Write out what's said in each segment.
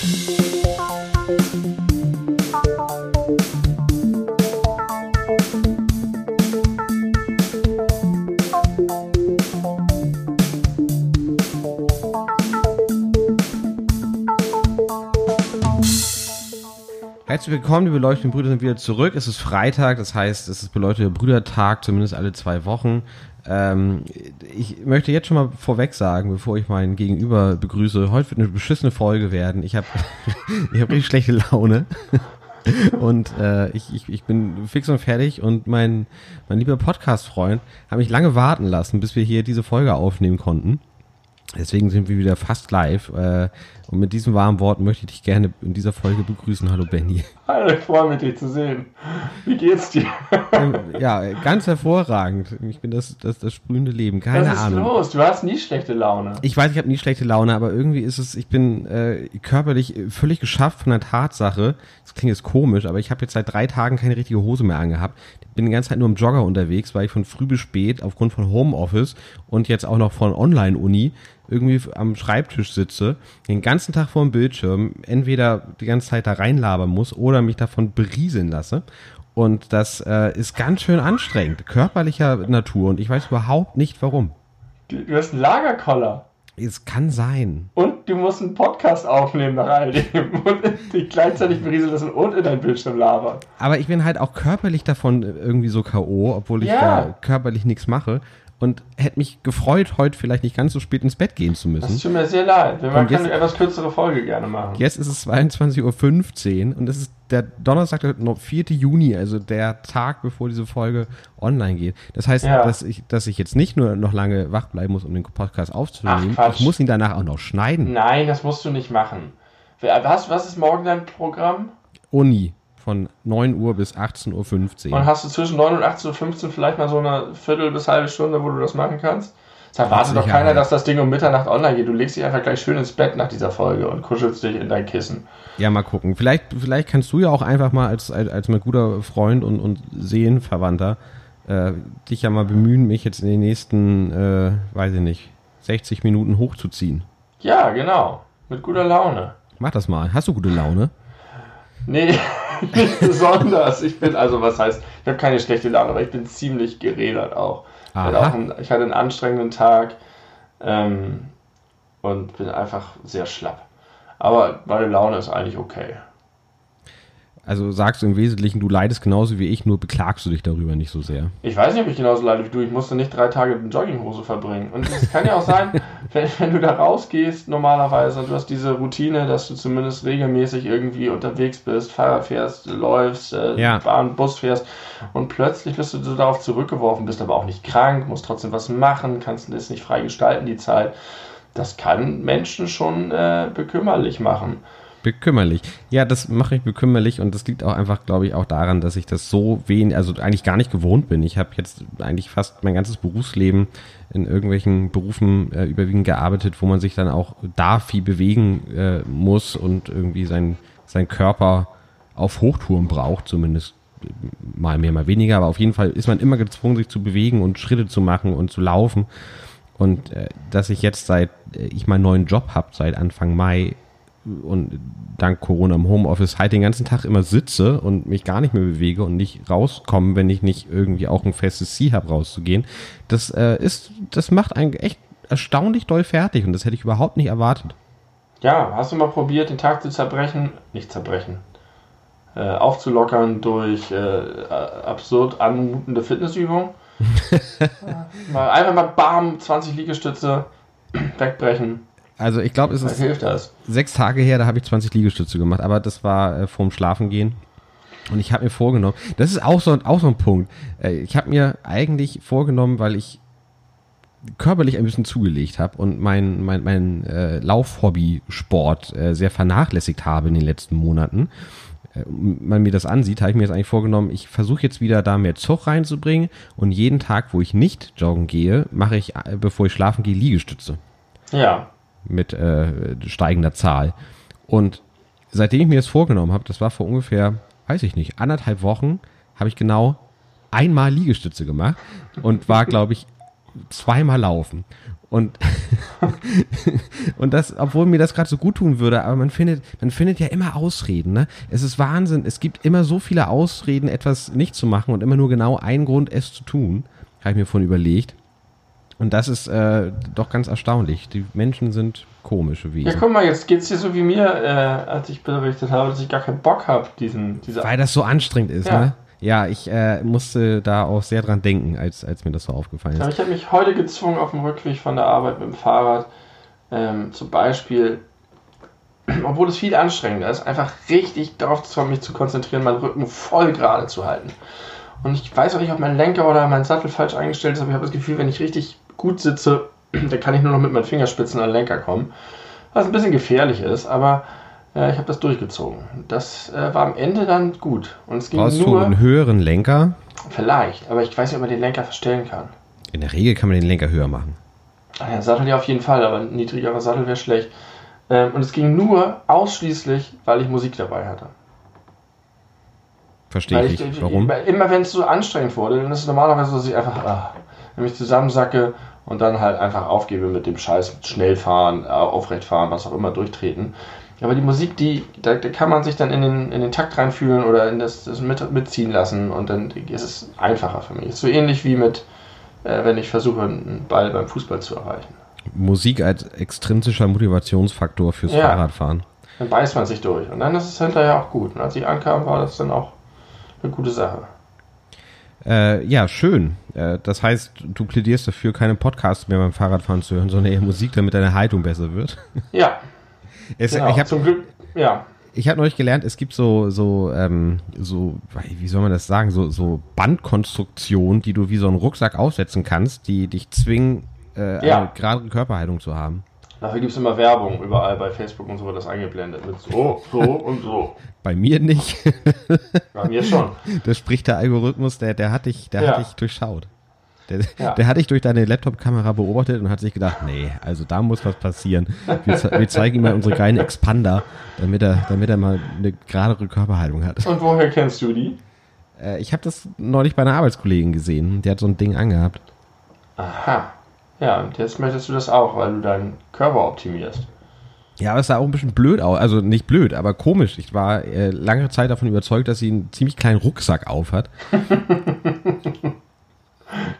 Herzlich willkommen, die beleuchteten Brüder sind wieder zurück. Es ist Freitag, das heißt, es ist beleuchteter Brüdertag, zumindest alle zwei Wochen. Ähm, ich möchte jetzt schon mal vorweg sagen, bevor ich meinen Gegenüber begrüße, heute wird eine beschissene Folge werden. Ich habe hab richtig schlechte Laune. Und äh, ich, ich, ich bin fix und fertig und mein, mein lieber Podcast-Freund hat mich lange warten lassen, bis wir hier diese Folge aufnehmen konnten. Deswegen sind wir wieder fast live. Äh, und mit diesen warmen Worten möchte ich dich gerne in dieser Folge begrüßen. Hallo Benny. Hallo, ich freue mich, dich zu sehen. Wie geht's dir? Ähm, ja, ganz hervorragend. Ich bin das, das, das sprühende Leben. Keine Was ist Ahnung. los? Du hast nie schlechte Laune. Ich weiß, ich habe nie schlechte Laune, aber irgendwie ist es, ich bin äh, körperlich völlig geschafft von der Tatsache. Das klingt jetzt komisch, aber ich habe jetzt seit drei Tagen keine richtige Hose mehr angehabt. Bin die ganze Zeit nur im Jogger unterwegs, weil ich von früh bis spät aufgrund von Homeoffice und jetzt auch noch von Online-Uni irgendwie am Schreibtisch sitze, den ganzen Tag vor dem Bildschirm entweder die ganze Zeit da reinlabern muss oder mich davon berieseln lasse. Und das äh, ist ganz schön anstrengend, körperlicher Natur. Und ich weiß überhaupt nicht warum. Du, du hast einen Lagerkoller. Es kann sein. Und du musst einen Podcast aufnehmen nach all dem und dich gleichzeitig berieseln lassen und in dein Bildschirm labern. Aber ich bin halt auch körperlich davon irgendwie so K.O., obwohl ich Ja. da körperlich nichts mache. Und hätte mich gefreut, heute vielleicht nicht ganz so spät ins Bett gehen zu Das müssen. tut mir sehr leid. Kann jetzt- eine etwas kürzere Folge gerne machen. Jetzt ist es 22.15 Uhr und es ist der Donnerstag, der noch 4. Juni, also der Tag, bevor diese Folge online geht. Das heißt, Ja. dass, ich, dass ich jetzt nicht nur noch lange wach bleiben muss, um den Podcast aufzunehmen, Ach, ich muss ihn danach auch noch schneiden. Nein, das musst du nicht machen. Was, was ist morgen dein Programm? Uni von 9 Uhr bis 18.15 Und Uhr. hast du zwischen 9 und 18.15 Uhr vielleicht mal so eine Viertel bis halbe Stunde, wo du das machen kannst? Es erwartet doch keiner, dass das Ding um Mitternacht online geht. Du legst dich einfach gleich schön ins Bett nach dieser Folge und kuschelst dich in dein Kissen. Ja, mal gucken. Vielleicht, vielleicht kannst du ja auch einfach mal als, als, als mein guter Freund und, und Seelenverwandter äh, dich ja mal bemühen, mich jetzt in den nächsten, äh, weiß ich nicht, 60 Minuten hochzuziehen. Ja, genau. Mit guter Laune. Mach das mal. Hast du gute Laune? Nee, besonders. Ich bin, also was heißt, ich habe keine schlechte Laune, aber ich bin ziemlich gerädert auch. Ich, hatte auch einen, ich hatte einen anstrengenden Tag ähm, und bin einfach sehr schlapp. Aber meine Laune ist eigentlich okay. Also sagst du im Wesentlichen, du leidest genauso wie ich, nur beklagst du dich darüber nicht so sehr. Ich weiß nicht, ob ich genauso leide wie du. Ich musste nicht drei Tage in Jogginghose verbringen. Und es kann ja auch sein, wenn, wenn du da rausgehst normalerweise und du hast diese Routine, dass du zumindest regelmäßig irgendwie unterwegs bist, Fahrrad fährst, läufst, äh, Ja. Bahn, Bus fährst und plötzlich wirst du darauf zurückgeworfen, bist aber auch nicht krank, musst trotzdem was machen, kannst es nicht frei gestalten, die Zeit. Das kann Menschen schon äh, bekümmerlich machen. Bekümmerlich. Ja, das mache ich bekümmerlich und das liegt auch einfach, glaube ich, auch daran, dass ich das so wenig, also eigentlich gar nicht gewohnt bin. Ich habe jetzt eigentlich fast mein ganzes Berufsleben in irgendwelchen Berufen äh, überwiegend gearbeitet, wo man sich dann auch da viel bewegen äh, muss und irgendwie sein, sein Körper auf Hochtouren braucht, zumindest mal mehr, mal weniger, aber auf jeden Fall ist man immer gezwungen, sich zu bewegen und Schritte zu machen und zu laufen. Und äh, dass ich jetzt seit äh, ich meinen neuen Job habe, seit Anfang Mai und dank Corona im Homeoffice halt den ganzen Tag immer sitze und mich gar nicht mehr bewege und nicht rauskomme, wenn ich nicht irgendwie auch ein festes Ziel habe, rauszugehen, das äh, ist, das macht einen echt erstaunlich doll fertig und das hätte ich überhaupt nicht erwartet. Ja, hast du mal probiert, den Tag zu zerbrechen? Nicht zerbrechen. Äh, aufzulockern durch äh, absurd anmutende Fitnessübungen? mal, einfach mal bam, 20 Liegestütze wegbrechen. Also ich glaube, es ist hilft das? sechs Tage her, da habe ich 20 Liegestütze gemacht, aber das war äh, vorm Schlafengehen. Und ich habe mir vorgenommen, das ist auch so, auch so ein Punkt. Äh, ich habe mir eigentlich vorgenommen, weil ich körperlich ein bisschen zugelegt habe und mein, mein, mein äh, Laufhobby-Sport äh, sehr vernachlässigt habe in den letzten Monaten. Äh, man mir das ansieht, habe ich mir jetzt eigentlich vorgenommen, ich versuche jetzt wieder da mehr Zug reinzubringen und jeden Tag, wo ich nicht joggen gehe, mache ich, äh, bevor ich schlafen gehe, Liegestütze Ja. Mit äh, steigender Zahl. Und seitdem ich mir das vorgenommen habe, das war vor ungefähr, weiß ich nicht, anderthalb Wochen, habe ich genau einmal Liegestütze gemacht und war, glaube ich, zweimal laufen. Und, und das, obwohl mir das gerade so gut tun würde, aber man findet, man findet ja immer Ausreden, ne? Es ist Wahnsinn, es gibt immer so viele Ausreden, etwas nicht zu machen und immer nur genau einen Grund, es zu tun. Habe ich mir vorhin überlegt. Und das ist äh, doch ganz erstaunlich. Die Menschen sind komische Wesen. Ja, guck mal, jetzt geht es dir so wie mir, äh, als ich berichtet habe, dass ich gar keinen Bock habe, diesen, diese. Weil das so anstrengend ist, Ja. ne? Ja, ich äh, musste da auch sehr dran denken, als, als mir das so aufgefallen Aber ist. ich habe mich heute gezwungen, auf dem Rückweg von der Arbeit mit dem Fahrrad, ähm, zum Beispiel, obwohl es viel anstrengender ist, einfach richtig darauf zu, mich zu konzentrieren, meinen Rücken voll gerade zu halten. Und ich weiß auch nicht, ob mein Lenker oder mein Sattel falsch eingestellt ist, aber ich habe das Gefühl, wenn ich richtig gut sitze, dann kann ich nur noch mit meinen Fingerspitzen an den Lenker kommen. Was ein bisschen gefährlich ist, aber äh, ich habe das durchgezogen. Das äh, war am Ende dann gut. Und es ging Brauchst du nur, einen höheren Lenker? vielleicht, aber ich weiß nicht, ob man den Lenker verstellen kann. In der Regel kann man den Lenker höher machen. Ah ja, Sattel ja auf jeden Fall, aber ein niedrigerer Sattel wäre schlecht. Ähm, und es ging nur ausschließlich, weil ich Musik dabei hatte. Verstehe ich nicht. Warum? Immer, immer wenn es so anstrengend wurde, dann ist es normalerweise so, dass ich einfach ah, mich zusammensacke und dann halt einfach aufgebe mit dem Scheiß schnell fahren, äh, aufrecht fahren, was auch immer, durchtreten. Aber die Musik, die, da, da kann man sich dann in den, in den Takt reinfühlen oder in das, das mit, mitziehen lassen und dann ist es einfacher für mich. Ist so ähnlich wie mit, äh, wenn ich versuche, einen Ball beim Fußball zu erreichen. Musik als extrinsischer Motivationsfaktor fürs Ja. Fahrradfahren. Dann beißt man sich durch. Und dann ist es hinterher auch gut. Und als ich ankam, war das dann auch eine gute Sache. Äh, ja, schön. Äh, das heißt, du plädierst dafür, keine Podcasts mehr beim Fahrradfahren zu hören, sondern eher Musik, damit deine Haltung besser wird. Ja, Es, genau. Ich habe Zum Glück, ja. ich hab neulich gelernt, es gibt so, so, ähm, so, wie soll man das sagen, so, so Bandkonstruktionen, die du wie so einen Rucksack aufsetzen kannst, die dich zwingen, äh, Ja. eine gerade Körperhaltung zu haben. Dafür gibt es immer Werbung überall bei Facebook und so wird das eingeblendet. Mit so, so und so. Bei mir nicht. Bei mir schon. Das spricht der Algorithmus, der, der hat dich, der Ja. hat dich durchschaut. Der, Ja. der hat dich durch deine Laptop-Kamera beobachtet und hat sich gedacht, nee, also da muss was passieren. Wir, wir zeigen ihm mal unsere geilen Expander, damit er, damit er mal eine geradere Körperhaltung hat. Und woher kennst du die? Äh, ich habe das neulich bei einer Arbeitskollegin gesehen. Der hat so ein Ding angehabt. Aha. Ja, und jetzt möchtest du das auch, weil du deinen Körper optimierst. Ja, aber es sah auch ein bisschen blöd aus. Also nicht blöd, aber komisch. Ich war äh, lange Zeit davon überzeugt, dass sie einen ziemlich kleinen Rucksack aufhat.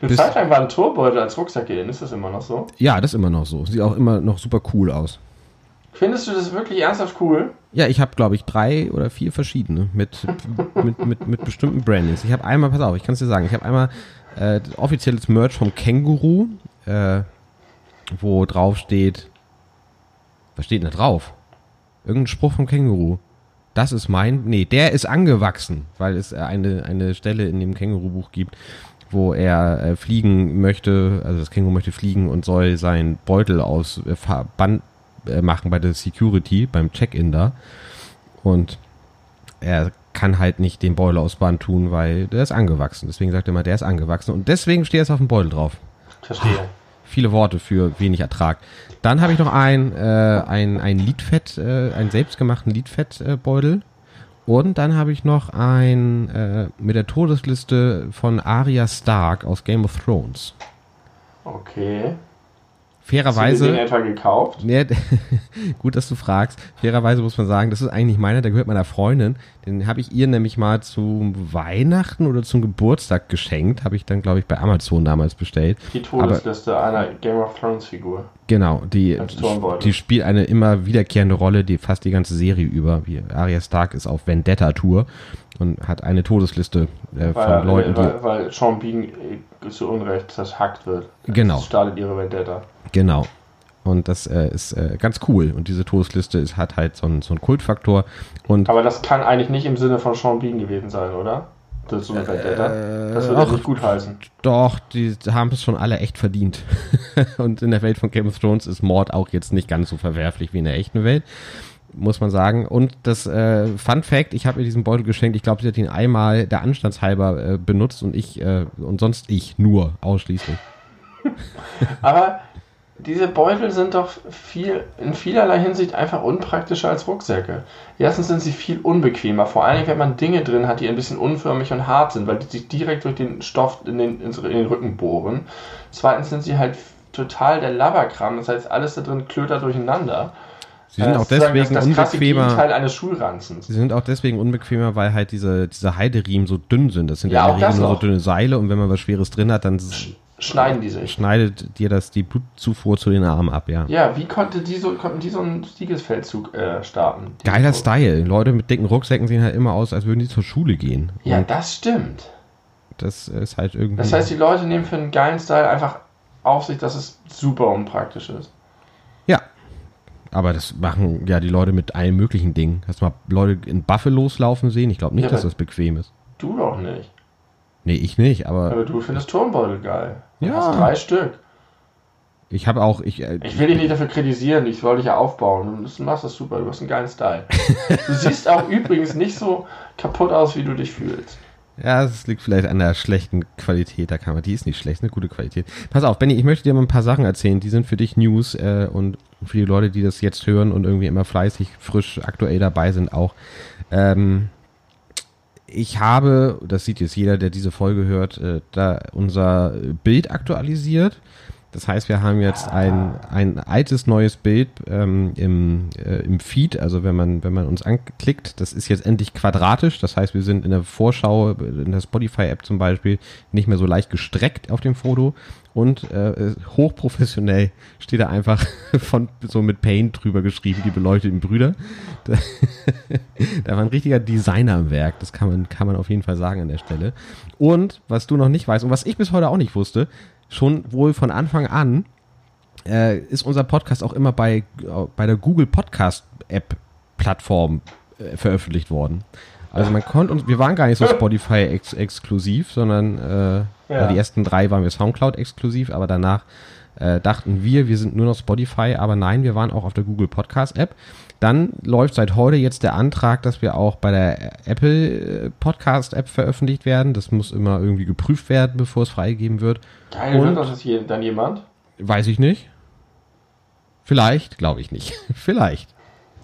Eine Bis- Zeit lang war ein Turbeutel als Rucksack gehen. Ist das immer noch so? Ja, das ist immer noch so. Sieht auch immer noch super cool aus. Findest du das wirklich ernsthaft cool? Ja, ich habe, glaube ich, drei oder vier verschiedene mit, mit, mit, mit bestimmten Brandings. Ich habe einmal, pass auf, ich kann es dir sagen, ich habe einmal äh, offizielles Merch vom Känguru, äh, wo drauf steht, was steht denn da drauf? Irgendein Spruch vom Känguru. Das ist mein, nee, der ist angewachsen, weil es äh, eine, eine Stelle in dem Känguru-Buch gibt, wo er äh, fliegen möchte, also das Känguru möchte fliegen und soll seinen Beutel aus äh, Verband äh, machen bei der Security, beim Check-in da. Und er kann halt nicht den Beutel aus Band tun, weil der ist angewachsen. Deswegen sagt er immer, der ist angewachsen. Und deswegen steht es auf dem Beutel drauf. Verstehe. Viele Worte für wenig Ertrag. Dann habe ich noch ein, äh, ein, ein Lidfett, äh, einen selbstgemachten Lidfettbeutel. Äh, und dann habe ich noch ein äh, mit der Todesliste von Arya Stark aus Game of Thrones. Okay. Hast du Fairerweise. den etwa gekauft? Nee, gut, dass du fragst. Fairerweise muss man sagen, das ist eigentlich meiner, der gehört meiner Freundin. Den habe ich ihr nämlich mal zum Weihnachten oder zum Geburtstag geschenkt. Habe ich dann, glaube ich, bei Amazon damals bestellt. Die Todesliste einer Game of Thrones Figur. Genau, die, die spielt eine immer wiederkehrende Rolle, die fast die ganze Serie über. Wie Arya Stark ist auf Vendetta-Tour und hat eine Todesliste äh, von Weil, Leuten, die. weil, weil Sean Bean zu Unrecht zerhackt wird. Genau. Das startet ihre Vendetta. Genau. Und das äh, ist äh, ganz cool. Und diese Todesliste ist, hat halt so einen, so einen Kultfaktor. Und Aber das kann eigentlich nicht im Sinne von Sean Bean gewesen sein, oder? Das ist so eine Vendetta. Das würde ach. nicht gut heißen. Doch, die haben es schon alle echt verdient. und in der Welt von Game of Thrones ist Mord auch jetzt nicht ganz so verwerflich wie in der echten Welt, muss man sagen. Und das äh, Fun Fact, ich habe ihr diesen Beutel geschenkt, ich glaube, sie hat ihn einmal der Anstandshalber äh, benutzt und ich äh, und sonst ich nur ausschließlich. Aber diese Beutel sind doch viel, in vielerlei Hinsicht einfach unpraktischer als Rucksäcke. Erstens sind sie viel unbequemer, vor allem wenn man Dinge drin hat, die ein bisschen unförmig und hart sind, weil die sich direkt durch den Stoff in den, in den Rücken bohren. Zweitens sind sie halt total der Laberkram. Das heißt, alles da drin klötert durcheinander. Sie sind Äh, auch deswegen das, das unbequemer. Gegenteil eines Schulranzens. Sie sind auch deswegen unbequemer, weil halt diese, diese Heideriemen so dünn sind. Das sind Ja, ja, in auch der Regel nur so dünne Seile und wenn man was Schweres drin hat, dann Schneiden die sich. schneidet dir das die Blutzufuhr zu den Armen ab, ja. Ja, wie konnte die so, konnten die so einen Siegesfeldzug äh, starten? Geiler so- Style. Leute mit dicken Rucksäcken sehen halt immer aus, als würden die zur Schule gehen. Ja, Und das stimmt. das ist halt irgendwie. Das heißt, die Leute nehmen für einen geilen Style einfach auf sich, dass es super unpraktisch ist. Aber das machen ja die Leute mit allen möglichen Dingen. Hast du mal Leute in Buffalos laufen sehen? Ich glaube nicht, Ja, dass das bequem ist. Du doch nicht. Nee, ich nicht, aber Aber du findest Turnbeutel geil. Du Ja. hast drei Stück. ich habe auch, ich, äh, Ich will dich nicht dafür kritisieren, ich soll dich ja aufbauen. Du machst das super, du hast einen geilen Style. Du siehst auch übrigens nicht so kaputt aus, wie du dich fühlst. Ja, es liegt vielleicht an der schlechten Qualität der Kamera. Die ist nicht schlecht, eine gute Qualität. Pass auf, Benny, ich möchte dir mal ein paar Sachen erzählen. Die sind für dich News äh, und für die Leute, die das jetzt hören und irgendwie immer fleißig, frisch, aktuell dabei sind auch. Ähm, ich habe, das sieht jetzt jeder, der diese Folge hört, äh, da unser Bild aktualisiert. Das heißt, wir haben jetzt ein, ein altes neues Bild ähm, im, äh, im Feed, also wenn man, wenn man uns anklickt, das ist jetzt endlich quadratisch. Das heißt, wir sind in der Vorschau, in der Spotify-App zum Beispiel, nicht mehr so leicht gestreckt auf dem Foto. Und äh, hochprofessionell steht da einfach von so mit Paint drüber geschrieben, die beleuchteten Brüder. Da, da war ein richtiger Designer am Werk, das kann man, kann man auf jeden Fall sagen an der Stelle. Und was du noch nicht weißt und was ich bis heute auch nicht wusste, schon wohl von Anfang an äh, ist unser Podcast auch immer bei, bei der Google Podcast App Plattform äh, veröffentlicht worden. Also man konnte uns, wir waren gar nicht so Spotify ex exklusiv, sondern äh, Ja. die ersten drei waren wir Soundcloud exklusiv, aber danach äh, dachten wir, wir sind nur noch Spotify, aber nein, wir waren auch auf der Google Podcast App. Dann läuft seit heute jetzt der Antrag, dass wir auch bei der Apple äh, Podcast App veröffentlicht werden. Das muss immer irgendwie geprüft werden, bevor es freigegeben wird. Geil, Und- wird das jetzt hier dann jemand? Weiß ich nicht. Vielleicht, glaube ich nicht. Vielleicht.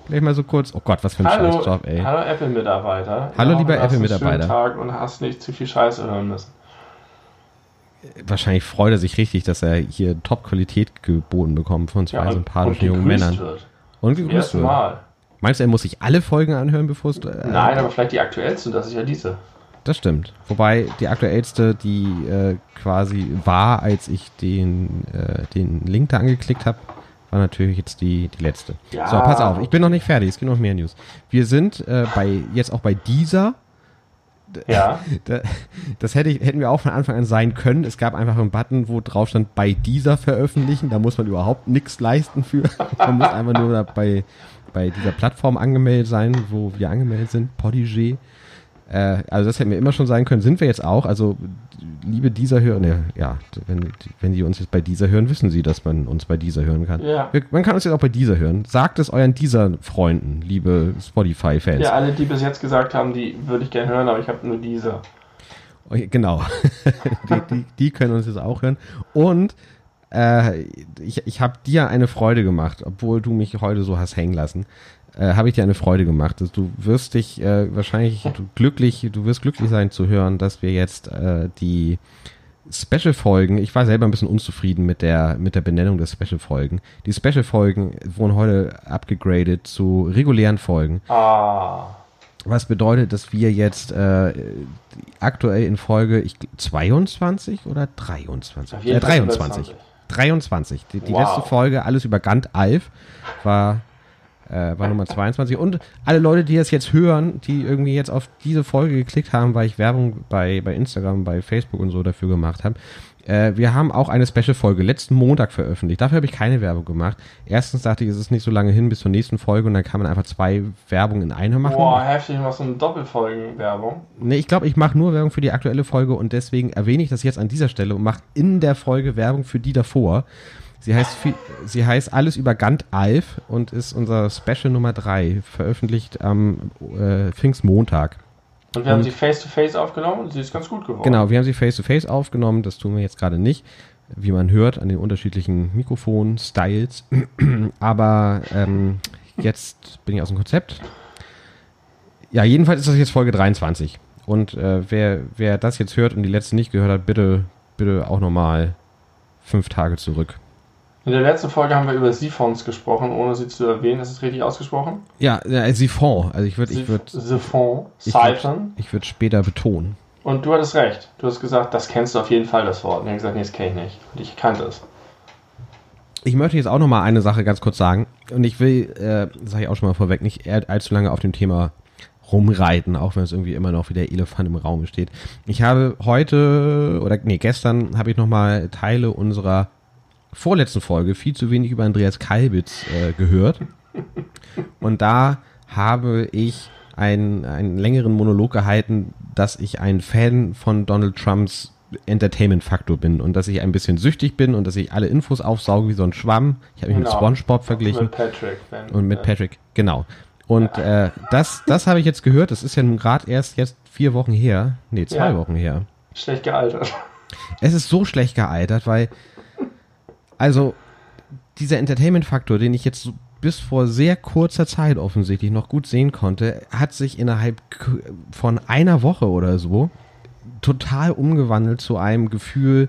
Vielleicht mal so kurz. Oh Gott, was für ein Hallo, Scheißjob, ey. hallo Apple-Mitarbeiter. Hallo, Ja, lieber Apple-Mitarbeiter. Tag und hast nicht zu viel Scheiße hören müssen. Wahrscheinlich freut er sich richtig, dass er hier Top-Qualität geboten bekommt von zwei und- sympathischen jungen Männern. Wird. Und gegrüßt wird. Mal. Meinst du, er muss sich alle Folgen anhören, bevor es. Äh, Nein, aber vielleicht die aktuellste, das ist ja diese. Das stimmt. Wobei die aktuellste, die äh, quasi war, als ich den, äh, den Link da angeklickt habe, war natürlich jetzt die, die letzte. Ja. So, pass auf, ich bin noch nicht fertig, es gibt noch mehr News. Wir sind äh, bei jetzt auch bei dieser. Ja. Da, das hätte ich, hätten wir auch von Anfang an sein können. Es gab einfach einen Button, wo drauf stand, bei dieser veröffentlichen. Da muss man überhaupt nichts leisten für. Man muss einfach nur bei, bei dieser Plattform angemeldet sein, wo wir angemeldet sind, Podigé. Äh, also das hätten wir immer schon sein können, sind wir jetzt auch. Also liebe dieser hören, ja, ja, wenn, wenn die uns jetzt bei dieser hören, wissen sie, dass man uns bei dieser hören kann. Ja. Wir, man kann uns jetzt auch bei dieser hören. Sagt es euren dieser Freunden, liebe Spotify-Fans. ja, alle, die bis jetzt gesagt haben, die würde ich gerne hören, aber ich habe nur diese. Oh, Genau. die, die, die können uns jetzt auch hören. Und äh, ich, ich habe dir eine Freude gemacht, obwohl du mich heute so hast hängen lassen. Äh, habe ich dir eine Freude gemacht. Also Du wirst dich äh, wahrscheinlich du, glücklich, du wirst glücklich sein zu hören, dass wir jetzt äh, die Special-Folgen, ich war selber ein bisschen unzufrieden mit der, mit der Benennung der Special-Folgen. Die Special-Folgen wurden heute abgegradet zu regulären Folgen. Ah. Was bedeutet, dass wir jetzt äh, aktuell in Folge ich, 22 oder 23? Auf Äh, jeden Fall 23. 23. Die, die Wow. letzte Folge, alles über Gant Alf, war, äh, war Nummer 22. Und alle Leute, die das jetzt hören, die irgendwie jetzt auf diese Folge geklickt haben, weil ich Werbung bei, bei Instagram, bei Facebook und so dafür gemacht habe. Äh, wir haben auch eine Special-Folge letzten Montag veröffentlicht. Dafür habe ich keine Werbung gemacht. Erstens dachte ich, es ist nicht so lange hin bis zur nächsten Folge und dann kann man einfach zwei Werbungen in einer machen. Boah, heftig, noch so eine Doppelfolgenwerbung. Nee, ich glaube, ich mache nur Werbung für die aktuelle Folge und deswegen erwähne ich das jetzt an dieser Stelle und mache in der Folge Werbung für die davor. Sie heißt, sie heißt Alles über Gant Alf und ist unser Special Nummer 3, veröffentlicht am äh, Pfingstmontag. Und wir haben Und- sie face-to-face aufgenommen und sie ist ganz gut geworden. Genau, wir haben sie face-to-face aufgenommen, das tun wir jetzt gerade nicht, wie man hört an den unterschiedlichen Mikrofon-Styles. Aber ähm, jetzt bin ich aus dem Konzept. Ja, jedenfalls ist das jetzt Folge 23. Und äh, wer, wer das jetzt hört und die letzte nicht gehört hat, bitte, bitte auch nochmal fünf Tage zurück. In der letzten Folge haben wir über Siphons gesprochen, ohne sie zu erwähnen. Ist es richtig ausgesprochen? Ja, ja Siphon. Also ich würde ich würd, Siphon, Siphon. ich würd später betonen. Und du hattest recht. Du hast gesagt, das kennst du auf jeden Fall, das Wort. Und ich habe gesagt, nee, das kenne ich nicht. Und ich kannte es. Ich möchte jetzt auch noch mal eine Sache ganz kurz sagen. Und ich will, äh, sage ich auch schon mal vorweg, nicht allzu lange auf dem Thema rumreiten, auch wenn es irgendwie immer noch wie der Elefant im Raum steht. Ich habe heute, oder nee, gestern habe ich noch mal Teile unserer vorletzten Folge viel zu wenig über Andreas Kalbitz äh, gehört. Und da habe ich einen, einen längeren Monolog gehalten, dass ich ein Fan von Donald Trumps Entertainment-Faktor bin und dass ich ein bisschen süchtig bin und dass ich alle Infos aufsauge wie so ein Schwamm. Ich habe mich Genau. mit SpongeBob verglichen Mit Patrick. Wenn, und mit Patrick, genau. Und äh, das, das habe ich jetzt gehört. Das ist ja nun gerade erst jetzt vier Wochen her. Nee, zwei Ja. Wochen her. Schlecht gealtert. Es ist so schlecht gealtert, weil, also, dieser Entertainment-Faktor, den ich jetzt bis vor sehr kurzer Zeit offensichtlich noch gut sehen konnte, hat sich innerhalb von einer Woche oder so total umgewandelt zu einem Gefühl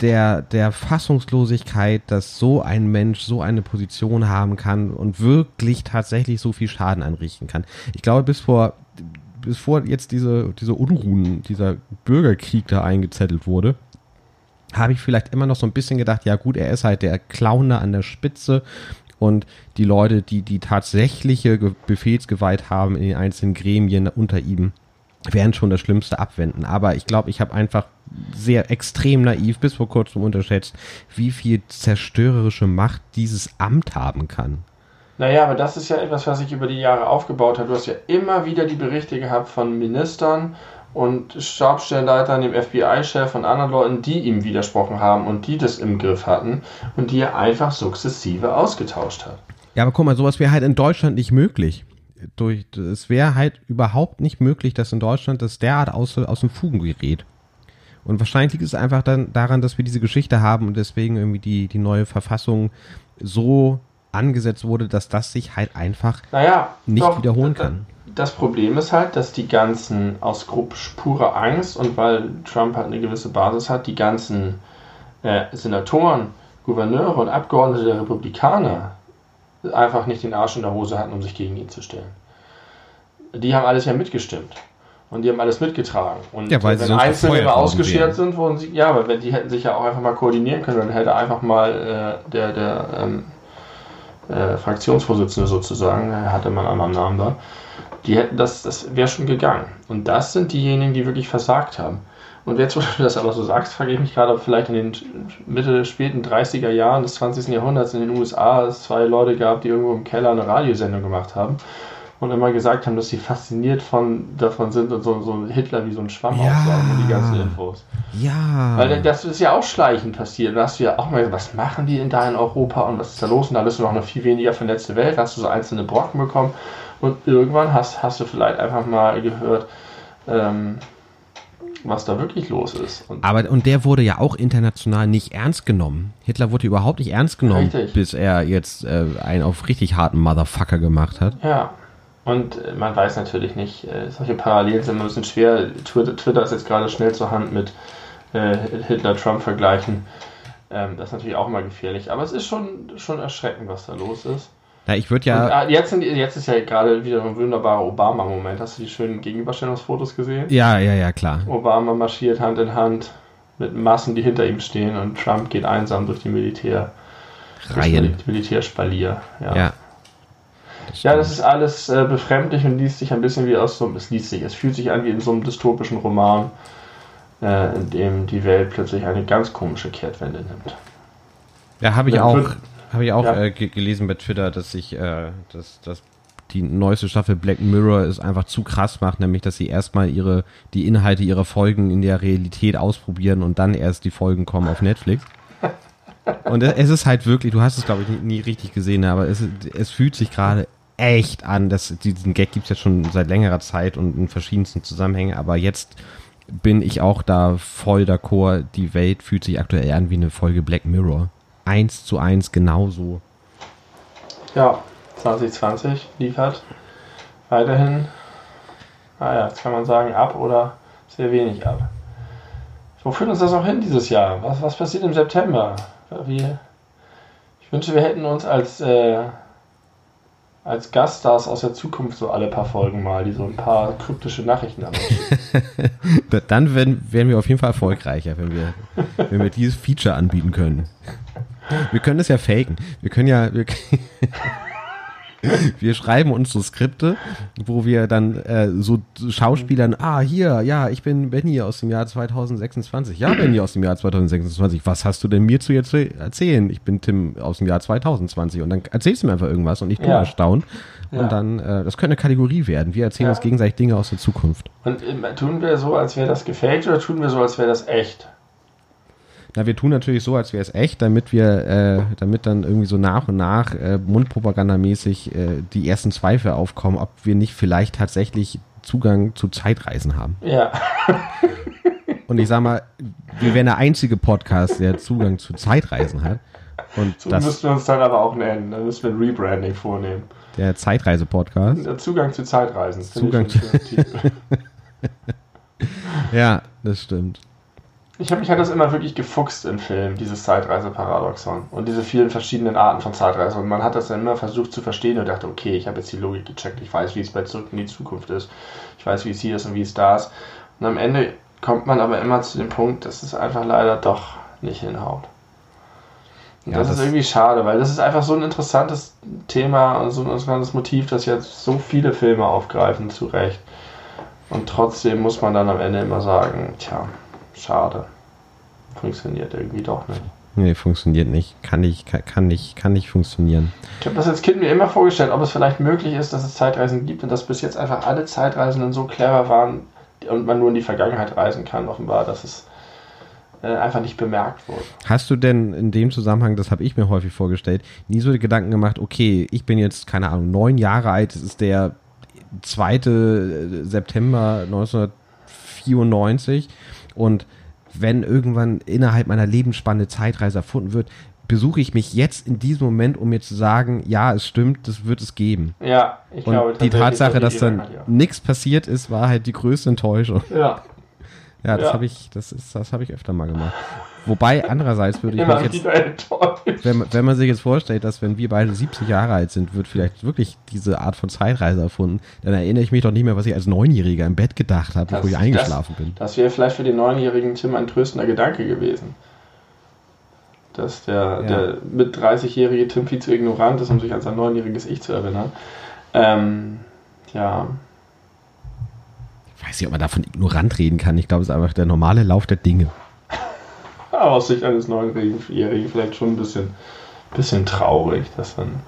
der, der Fassungslosigkeit, dass so ein Mensch so eine Position haben kann und wirklich tatsächlich so viel Schaden anrichten kann. Ich glaube, bis vor, bis vor jetzt diese, diese Unruhen, dieser Bürgerkrieg da eingezettelt wurde, habe ich vielleicht immer noch so ein bisschen gedacht, ja gut, er ist halt der Clown da an der Spitze und die Leute, die die tatsächliche Ge- Befehlsgewalt haben in den einzelnen Gremien unter ihm, werden schon das Schlimmste abwenden. Aber ich glaube, ich habe einfach sehr extrem naiv bis vor kurzem unterschätzt, wie viel zerstörerische Macht dieses Amt haben kann. Naja, aber das ist ja etwas, was sich über die Jahre aufgebaut hat. Du hast ja immer wieder die Berichte gehabt von Ministern und Stabsstellenleitern, dem FBI-Chef und anderen Leuten, die ihm widersprochen haben und die das im Griff hatten und die er einfach sukzessive ausgetauscht hat. Ja, aber guck mal, sowas wäre halt in Deutschland nicht möglich. Durch, es wäre halt überhaupt nicht möglich, dass in Deutschland das derart aus, aus dem Fugen gerät. Und wahrscheinlich liegt es einfach dann daran, dass wir diese Geschichte haben und deswegen irgendwie die, die neue Verfassung so angesetzt wurde, dass das sich halt einfach Naja, nicht doch, wiederholen kann. Das Problem ist halt, dass die ganzen, aus Grupp purer Angst und weil Trump halt eine gewisse Basis hat, die ganzen äh, Senatoren, Gouverneure und Abgeordnete der Republikaner einfach nicht den Arsch in der Hose hatten, um sich gegen ihn zu stellen. Die haben alles ja mitgestimmt. Und die haben alles mitgetragen. Und Ja, weil äh, sie wenn sonst Einzelne ausgeschert sind, wurden sie, ja, aber wenn die hätten sich ja auch einfach mal koordinieren können, dann hätte einfach mal äh, der, der ähm, äh, Fraktionsvorsitzende sozusagen, er hatte mal einen anderen Namen da, die hätten das, das wäre schon gegangen. Und das sind diejenigen, die wirklich versagt haben. Und jetzt, wo du das aber so sagst, frage ich mich gerade, ob vielleicht in den Mitte, späten 30er Jahren des 20. Jahrhunderts in den USA es zwei Leute gab, die irgendwo im Keller eine Radiosendung gemacht haben und immer gesagt haben, dass sie fasziniert von, davon sind und so, so Hitler wie so ein Schwamm Ja. aufsaugen und die ganzen Infos. Ja. Weil das ist ja auch schleichend passiert. Da hast du ja auch mal gesagt, was machen die denn da in Europa und was ist da los? Und da bist du noch eine viel weniger vernetzte Welt, hast du so einzelne Brocken bekommen und irgendwann hast, hast du vielleicht einfach mal gehört, ähm, was da wirklich los ist. Und Aber und der wurde ja auch international nicht ernst genommen. Hitler wurde überhaupt nicht ernst genommen, Richtig. bis er jetzt äh, einen auf richtig harten Motherfucker gemacht hat. ja. Und man weiß natürlich nicht, äh, solche Parallelen sind ein bisschen schwer. Twitter, Twitter ist jetzt gerade schnell zur Hand mit äh, Hitler-Trump-Vergleichen. Ähm, das ist natürlich auch immer gefährlich. Aber es ist schon, schon erschreckend, was da los ist. Ja, ich würde Und, ja. ah, jetzt, sind, jetzt ist ja gerade wieder ein wunderbarer Obama-Moment. Hast du die schönen Gegenüberstellungsfotos gesehen? Ja, ja, ja, klar. Obama marschiert Hand in Hand mit Massen, die hinter ihm stehen und Trump geht einsam durch die Militär. Reihen. Die Militärspalier. Ja. Ja. ja, das ist alles äh, befremdlich und liest sich ein bisschen wie aus so einem, es liest sich, es fühlt sich an wie in so einem dystopischen Roman, äh, in dem die Welt plötzlich eine ganz komische Kehrtwende nimmt. Ja, habe ich auch, wird- habe ich auch ja. äh, ge gelesen bei Twitter, dass sich, äh, dass, dass die neueste Staffel Black Mirror es einfach zu krass macht, nämlich dass sie erstmal ihre, die Inhalte ihrer Folgen in der Realität ausprobieren und dann erst die Folgen kommen auf Netflix. Und es ist halt wirklich, du hast es glaube ich nie, nie richtig gesehen, aber es, es fühlt sich gerade echt an, dass diesen Gag gibt's jetzt schon seit längerer Zeit und in verschiedensten Zusammenhängen, aber jetzt bin ich auch da voll d'accord, die Welt fühlt sich aktuell an wie eine Folge Black Mirror. Eins zu eins genauso. Ja, 2020 liefert weiterhin, naja, jetzt kann man sagen, ab oder sehr wenig ab. Wo führt uns das noch hin dieses Jahr? Was, was passiert im September? Wie, Ich wünsche, wir hätten uns als, äh, als Gaststars aus der Zukunft so alle paar Folgen mal, die so ein paar kryptische Nachrichten haben. Dann werden, werden wir auf jeden Fall erfolgreicher, wenn wir, wenn wir dieses Feature anbieten können. Wir können es ja faken. Wir können ja. Wir, wir schreiben uns so Skripte, wo wir dann äh, so Schauspielern, ah, hier, ja, ich bin Benny aus dem Jahr 2026. Ja, Benny aus dem Jahr 2026. Was hast du denn mir zu jetzt erzählen? Ich bin Tim aus dem Jahr 2020. Und dann erzählst du mir einfach irgendwas und ich bin ja. erstaunt. Und ja. dann, äh, das könnte eine Kategorie werden. Wir erzählen ja. uns gegenseitig Dinge aus der Zukunft. Und äh, tun wir so, als wäre das gefaked oder tun wir so, als wäre das echt? Na, wir tun natürlich so, als wäre es echt, damit wir, äh, damit dann irgendwie so nach und nach äh, mundpropagandamäßig äh, die ersten Zweifel aufkommen, ob wir nicht vielleicht tatsächlich Zugang zu Zeitreisen haben. Ja. und ich sag mal, wir wären der einzige Podcast, der Zugang zu Zeitreisen hat. Und so das müssen wir uns dann aber auch nennen. Dann müssen wir ein Rebranding vornehmen. Der Zeitreise-Podcast. Der Zugang zu Zeitreisen. Zugang zu. ja, das stimmt. Ich habe mich halt das immer wirklich gefuchst im Film, dieses Zeitreiseparadoxon und diese vielen verschiedenen Arten von Zeitreise. Und man hat das dann immer versucht zu verstehen und dachte, okay, ich habe jetzt die Logik gecheckt, ich weiß, wie es bei Zurück in die Zukunft ist, ich weiß, wie es hier ist und wie es da ist. Und am Ende kommt man aber immer zu dem Punkt, dass es einfach leider doch nicht hinhaut. Und ja, das, das, ist irgendwie schade, weil das ist einfach so ein interessantes Thema und so ein interessantes Motiv, das jetzt so viele Filme aufgreifen, zu Recht. Und trotzdem muss man dann am Ende immer sagen, tja, Schade. Funktioniert irgendwie doch nicht. Nee, funktioniert nicht. Kann nicht, kann, kann nicht, kann nicht funktionieren. Ich habe das als Kind mir immer vorgestellt, ob es vielleicht möglich ist, dass es Zeitreisen gibt und dass bis jetzt einfach alle Zeitreisenden so clever waren und man nur in die Vergangenheit reisen kann, offenbar, dass es äh, einfach nicht bemerkt wurde. Hast du denn in dem Zusammenhang, das habe ich mir häufig vorgestellt, nie so die Gedanken gemacht, okay, ich bin jetzt, keine Ahnung, neun Jahre alt, es ist der 2. September 1994 und wenn irgendwann innerhalb meiner Lebensspanne Zeitreise erfunden wird, besuche ich mich jetzt in diesem Moment, um mir zu sagen, ja, es stimmt, das wird es geben. Ja, ich und glaube. Die Tatsache, dass dann nichts passiert ist, war halt die größte Enttäuschung. Ja. Ja, das ja. habe ich, das ist, das habe ich öfter mal gemacht. Wobei, andererseits würde ich mich jetzt, wenn, wenn man sich jetzt vorstellt, dass wenn wir beide 70 Jahre alt sind, wird vielleicht wirklich diese Art von Zeitreise erfunden, dann erinnere ich mich doch nicht mehr, was ich als Neunjähriger im Bett gedacht habe, bevor ich eingeschlafen das, bin. Das wäre vielleicht für den neunjährigen Tim ein tröstender Gedanke gewesen. Dass der, ja. der mit 30-jährige Tim viel zu ignorant ist, um sich an sein neunjähriges Ich zu erinnern. Ähm, ja. Ich weiß nicht, ob man davon ignorant reden kann. Ich glaube, es ist einfach der normale Lauf der Dinge aus Sicht eines Neunjährigen vielleicht schon ein bisschen, bisschen traurig, dass dann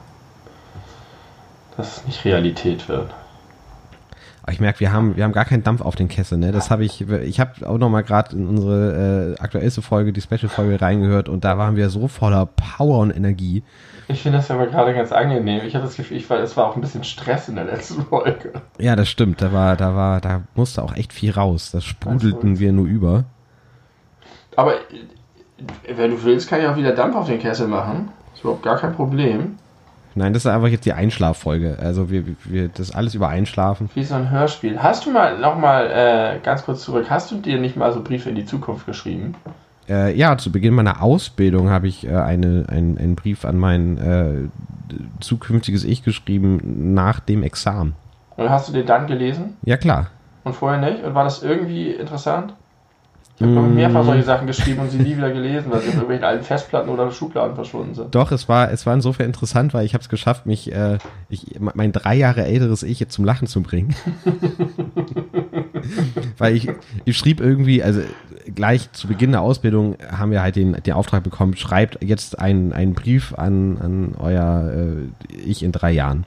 dass es nicht Realität wird. Aber ich merke, wir haben, wir haben gar keinen Dampf auf den Kessel, ne? Das habe ich, ich habe auch noch mal gerade in unsere äh, aktuellste Folge, die Special-Folge reingehört und da waren wir so voller Power und Energie. Ich finde das aber gerade ganz angenehm. Ich habe das Gefühl, ich war, es war auch ein bisschen Stress in der letzten Folge. Ja, das stimmt. Da war, da war, da musste auch echt viel raus. Das sprudelten wir nur über. Aber wenn du willst, kann ich auch wieder Dampf auf den Kessel machen. Ist überhaupt gar kein Problem. Nein, das ist einfach jetzt die Einschlaffolge. Also wir, wir das alles über Einschlafen. Wie so ein Hörspiel. Hast du mal nochmal äh, ganz kurz zurück, hast du dir nicht mal so Briefe in die Zukunft geschrieben? Äh, ja, zu Beginn meiner Ausbildung habe ich äh, eine, ein, einen Brief an mein äh, zukünftiges Ich geschrieben nach dem Examen. Und hast du den dann gelesen? Ja, klar. Und vorher nicht? Und war das irgendwie interessant? Ich habe mm. mehrfach solche Sachen geschrieben und sie nie wieder gelesen, weil sie in irgendwelchen alten Festplatten oder Schubladen verschwunden sind. Doch, es war, es war insofern interessant, weil ich habe es geschafft, mich, äh, ich, mein drei Jahre älteres Ich jetzt zum Lachen zu bringen. weil ich, ich schrieb irgendwie, also gleich zu Beginn der Ausbildung haben wir halt den, den Auftrag bekommen, schreibt jetzt einen, einen Brief an, an euer äh, Ich in drei Jahren.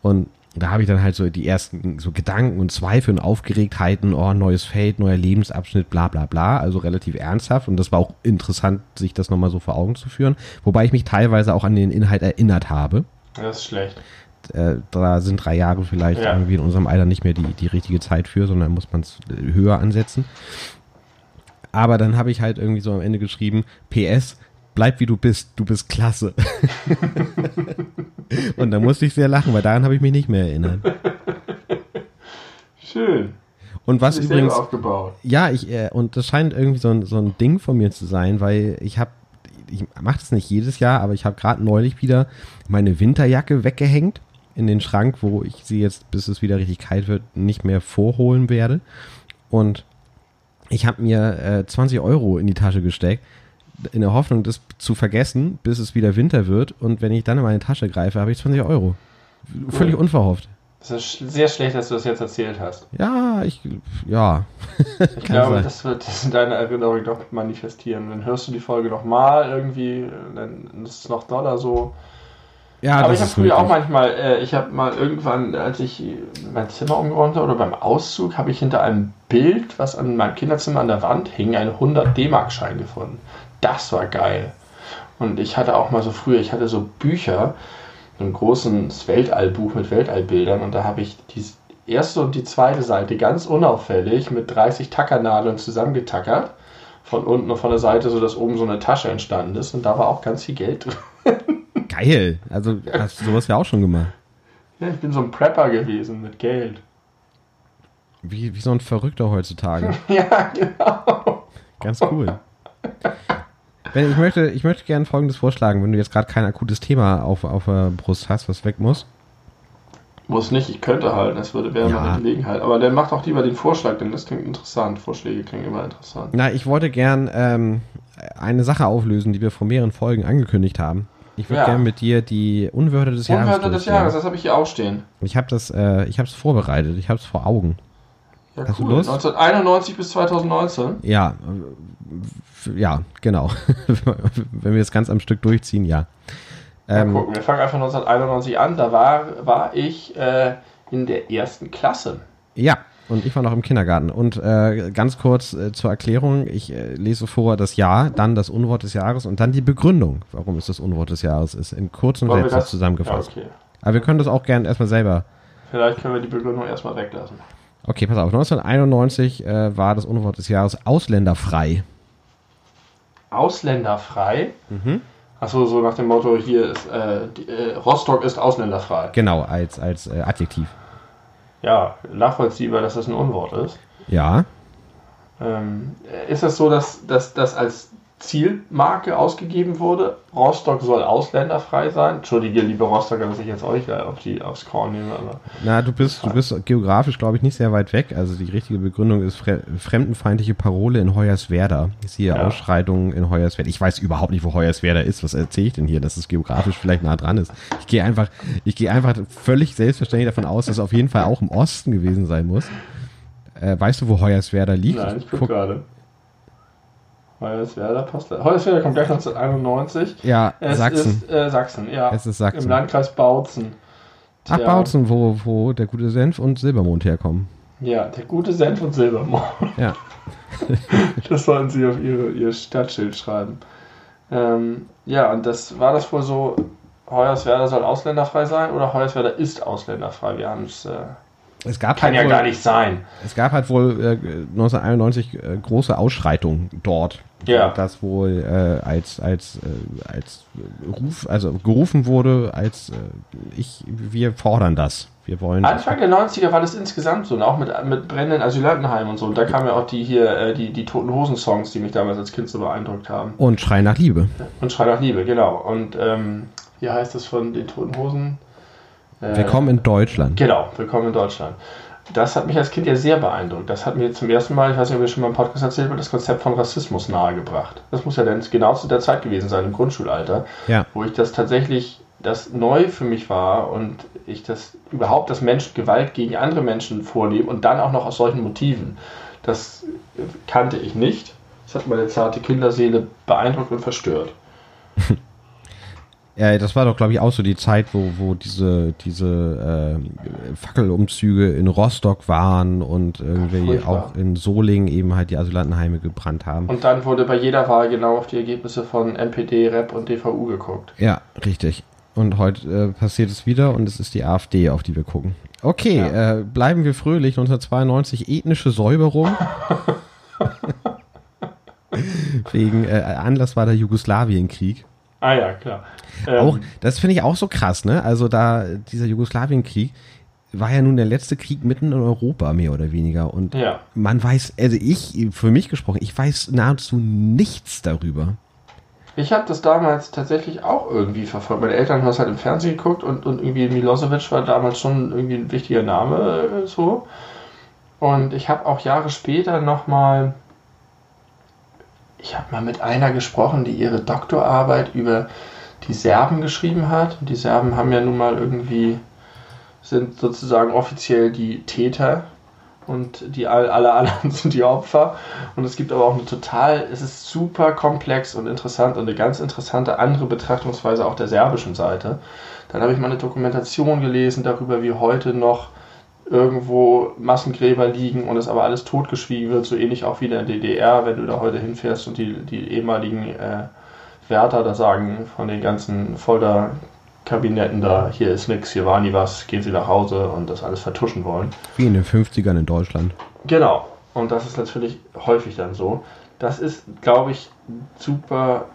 Und da habe ich dann halt so die ersten so Gedanken und Zweifel und Aufgeregtheiten, oh, neues Feld, neuer Lebensabschnitt, bla bla bla, also relativ ernsthaft und das war auch interessant, sich das nochmal so vor Augen zu führen, wobei ich mich teilweise auch an den Inhalt erinnert habe. Das ist schlecht. Äh, da sind drei Jahre vielleicht ja. irgendwie in unserem Alter nicht mehr die, die richtige Zeit für, sondern muss man es höher ansetzen. Aber dann habe ich halt irgendwie so am Ende geschrieben, PS, bleib wie du bist, du bist klasse. und da musste ich sehr lachen, weil daran habe ich mich nicht mehr erinnert. Schön. Und was übrigens. Ja, ich, äh, und das scheint irgendwie so ein, so ein Ding von mir zu sein, weil ich habe ich mache das nicht jedes Jahr, aber ich habe gerade neulich wieder meine Winterjacke weggehängt in den Schrank, wo ich sie jetzt, bis es wieder richtig kalt wird, nicht mehr vorholen werde. Und ich habe mir äh, 20 Euro in die Tasche gesteckt, in der Hoffnung, das zu vergessen, bis es wieder Winter wird. Und wenn ich dann in meine Tasche greife, habe ich 20 Euro. Völlig Cool. unverhofft. Es ist sehr schlecht, dass du das jetzt erzählt hast. Ja, ich, ja. Ich glaube, sein. das wird das in deiner Erinnerung doch manifestieren. Dann hörst du die Folge nochmal irgendwie, dann ist es noch doller so. Ja, Aber das ich habe früher auch möglich. manchmal, äh, ich habe mal irgendwann, als ich mein Zimmer umgeräumt habe oder beim Auszug, habe ich hinter einem Bild, was an meinem Kinderzimmer an der Wand hing, einen 100 D-Mark-Schein gefunden. Das war geil. Und ich hatte auch mal so früher, ich hatte so Bücher, so ein großes Weltallbuch mit Weltallbildern und da habe ich die erste und die zweite Seite ganz unauffällig mit 30 Tackernadeln zusammengetackert. Von unten und von der Seite, so dass oben so eine Tasche entstanden ist und da war auch ganz viel Geld drin. Geil. Also hast du sowas ja auch schon gemacht. Ja, ich bin so ein Prepper gewesen mit Geld. Wie, wie so ein Verrückter heutzutage. Ja, genau. Ganz cool. Ben, ich möchte, ich möchte gerne Folgendes vorschlagen, wenn du jetzt gerade kein akutes Thema auf, auf der Brust hast, was weg muss. Muss nicht, ich könnte halt, das würde wäre Ja. meine Gelegenheit. Aber dann macht doch lieber den Vorschlag, denn das klingt interessant. Vorschläge klingen immer interessant. Na, ich wollte gern ähm, eine Sache auflösen, die wir vor mehreren Folgen angekündigt haben. Ich würde Ja. gern mit dir die Unwörter des Jahres Unwörter des. Jahres, das habe ich hier auch stehen. Ich habe das, äh, ich habe es vorbereitet. Ich habe es vor Augen. Ja, Hast du cool. Lust? 1991 bis 2019. Ja, ja, genau. wenn wir es ganz am Stück durchziehen, ja. Mal Ähm, gucken, wir fangen einfach 1991 an. Da war, war ich äh, in der ersten Klasse. Ja, und ich war noch im Kindergarten. Und äh, ganz kurz äh, zur Erklärung, ich äh, lese vor das Jahr, dann das Unwort des Jahres und dann die Begründung, warum es das Unwort des Jahres ist, in kurzen Wollen Sätzen zusammengefasst. Ja, okay. Aber wir können das auch gerne erstmal selber. Vielleicht können wir die Begründung erstmal weglassen. Okay, pass auf, 1991 äh, war das Unwort des Jahres ausländerfrei. Ausländerfrei. Mhm. Achso, so nach dem Motto, hier ist äh, die, äh, Rostock ist ausländerfrei. Genau, als, als äh, Adjektiv. Ja, nachvollziehbar, dass das ein Unwort ist. Ja, Ähm, ist es so, dass dass das als Zielmarke ausgegeben wurde? Rostock soll ausländerfrei sein? Entschuldige, liebe Rostocker, dass ich jetzt euch auf die, aufs Korn nehme, aber na, du bist, du bist geografisch, glaube ich, nicht sehr weit weg. Also die richtige Begründung ist fre fremdenfeindliche Parole in Hoyerswerda. Ich sehe Ja. Ausschreitungen in Hoyerswerda. Ich weiß überhaupt nicht, wo Hoyerswerda ist. Was erzähle ich denn hier, dass es geografisch vielleicht nah dran ist? Ich gehe einfach, ich gehe einfach völlig selbstverständlich davon aus, dass es auf jeden Fall auch im Osten gewesen sein muss. Äh, weißt du, wo Hoyerswerda liegt? nein, ich gucke Guck- gerade. Hoyerswerda passt. Hoyerswerda kommt gleich 1991. Ja, Es Sachsen. ist äh, Sachsen, ja. Es ist Sachsen. Im Landkreis Bautzen. Ach, Bautzen, wo, wo der gute Senf und Silbermond herkommen. Ja, der gute Senf und Silbermond. Ja. Das sollten Sie auf Ihre, Ihr Stadtschild schreiben. Ähm, ja, und das war das wohl so, Hoyerswerda soll ausländerfrei sein oder Hoyerswerda ist ausländerfrei? Wir haben es. Äh, Es gab kann halt ja wohl, gar nicht sein. Es gab halt wohl äh, 1991 äh, große Ausschreitungen dort. Ja. Das wohl äh, als, als, äh, als Ruf, also gerufen wurde, als äh, ich, wir fordern das. Wir wollen. Anfang der 90er war das insgesamt so, und auch mit, mit brennenden Asylantenheimen und so. Und da kamen ja auch die hier, äh, die, die Toten Hosen-Songs, die mich damals als Kind so beeindruckt haben. und Schrei nach Liebe. Und Schrei nach Liebe, genau. Und ähm, wie heißt das von den Toten Hosen? Äh, Willkommen in Deutschland. Genau, willkommen in Deutschland. Das hat mich als Kind ja sehr beeindruckt. Das hat mir zum ersten Mal, ich weiß nicht, ob ich schon mal im Podcast erzählt habe, das Konzept von Rassismus nahegebracht. Das muss ja dann genau zu der Zeit gewesen sein, im Grundschulalter, Ja. wo ich das tatsächlich, das neu für mich war und ich das überhaupt, dass Menschen Gewalt gegen andere Menschen vornehmen und dann auch noch aus solchen Motiven. Das kannte ich nicht. Das hat meine zarte Kinderseele beeindruckt und verstört. Ja, das war doch, glaube ich, auch so die Zeit, wo, wo diese, diese äh, Fackelumzüge in Rostock waren und irgendwie auch in Solingen eben halt die Asylantenheime gebrannt haben. Und dann wurde bei jeder Wahl genau auf die Ergebnisse von NPD, REP und DVU geguckt. Ja, richtig. Und heute äh, passiert es wieder und es ist die AfD, auf die wir gucken. Okay, äh, bleiben wir fröhlich. 1992 ethnische Säuberung. Wegen äh, Anlass war der Jugoslawienkrieg. Ah ja, klar. Ähm, Auch, das finde ich auch so krass, ne? Also da, dieser Jugoslawienkrieg war ja nun der letzte Krieg mitten in Europa, mehr oder weniger. Und Ja. man weiß, also ich, für mich gesprochen, ich weiß nahezu nichts darüber. Ich habe das damals tatsächlich auch irgendwie verfolgt. Meine Eltern haben es halt im Fernsehen geguckt und, und irgendwie Milosevic war damals schon irgendwie ein wichtiger Name äh, so. Und ich habe auch Jahre später nochmal, ich habe mal mit einer gesprochen, die ihre Doktorarbeit über die Serben geschrieben hat. Die Serben haben ja nun mal irgendwie, sind sozusagen offiziell die Täter und die alle, alle anderen sind die Opfer. Und es gibt aber auch eine total, es ist super komplex und interessant und eine ganz interessante andere Betrachtungsweise auch der serbischen Seite. Dann habe ich mal eine Dokumentation gelesen darüber, wie heute noch irgendwo Massengräber liegen und es aber alles totgeschwiegen wird, so ähnlich auch wie in der DDR, wenn du da heute hinfährst und die, die ehemaligen äh, Wärter da sagen von den ganzen Folterkabinetten da, hier ist nichts, hier war nie was, gehen Sie nach Hause und das alles vertuschen wollen. Wie in den 50ern in Deutschland. Genau. Und das ist natürlich häufig dann so. Das ist, glaube ich, super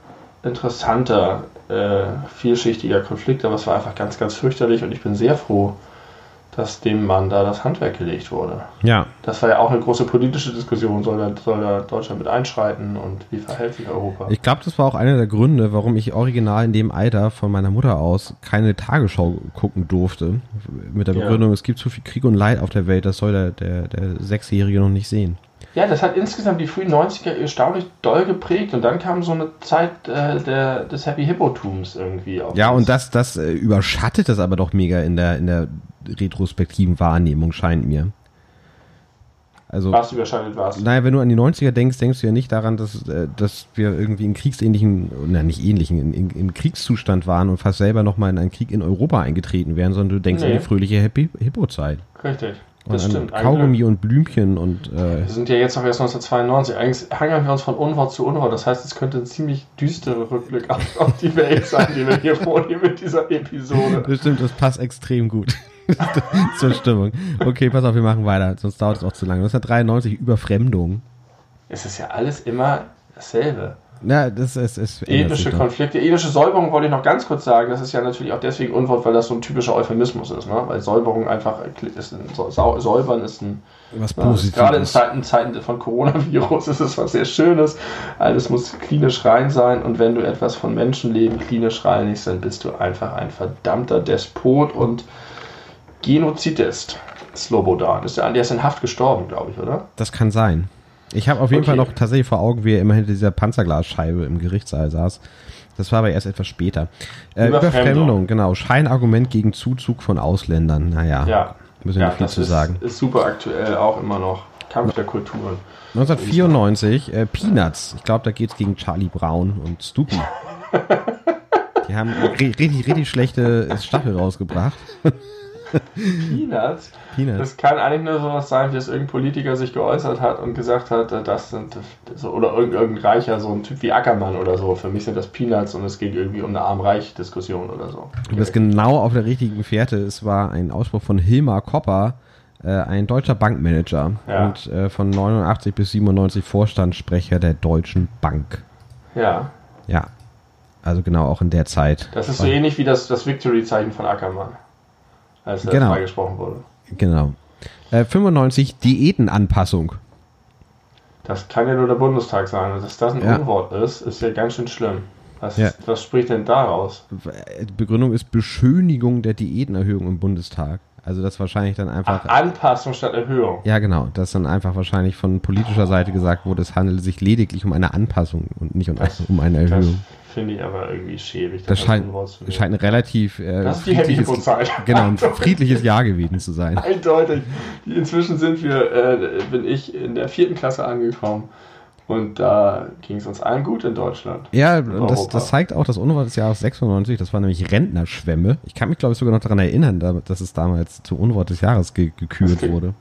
interessanter, äh, vielschichtiger Konflikt, aber es war einfach ganz, ganz fürchterlich und ich bin sehr froh, dass dem Mann da das Handwerk gelegt wurde. Ja. Das war ja auch eine große politische Diskussion. Soll da, soll da Deutschland mit einschreiten und wie verhält sich Europa? Ich glaube, das war auch einer der Gründe, warum ich original in dem Alter von meiner Mutter aus keine Tagesschau gucken durfte. Mit der Ja. Begründung, es gibt zu viel Krieg und Leid auf der Welt, das soll der, der, der Sechsjährige noch nicht sehen. Ja, das hat insgesamt die frühen 90er erstaunlich doll geprägt und dann kam so eine Zeit äh, der, des Happy Hippo-Tums irgendwie auf Ja, und das, das äh, überschattet das aber doch mega in der, in der retrospektiven Wahrnehmung, scheint mir. Also, Was überscheidet was? naja, wenn du an die 90er denkst, denkst du ja nicht daran, dass, äh, dass wir irgendwie in kriegsähnlichen, na nicht ähnlichen, in, in, im Kriegszustand waren und fast selber nochmal in einen Krieg in Europa eingetreten wären, sondern du denkst Nee. an die fröhliche Happy Hippo-Zeit. Richtig. Das stimmt. Kaugummi und Blümchen und äh, Wir sind ja jetzt noch erst 1992. Eigentlich hangeln wir uns von Unwort zu Unwort. Das heißt, es könnte ein ziemlich düsterer Rückblick auf, auf die Welt sein, die wir hier vornehmen mit dieser Episode. das stimmt, das passt extrem gut zur Stimmung. Okay, pass auf, wir machen weiter, sonst dauert es auch zu lange. 1993, Überfremdung. Es ist ja alles immer dasselbe. Ja, das ist, sich doch. Konflikte. Ethnische Säuberung wollte ich noch ganz kurz sagen. Das ist ja natürlich auch deswegen Unwort, weil das so ein typischer Euphemismus ist. Ne? Weil Säuberung einfach ist ein, Säubern ist ein Was Ja, das ist gerade in Positives. Zeiten, Zeiten von Coronavirus ist es was sehr Schönes. Alles muss klinisch rein sein und wenn du etwas von Menschenleben klinisch reinigst, dann bist du einfach ein verdammter Despot und Genozidist. Slobodan. Ist der, der ist in Haft gestorben, glaube ich, oder? Das kann sein. Ich habe auf jeden Okay. Fall noch tatsächlich vor Augen, wie er immer hinter dieser Panzerglasscheibe im Gerichtssaal saß. Das war aber erst etwas später. Äh, Überfremdung. Genau. Scheinargument gegen Zuzug von Ausländern. Naja, Ja. müssen wir ja, nicht viel zu ist, sagen. ist super aktuell auch immer noch. Kampf der Kulturen. 1994, äh, Peanuts. Ich glaube, da geht's gegen Charlie Brown und Stoopy. Die haben richtig, richtig schlechte Staffel rausgebracht. Peanuts. Peanuts. Das kann eigentlich nur sowas sein, wie es irgendein Politiker sich geäußert hat und gesagt hat, äh, das sind so, oder irgendein, Reicher, so ein Typ wie Ackermann oder so. Für mich sind das Peanuts und es ging irgendwie um eine Arm-Reich-Diskussion oder so. Du bist genau auf der richtigen Fährte. Es war ein Ausspruch von Hilmar Kopper, äh, ein deutscher Bankmanager Ja. und äh, von 89 bis 97 Vorstandssprecher der Deutschen Bank. Ja, Ja, also genau auch in der Zeit. das ist so ähnlich wie das, das Victory-Zeichen von Ackermann, als das Genau. mal gesprochen wurde. Genau. Äh, 95 Diätenanpassung. Das kann ja nur der Bundestag sein. Dass das ein Ja. Unwort ist, ist ja ganz schön schlimm. Was, Ja. was spricht denn daraus? Äh, Begründung ist Beschönigung der Diätenerhöhung im Bundestag. Also das wahrscheinlich dann einfach. Ach, Anpassung statt Erhöhung. Ja, genau. Dass dann einfach wahrscheinlich von politischer Seite gesagt wurde, es handelt sich lediglich um eine Anpassung und nicht um, Das- um eine Das Erhöhung. Finde ich aber irgendwie schäbig. Das als scheint, zu scheint ein relativ äh, Das ist die friedliches, genau, ein friedliches Jahr gewesen zu sein. Eindeutig. Inzwischen sind wir, äh, bin ich in der vierten Klasse angekommen und da ging es uns allen gut in Deutschland. Ja, und das, das zeigt auch das Unwort des Jahres 96, das war nämlich Rentnerschwemme. Ich kann mich, glaube ich, sogar noch daran erinnern, da- dass es damals zum Unwort des Jahres ge gekürt wurde.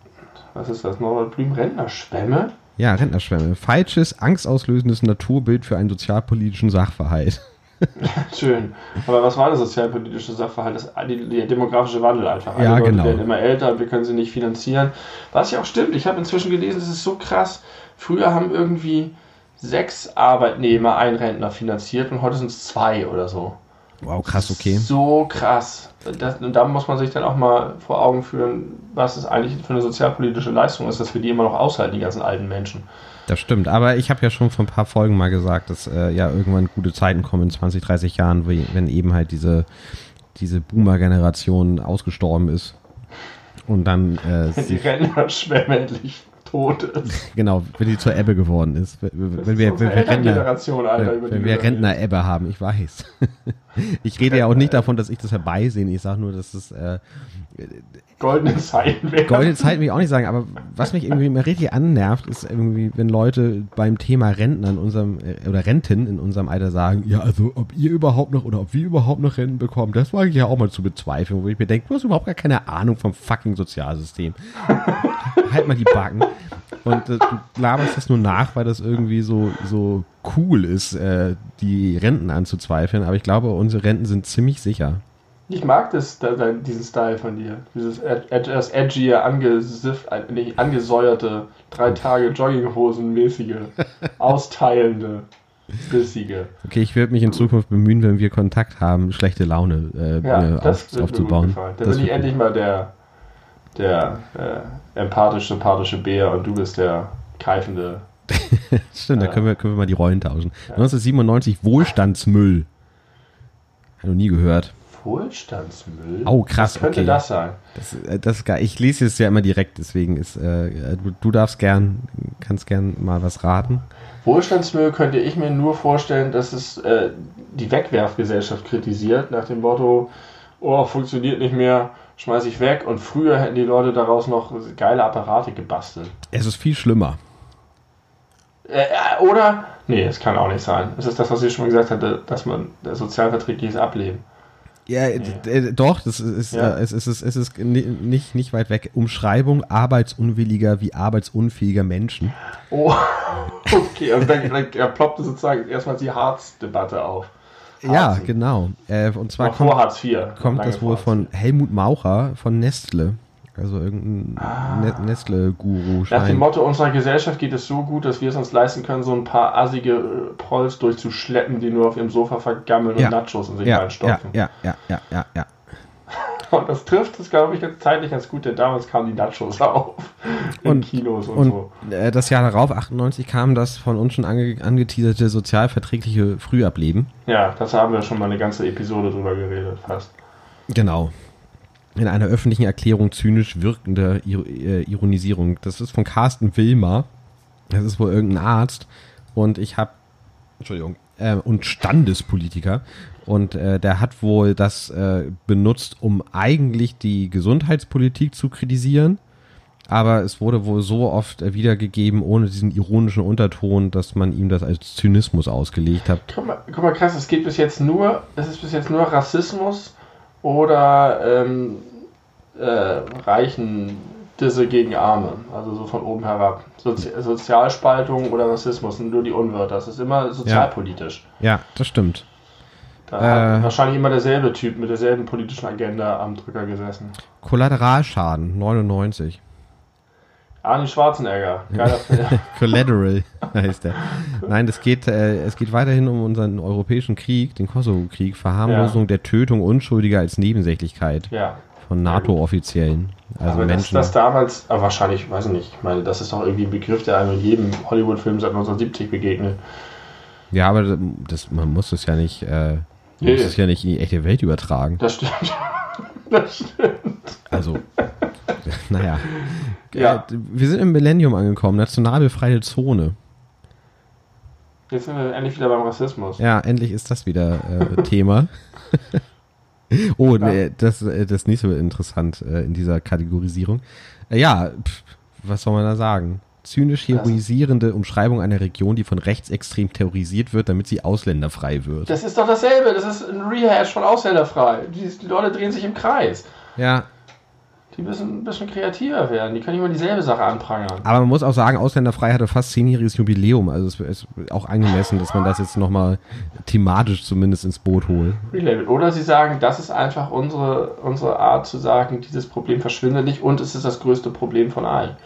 Was ist das? Norbert Blüm, Rentnerschwemme? Ja, Rentnerschwemme. Falsches, angstauslösendes Naturbild für einen sozialpolitischen Sachverhalt. Schön. Aber was war das sozialpolitische Sachverhalt? Das, die, der demografische Wandel einfach. Alle Ja, Leute genau. werden immer älter und wir können sie nicht finanzieren. Was ja auch stimmt. Ich habe inzwischen gelesen, das ist so krass. Früher haben irgendwie sechs Arbeitnehmer einen Rentner finanziert und heute sind es zwei oder so. Wow, krass, okay. So krass. Das, und da muss man sich dann auch mal vor Augen führen, was es eigentlich für eine sozialpolitische Leistung ist, dass wir die immer noch aushalten, die ganzen alten Menschen. Das stimmt, aber ich habe ja schon vor ein paar Folgen mal gesagt, dass äh, ja irgendwann gute Zeiten kommen in 20, 30 Jahren, wenn eben halt diese, diese Boomer-Generation ausgestorben ist. Und dann äh, Die sich, Rentner schwämmendlich tot ist. genau, wenn die zur Ebbe geworden ist. Wenn, Das ist wir, unsere wenn wir Rentner, Alter, wenn wir reden. Rentner-Ebbe haben, ich weiß. Ich rede ja auch nicht davon, dass ich das herbeisehne. Ich sage nur, dass es äh, Goldene Zeiten wären. goldene Zeit will ich auch nicht sagen, aber was mich irgendwie immer richtig annervt, ist irgendwie, wenn Leute beim Thema Rentner in unserem, äh, oder Renten in unserem Alter sagen, ja, also ob ihr überhaupt noch oder ob wir überhaupt noch Renten bekommen, das wage ich ja auch mal zu bezweifeln, wo ich mir denke, du hast überhaupt gar keine Ahnung vom fucking Sozialsystem. halt mal die Backen. Und äh, du laberst das nur nach, weil das irgendwie so, so cool ist, äh, die Renten anzuzweifeln. Aber ich glaube, unsere Renten sind ziemlich sicher. Ich mag das, da, da, diesen Style von dir. Dieses das edgy, angesifft, äh, nee, angesäuerte, drei Tage Jogginghosen-mäßige, austeilende, bissige. Okay, ich werde mich in Zukunft bemühen, wenn wir Kontakt haben, schlechte Laune äh, Ja, mir das auf, aufzubauen. Da Das bin ich endlich mal der, der äh, empathisch sympathische Bär und du bist der keifende. Stimmt, da Ja. können wir, können wir mal die Rollen tauschen. 1997 Wohlstandsmüll. Habe noch nie gehört. Wohlstandsmüll? Oh, krass, Was könnte okay. das sein? Das, äh, das. Ich lese es ja immer direkt, deswegen ist, äh, du, du darfst gern, kannst gern mal was raten. Wohlstandsmüll könnte ich mir nur vorstellen, dass es äh, die Wegwerfgesellschaft kritisiert, nach dem Motto, oh, funktioniert nicht mehr, schmeiß ich weg. Und früher hätten die Leute daraus noch geile Apparate gebastelt. Es ist viel schlimmer. Äh, äh, oder? Nee, es kann auch nicht sein. Es ist das, was ich schon mal gesagt hatte, dass man äh, sozialverträgliches Ableben. Ja, äh, äh, doch, das ist, Ja. äh, es, ist, es ist, es ist ni- nicht, nicht weit weg. Umschreibung arbeitsunwilliger wie arbeitsunfähiger Menschen. Oh, okay. Und dann, dann, ploppte sozusagen erstmal die Harz-Debatte auf. Ja, Harzen. genau. Äh, und zwar Noch kommt, kommt das wohl von Helmut Maucher von Nestle. Also irgendein Ne- Nestle-Guru. Nach dem. Motto, unserer Gesellschaft geht es so gut, dass wir es uns leisten können, so ein paar assige äh, Prolls durchzuschleppen, die nur auf ihrem Sofa vergammeln Ja. und Nachos in sich Ja, ja, reinstopfen. ja, ja, ja, ja, ja. Und das trifft es, glaube ich, jetzt zeitlich ganz gut, denn damals kamen die Nachos auf. In Und- Kinos und, Und so. äh, das Jahr darauf, 98, kam das von uns schon ange angeteaserte sozialverträgliche Frühableben. Ja, das haben wir schon mal eine ganze Episode drüber geredet, fast. Genau. In einer öffentlichen Erklärung zynisch wirkende Ir äh, Ironisierung. Das ist von Carsten Wilmer. Das ist wohl irgendein Arzt. Und ich habe, Entschuldigung, äh, und Standespolitiker. Und äh, der hat wohl das äh, benutzt, um eigentlich die Gesundheitspolitik zu kritisieren. Aber es wurde wohl so oft äh, wiedergegeben, ohne diesen ironischen Unterton, dass man ihm das als Zynismus ausgelegt hat. Guck mal, guck mal, krass, es geht bis jetzt nur, es ist bis jetzt nur Rassismus oder ähm, äh, Reichen Disse gegen Arme, also so von oben herab. Sozi Sozialspaltung oder Rassismus sind nur die Unwörter. Das ist immer sozialpolitisch. Ja, das stimmt. Da Äh. hat wahrscheinlich immer derselbe Typ mit derselben politischen Agenda am Drücker gesessen. Kollateralschaden, 99. Arnie Schwarzenegger, geiler Film. Collateral heißt der. Nein, es geht, äh, es geht weiterhin um unseren europäischen Krieg, den Kosovo-Krieg, Verharmlosung der Tötung Unschuldiger als Nebensächlichkeit Ja. von NATO-Offiziellen. Also aber das, Menschen. das damals, aber wahrscheinlich, weiß ich nicht, ich meine, das ist doch irgendwie ein Begriff, der einem in jedem Hollywood-Film seit 1970 begegnet. ja, aber das, man muss es ja nicht, äh, man Nee. muss es ja nicht in die echte Welt übertragen. Das stimmt. Das stimmt. Also, naja. Ja. Äh, wir sind im Millennium angekommen, national befreite Zone. Jetzt sind wir endlich wieder beim Rassismus. Ja, endlich ist das wieder äh, Thema. oh, nee, das, äh, das ist nicht so interessant äh, in dieser Kategorisierung. Äh, ja, pff, was soll man da sagen? Zynisch heroisierende Umschreibung einer Region, die von rechtsextrem terrorisiert wird, damit sie ausländerfrei wird. Das ist doch dasselbe. Das ist ein Rehash von Ausländerfrei. Die, die Leute drehen sich im Kreis. Ja, Die müssen ein bisschen kreativer werden. Die können immer dieselbe Sache anprangern. aber man muss auch sagen, ausländerfrei hatte fast zehnjähriges Jubiläum. Also es ist auch angemessen, dass man das jetzt nochmal thematisch zumindest ins Boot holt. Relabel. Oder sie sagen, das ist einfach unsere, unsere Art zu sagen, dieses Problem verschwindet nicht und es ist das größte Problem von allen.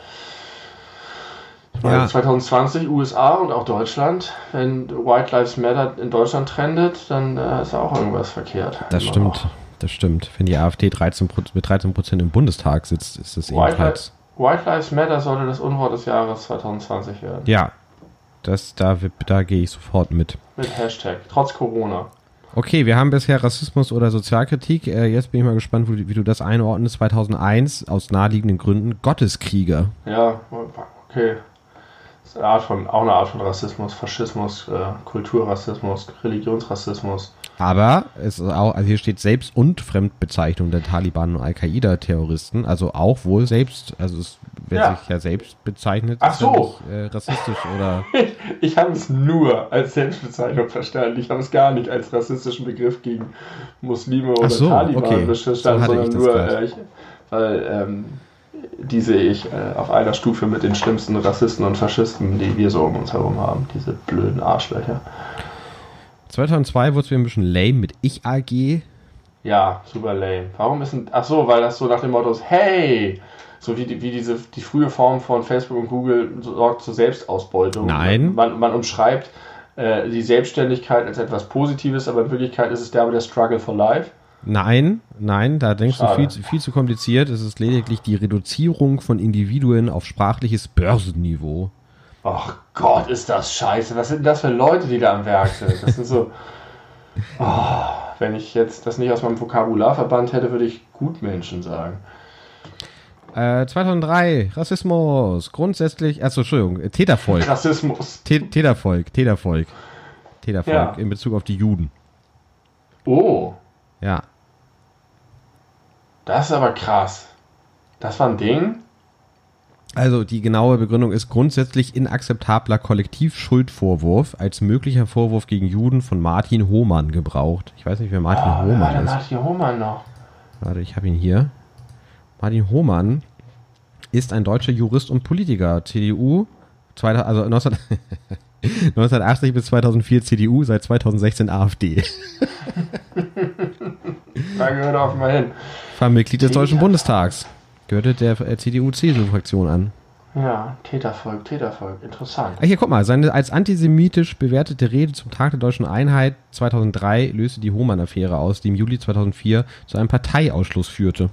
Ja. 2020 USA und auch Deutschland, wenn White Lives Matter in Deutschland trendet, dann äh, ist auch irgendwas verkehrt. Das stimmt. Noch. Das stimmt. Wenn die AfD 13, mit 13 Prozent im Bundestag sitzt, ist das White ebenfalls. White Lives Matter sollte das Unwort des Jahres 2020 werden. Ja, das, da, da gehe ich sofort mit. Mit Hashtag, trotz Corona. Okay, wir haben bisher Rassismus oder Sozialkritik. Äh, jetzt bin ich mal gespannt, wie, wie du das einordnest. 2001 aus naheliegenden Gründen Gotteskrieger. Ja, okay ist eine Art von, auch eine Art von Rassismus, Faschismus, äh, Kulturrassismus, Religionsrassismus. Aber es ist auch, also hier steht Selbst- und Fremdbezeichnung der Taliban und Al-Qaida-Terroristen, also auch wohl selbst, also es, wer ja. sich ja selbst bezeichnet, Ach so. Nicht, äh, rassistisch oder. ich habe es nur als Selbstbezeichnung verstanden. Ich habe es gar nicht als rassistischen Begriff gegen Muslime oder so, Taliban okay. verstanden, so sondern nur, äh, ich, weil ähm, die sehe ich äh, auf einer Stufe mit den schlimmsten Rassisten und Faschisten, die wir so um uns herum haben. Diese blöden Arschlöcher. 2002 wurde es wieder ein bisschen lame mit Ich AG. Ja, super lame. Warum ist ein. Ach so, weil das so nach dem Motto ist: Hey! So wie, die, wie diese, die frühe Form von Facebook und Google sorgt zur Selbstausbeutung. Nein. Man, man umschreibt äh, die Selbstständigkeit als etwas Positives, aber in Wirklichkeit ist es der, der Struggle for Life. Nein, nein, da denkst Schade. du viel, viel zu kompliziert. Es ist lediglich die Reduzierung von Individuen auf sprachliches Börsenniveau. Ach Gott, ist das scheiße. Was sind das für Leute, die da am Werk sind? Das sind so. Oh, wenn ich jetzt das nicht aus meinem Vokabular verbannt hätte, würde ich Gutmenschen sagen. Äh, 2003, Rassismus. Grundsätzlich, also Entschuldigung, Tätervolk. Rassismus. Tätervolk, Tätervolk. Tätervolk ja. in Bezug auf die Juden. Oh. Ja. Das ist aber krass. Das war ein Ding? Also die genaue Begründung ist grundsätzlich inakzeptabler Kollektivschuldvorwurf als möglicher Vorwurf gegen Juden von Martin Hohmann gebraucht. Ich weiß nicht, wer Martin oh, Hohmann wer ist. Martin Hohmann noch. Warte, ich habe ihn hier. Martin Hohmann ist ein deutscher Jurist und Politiker. CDU, also 19, 1980 bis 2004 CDU, seit 2016 AfD. da gehört auch mal hin. War Mitglied des Deutschen Bundestags. Gehörte der CDU-CSU-Fraktion an. Ja, Tätervolk, Tätervolk, interessant. Ah, hier, guck mal, seine als antisemitisch bewertete Rede zum Tag der deutschen Einheit 2003 löste die Hohmann-Affäre aus, die im Juli 2004 zu einem Parteiausschluss führte.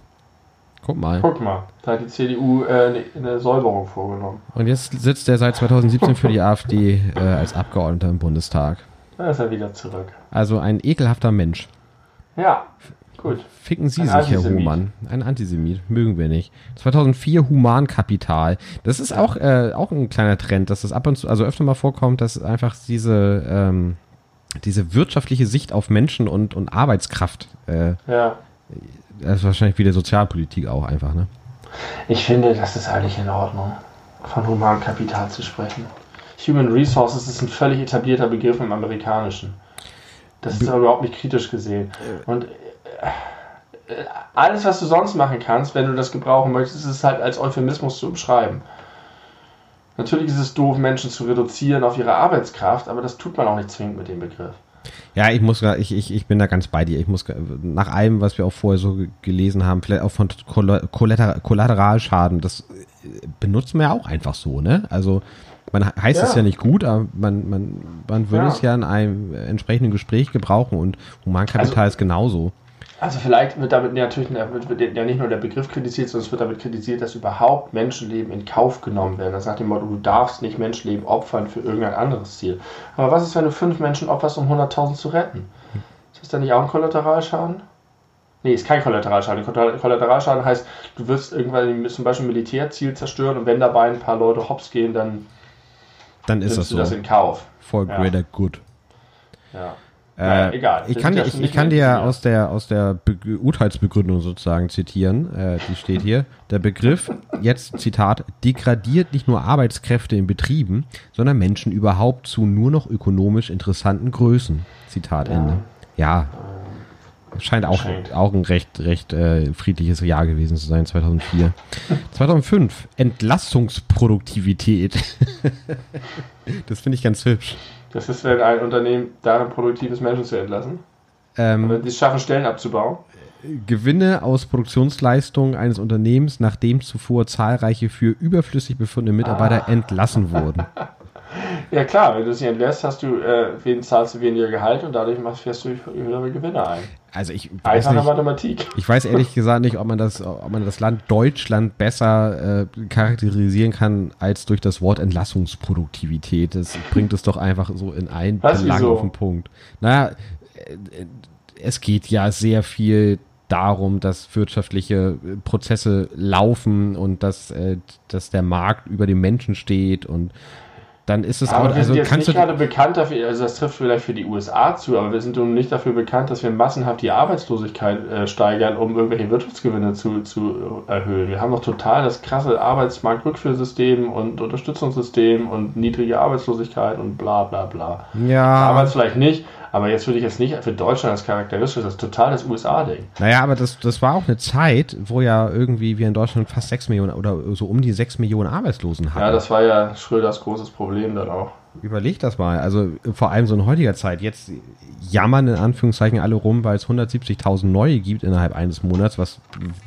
Guck mal. Guck mal, da hat die CDU äh, eine Säuberung vorgenommen. Und jetzt sitzt er seit 2017 für die AfD äh, als Abgeordneter im Bundestag. Da ist er wieder zurück. Also ein ekelhafter Mensch. Ja, gut. Ficken Sie ein sich, Herr Humann. Ein Antisemit. Mögen wir nicht. 2004 Humankapital. Das ist auch, äh, auch ein kleiner Trend, dass das ab und zu, also öfter mal vorkommt, dass einfach diese, ähm, diese wirtschaftliche Sicht auf Menschen und, und Arbeitskraft äh, ja das ist wahrscheinlich wieder Sozialpolitik auch einfach, ne? Ich finde, das ist eigentlich in Ordnung, von Humankapital zu sprechen. Human Resources ist ein völlig etablierter Begriff im Amerikanischen. Das ist überhaupt nicht kritisch gesehen. Und äh, alles, was du sonst machen kannst, wenn du das gebrauchen möchtest, ist es halt als Euphemismus zu umschreiben. Natürlich ist es doof, Menschen zu reduzieren auf ihre Arbeitskraft, aber das tut man auch nicht zwingend mit dem Begriff. Ja, ich muss, ich, ich, ich bin da ganz bei dir. Ich muss nach allem, was wir auch vorher so gelesen haben, vielleicht auch von Kollateralschaden, das äh, benutzt man ja auch einfach so, ne? Also man heißt es ja. ja nicht gut, aber man, man, man würde ja. es ja in einem entsprechenden Gespräch gebrauchen und Humankapital also, ist genauso. Also vielleicht wird damit natürlich wird ja nicht nur der Begriff kritisiert, sondern es wird damit kritisiert, dass überhaupt Menschenleben in Kauf genommen werden. Das nach dem Motto, du darfst nicht Menschenleben opfern für irgendein anderes Ziel. Aber was ist, wenn du fünf Menschen opferst, um 100.000 zu retten? Ist das dann nicht auch ein Kollateralschaden? Nee, ist kein Kollateralschaden. Kollateralschaden heißt, du wirst irgendwann zum Beispiel ein Militärziel zerstören und wenn dabei ein paar Leute hops gehen, dann, dann ist das du so. das in Kauf. For greater ja. good. Ja. Äh, egal. Ich kann, ich, ich kann dir aus der, aus der Be Urteilsbegründung sozusagen zitieren, äh, die steht hier. Der Begriff, jetzt Zitat, degradiert nicht nur Arbeitskräfte in Betrieben, sondern Menschen überhaupt zu nur noch ökonomisch interessanten Größen. Zitat ja. Ende. Ja. Scheint auch, auch ein recht, recht äh, friedliches Jahr gewesen zu sein, 2004. 2005, Entlastungsproduktivität. das finde ich ganz hübsch. Das ist, wenn ein Unternehmen darin produktiv ist, Menschen zu entlassen. Ähm, Oder die es schaffen, Stellen abzubauen. Gewinne aus Produktionsleistungen eines Unternehmens, nachdem zuvor zahlreiche für überflüssig befundene Mitarbeiter entlassen wurden. Ja klar, wenn du sie entlässt, hast du, äh, wen zahlst du weniger Gehalt und dadurch machst, fährst du höhere Gewinne ein. Also ich weiß Einfache nicht, Mathematik. ich weiß ehrlich gesagt nicht, ob man das, ob man das Land Deutschland besser äh, charakterisieren kann als durch das Wort Entlassungsproduktivität. Das bringt es doch einfach so in ein Was, Belang auf den Punkt. Naja, äh, es geht ja sehr viel darum, dass wirtschaftliche äh, Prozesse laufen und dass, äh, dass der Markt über dem Menschen steht und dann ist es Aber auch, wir also sind jetzt kannst nicht gerade bekannt dafür, also das trifft vielleicht für die USA zu, aber wir sind nun nicht dafür bekannt, dass wir massenhaft die Arbeitslosigkeit äh, steigern, um irgendwelche Wirtschaftsgewinne zu, zu erhöhen. Wir haben doch total das krasse Arbeitsmarktrückführsystem und Unterstützungssystem und niedrige Arbeitslosigkeit und bla bla bla. ja, Arbeits vielleicht nicht, aber jetzt würde ich jetzt nicht für Deutschland als charakteristisch, das ist total das USA-Ding. Naja, aber das, das war auch eine Zeit, wo ja irgendwie wir in Deutschland fast 6 Millionen oder so um die 6 Millionen Arbeitslosen hatten. Ja, das war ja Schröders großes Problem dann auch. Überleg das mal. Also vor allem so in heutiger Zeit. Jetzt jammern in Anführungszeichen alle rum, weil es 170.000 neue gibt innerhalb eines Monats, was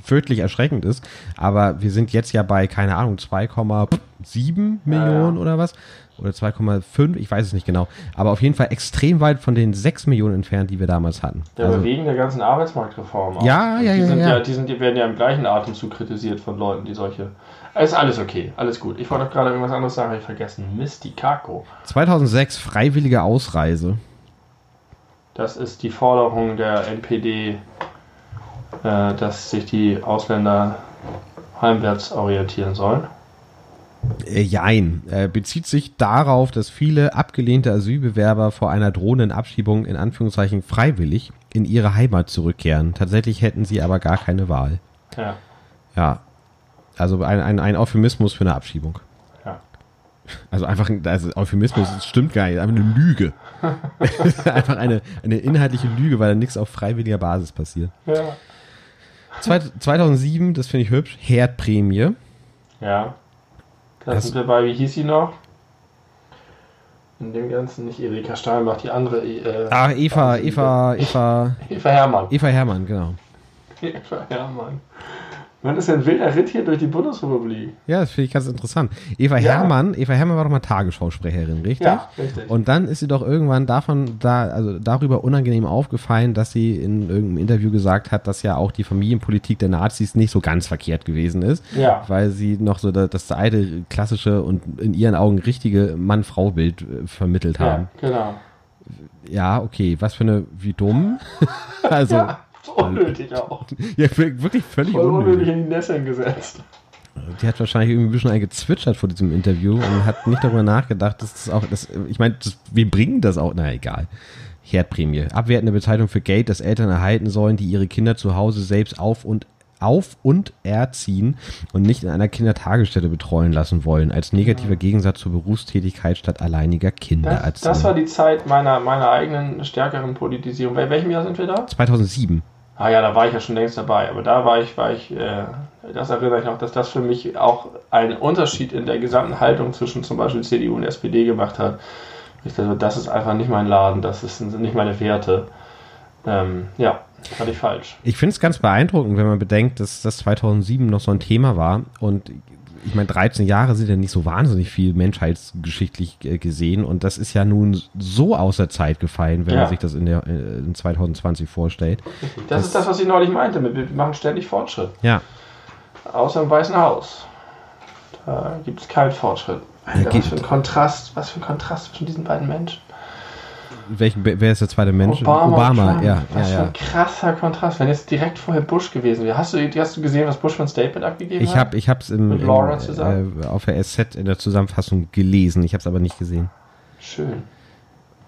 fürchtlich erschreckend ist. Aber wir sind jetzt ja bei, keine Ahnung, 2,7 Millionen ja. oder was. Oder 2,5, ich weiß es nicht genau. Aber auf jeden Fall extrem weit von den 6 Millionen entfernt, die wir damals hatten. Ja, Also- wegen der ganzen Arbeitsmarktreform. auch. Ja, ja, die ja, Sind ja. Die, sind, die werden ja im gleichen Atemzug kritisiert von Leuten, die solche. Ist alles okay, alles gut. Ich wollte doch gerade irgendwas anderes sagen, habe ich vergessen. Mist, die Kako. 2006 freiwillige Ausreise. Das ist die Forderung der NPD, äh, dass sich die Ausländer heimwärts orientieren sollen. Äh, jein. Äh, bezieht sich darauf, dass viele abgelehnte Asylbewerber vor einer drohenden Abschiebung in Anführungszeichen freiwillig in ihre Heimat zurückkehren. Tatsächlich hätten sie aber gar keine Wahl. Ja, Ja. Also ein, ein, ein Euphemismus für eine Abschiebung. ja. Also einfach, ein- also Euphemismus das stimmt gar nicht, einfach eine Lüge. einfach eine, eine inhaltliche Lüge, weil da nichts auf freiwilliger Basis passiert. Ja. Zweit- 2007, das finde ich hübsch, Herdprämie. ja. Da Das- sind wir bei, wie hieß sie noch? In dem Ganzen nicht Erika Steinbach, die andere. Äh, Ah, Eva, Eva, Eva, Eva Hermann. Eva Hermann, genau. Eva Hermann. Man ist ja ein wilder Ritt hier durch die Bundesrepublik. Ja, das finde ich ganz interessant. Eva Ja. Hermann, Eva Hermann war doch mal Tagesschausprecherin, richtig? Ja, richtig. Und dann ist sie doch irgendwann davon da, also darüber unangenehm aufgefallen, dass sie in irgendeinem Interview gesagt hat, dass ja auch die Familienpolitik der Nazis nicht so ganz verkehrt gewesen ist, Ja. weil sie noch so da- das alte klassische und in ihren Augen richtige Mann-Frau-Bild äh, vermittelt haben. Ja, genau. Ja. okay, was für eine, wie dumm. also, Ja, unnötig auch. ja, wirklich völlig Voll unnötig unnötig. in die Nesseln gesetzt. Die hat wahrscheinlich irgendwie ein bisschen ein gezwitschert vor diesem Interview und hat nicht darüber nachgedacht, dass das auch, das, ich meine, das, wir bringen das auch, na egal. Herdprämie. Abwertende Bezeichnung für Geld, das Eltern erhalten sollen, die ihre Kinder zu Hause selbst auf und auf und erziehen und nicht in einer Kindertagesstätte betreuen lassen wollen, als negativer Gegensatz zur Berufstätigkeit statt alleiniger Das, Kindererziehung. das war die Zeit meiner, meiner eigenen stärkeren Politisierung. Bei welchem Jahr sind wir da? 2007. Ah ja, da war ich ja schon längst dabei. Aber da war ich, war ich, äh, das erinnere ich noch, dass das für mich auch einen Unterschied in der gesamten Haltung zwischen zum Beispiel CDU und SPD gemacht hat. Ich dachte, das ist einfach nicht mein Laden, das sind nicht meine Werte. Ähm, ja, fand ich falsch. Ich finde es ganz beeindruckend, wenn man bedenkt, dass das 2007 noch so ein Thema war und ich meine, 13 Jahre sind ja nicht so wahnsinnig viel menschheitsgeschichtlich äh, gesehen und das ist ja nun so außer Zeit gefallen, wenn Ja. man sich das in, der, äh, in 2020 vorstellt. Das, ist das, was ich neulich meinte. Wir machen ständig Fortschritt. Ja, Außer im Weißen Haus. Da gibt es keinen Fortschritt. Alter, was für ein Kontrast, was für ein Kontrast zwischen diesen beiden Menschen. Welchen, wer ist der zweite Mensch? Obama, und Trump. ja, Was ja, für ein krasser Kontrast. Wenn jetzt direkt vorher Bush gewesen wäre. Hast du, hast du gesehen, was Bush für ein Statement abgegeben Ich hat? habe ich im, Mit im, zusammen? äh, auf der SZ in der Zusammenfassung gelesen, ich habe es aber nicht gesehen. Schön.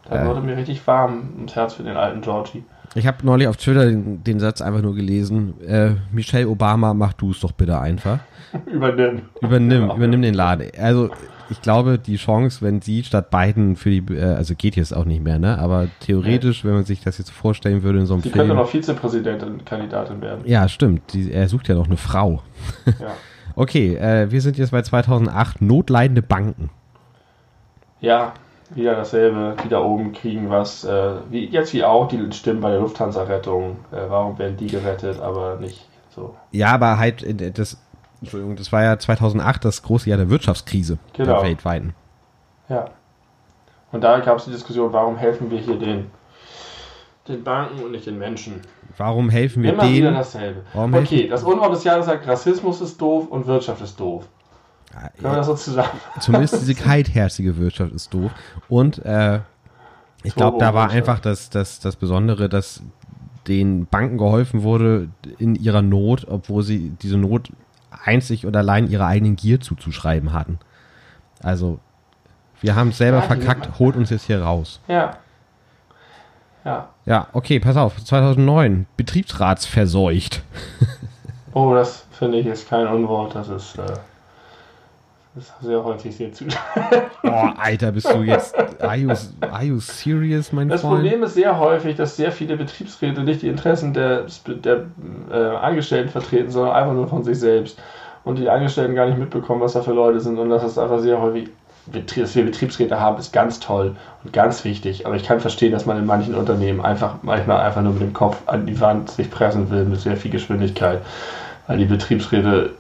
Da Äh. wurde mir richtig warm ums Herz für den alten Georgie. Ich habe neulich auf Twitter den, den Satz einfach nur gelesen, äh, Michelle Obama, mach du es doch bitte einfach. Übernimm. Übernimm, Genau. übernimm den Laden. Also ich glaube, die Chance, wenn sie statt Biden für die, äh, also geht jetzt auch nicht mehr, ne? Aber theoretisch, wenn man sich das jetzt vorstellen würde in so einem Sie könnte Film. noch Vizepräsidentin, Kandidatin werden. Ja, stimmt. Die, er sucht ja noch eine Frau. Ja. Okay, äh, wir sind jetzt bei 2008 notleidende Banken. ja, wieder dasselbe, die da oben kriegen was, äh, wie, jetzt wie auch die Stimmen bei der Lufthansa-Rettung. Äh, warum werden die gerettet, aber nicht so? Ja, aber halt, äh, das, Entschuldigung, das war ja 2008 das große Jahr der Wirtschaftskrise Genau. der weltweiten. Ja. Und da gab es die Diskussion, warum helfen wir hier den, den Banken und nicht den Menschen? Warum helfen wir Immer wieder denen? dasselbe. Warum okay, das Unwort des Jahres sagt, Rassismus ist doof und Wirtschaft ist doof. Können wir das so zusammen? Zumindest diese kaltherzige Wirtschaft ist doof. Und äh, ich glaube, da war einfach das, das, das Besondere, dass den Banken geholfen wurde in ihrer Not, obwohl sie diese Not einzig und allein ihrer eigenen Gier zuzuschreiben hatten. Also, wir haben es selber Ja, verkackt, holt uns jetzt hier raus. Ja. Ja. Ja, okay, pass auf, 2009, Betriebsratsverseucht. Oh, das finde ich ist kein Unwort, das ist, äh, das ist sehr häufig sehr zu. Oh, Alter, bist du jetzt, are you, are you serious, mein Das Freund? Problem ist sehr häufig, dass sehr viele Betriebsräte nicht die Interessen der, der äh, Angestellten vertreten, sondern einfach nur von sich selbst. Und die Angestellten gar nicht mitbekommen, was da für Leute sind. Und das ist einfach sehr häufig, dass wir Betriebsräte haben, ist ganz toll und ganz wichtig. Aber ich kann verstehen, dass man in manchen Unternehmen einfach manchmal einfach nur mit dem Kopf an die Wand sich pressen will mit sehr viel Geschwindigkeit. Weil die Betriebsräte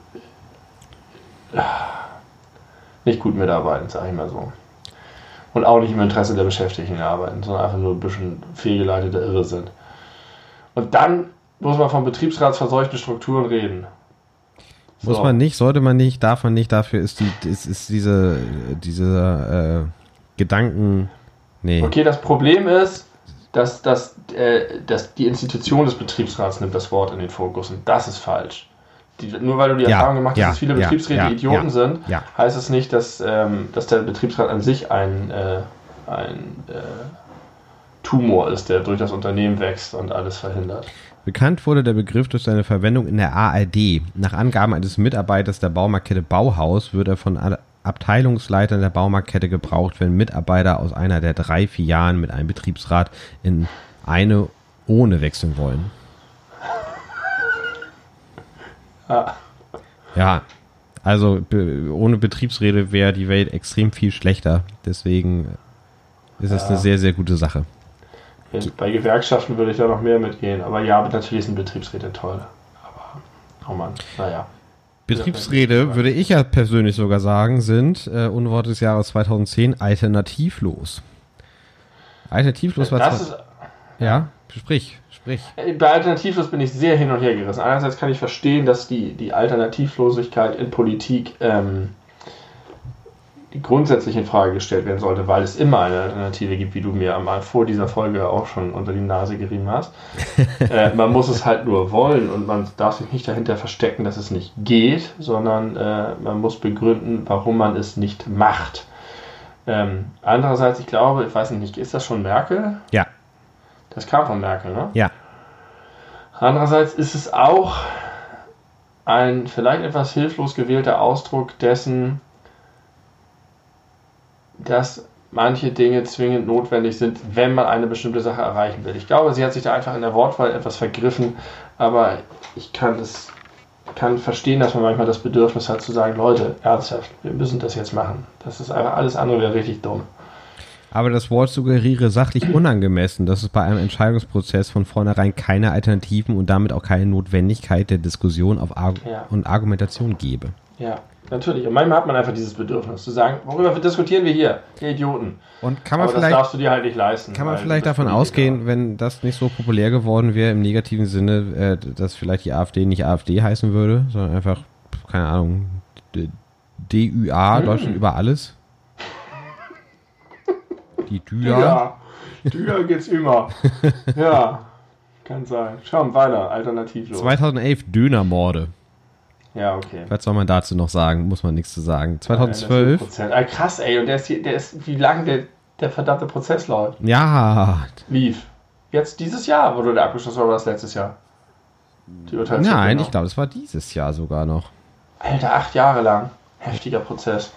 äh, nicht gut mitarbeiten, sage ich mal so. Und auch nicht im Interesse der Beschäftigten arbeiten, sondern einfach nur ein bisschen fehlgeleitete Irre sind. Und dann muss man von betriebsratsverseuchten Strukturen reden. Muss So. man nicht, sollte man nicht, darf man nicht, dafür ist die, ist, ist diese, diese äh, Gedanken, nee. Okay, das Problem ist, dass, dass, äh, dass die Institution des Betriebsrats nimmt das Wort in den Fokus und das ist falsch. Die, nur weil du die Ja, Erfahrung gemacht hast, ja, dass viele Betriebsräte Idioten sind, heißt es nicht, dass, ähm, dass der Betriebsrat an sich ein, äh, ein äh, Tumor ist, der durch das Unternehmen wächst und alles verhindert. Bekannt wurde der Begriff durch seine Verwendung in der ARD. Nach Angaben eines Mitarbeiters der Baumarktkette Bauhaus wird er von Abteilungsleitern der Baumarktkette gebraucht, wenn Mitarbeiter aus einer der drei Filialen mit einem Betriebsrat in eine ohne wechseln wollen. Ah, Ja, also be ohne Betriebsräte wäre die Welt extrem viel schlechter. Deswegen ist es Ja. eine sehr, sehr gute Sache. bei Gewerkschaften würde ich da noch mehr mitgehen, aber ja, natürlich sind Betriebsräte toll. Aber, oh Mann, naja. Betriebsräte, würde ich ja persönlich sogar sagen, sind äh, Unwort des Jahres 2010 alternativlos. Alternativlos war Das ist, ja, sprich, sprich. Bei Alternativlos bin ich sehr hin und her gerissen. Einerseits kann ich verstehen, dass die, die Alternativlosigkeit in Politik ähm, grundsätzlich in Frage gestellt werden sollte, weil es immer eine Alternative gibt, wie du mir einmal vor dieser Folge auch schon unter die Nase gerieben hast. äh, man muss es halt nur wollen und man darf sich nicht dahinter verstecken, dass es nicht geht, sondern äh, man muss begründen, warum man es nicht macht. Ähm, andererseits, ich glaube, ich weiß nicht, ist das schon Merkel? Ja, Das kam von Merkel, ne? ja. Andererseits ist es auch ein vielleicht etwas hilflos gewählter Ausdruck dessen, dass manche Dinge zwingend notwendig sind, wenn man eine bestimmte Sache erreichen will. Ich glaube, sie hat sich da einfach in der Wortwahl etwas vergriffen, aber ich kann das kann verstehen, dass man manchmal das Bedürfnis hat zu sagen, Leute, ernsthaft, wir müssen das jetzt machen. Das ist einfach alles andere wäre richtig dumm. Aber das Wort suggeriere sachlich unangemessen, dass es bei einem Entscheidungsprozess von vornherein keine Alternativen und damit auch keine Notwendigkeit der Diskussion auf Arg Ja. und Argumentation gebe. Ja, natürlich. Und manchmal hat man einfach dieses Bedürfnis zu sagen, worüber diskutieren wir hier? Ihr Idioten. Und kann man Aber das vielleicht darfst du dir halt nicht leisten. Kann man vielleicht davon ausgehen, wenn das nicht so populär geworden wäre, im negativen Sinne, äh, dass vielleicht die AfD nicht AfD heißen würde, sondern einfach, keine Ahnung, DÜA, Hm. Deutschland über alles. Die DÜA. Ja, Tür geht's immer. ja, kann sein. Schauen weiter, alternativlos. 2011 Dönermorde. Ja, okay. Was soll man dazu noch sagen? Muss man nichts zu sagen. 2012. 100%. Ah, krass, ey. Und der ist, hier, der ist wie lange der, der verdammte Prozess läuft. Ja, Lief. Jetzt dieses Jahr wurde der abgeschlossen oder das letztes Jahr? Die nein, ich glaube, das war dieses Jahr sogar noch. Alter, acht Jahre lang. Heftiger Prozess.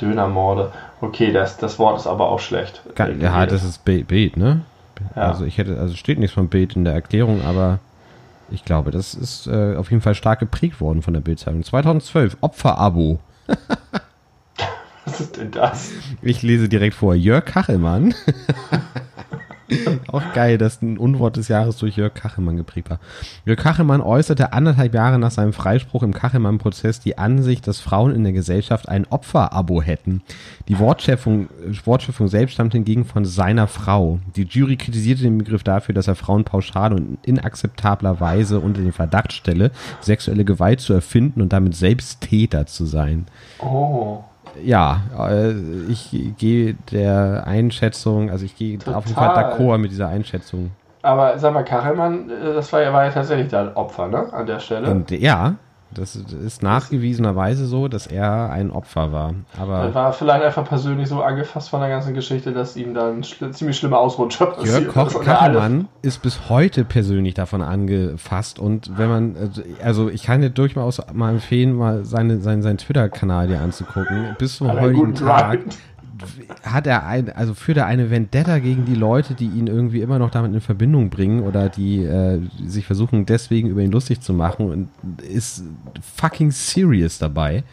Dönermorde. Okay, das, das Wort ist aber auch schlecht. Ja, das ist Bild, ne? Ja. Also ich hätte, also steht nichts von Bild in der Erklärung, aber ich glaube, das ist äh, auf jeden Fall stark geprägt worden von der Bildzeitung. 2012 Opferabo. Was ist denn das? Ich lese direkt vor. Jörg Kachelmann. Auch geil, dass ein Unwort des Jahres durch Jörg Kachelmann geprägt war. Jörg Kachelmann äußerte anderthalb Jahre nach seinem Freispruch im Kachelmann-Prozess die Ansicht, dass Frauen in der Gesellschaft ein Opferabo hätten. Die Wortschöpfung, Wortschöpfung selbst stammt hingegen von seiner Frau. Die Jury kritisierte den Begriff dafür, dass er Frauen pauschal und inakzeptabler Weise unter den Verdacht stelle, sexuelle Gewalt zu erfinden und damit selbst Täter zu sein. Oh. Ja, äh, ich gehe der Einschätzung, also ich gehe auf jeden Fall d'accord mit dieser Einschätzung. Aber sag mal, Kachelmann, äh, das war ja, war ja tatsächlich der Opfer, ne? An der Stelle. Und ja, das ist nachgewiesenerweise so, dass er ein Opfer war. Er Aber war vielleicht einfach persönlich so angefasst von der ganzen Geschichte, dass ihm dann schl ziemlich schlimmer Ausrutscher passiert Jörg Koch ist er bis heute persönlich davon angefasst und wenn man, also ich kann dir durchaus mal empfehlen, mal seine, seinen, seinen Twitter-Kanal dir anzugucken. Bis zum er heutigen Tag Grind. Hat er ein, also führt er eine Vendetta gegen die Leute, die ihn irgendwie immer noch damit in Verbindung bringen oder die äh, sich versuchen deswegen über ihn lustig zu machen und ist fucking serious dabei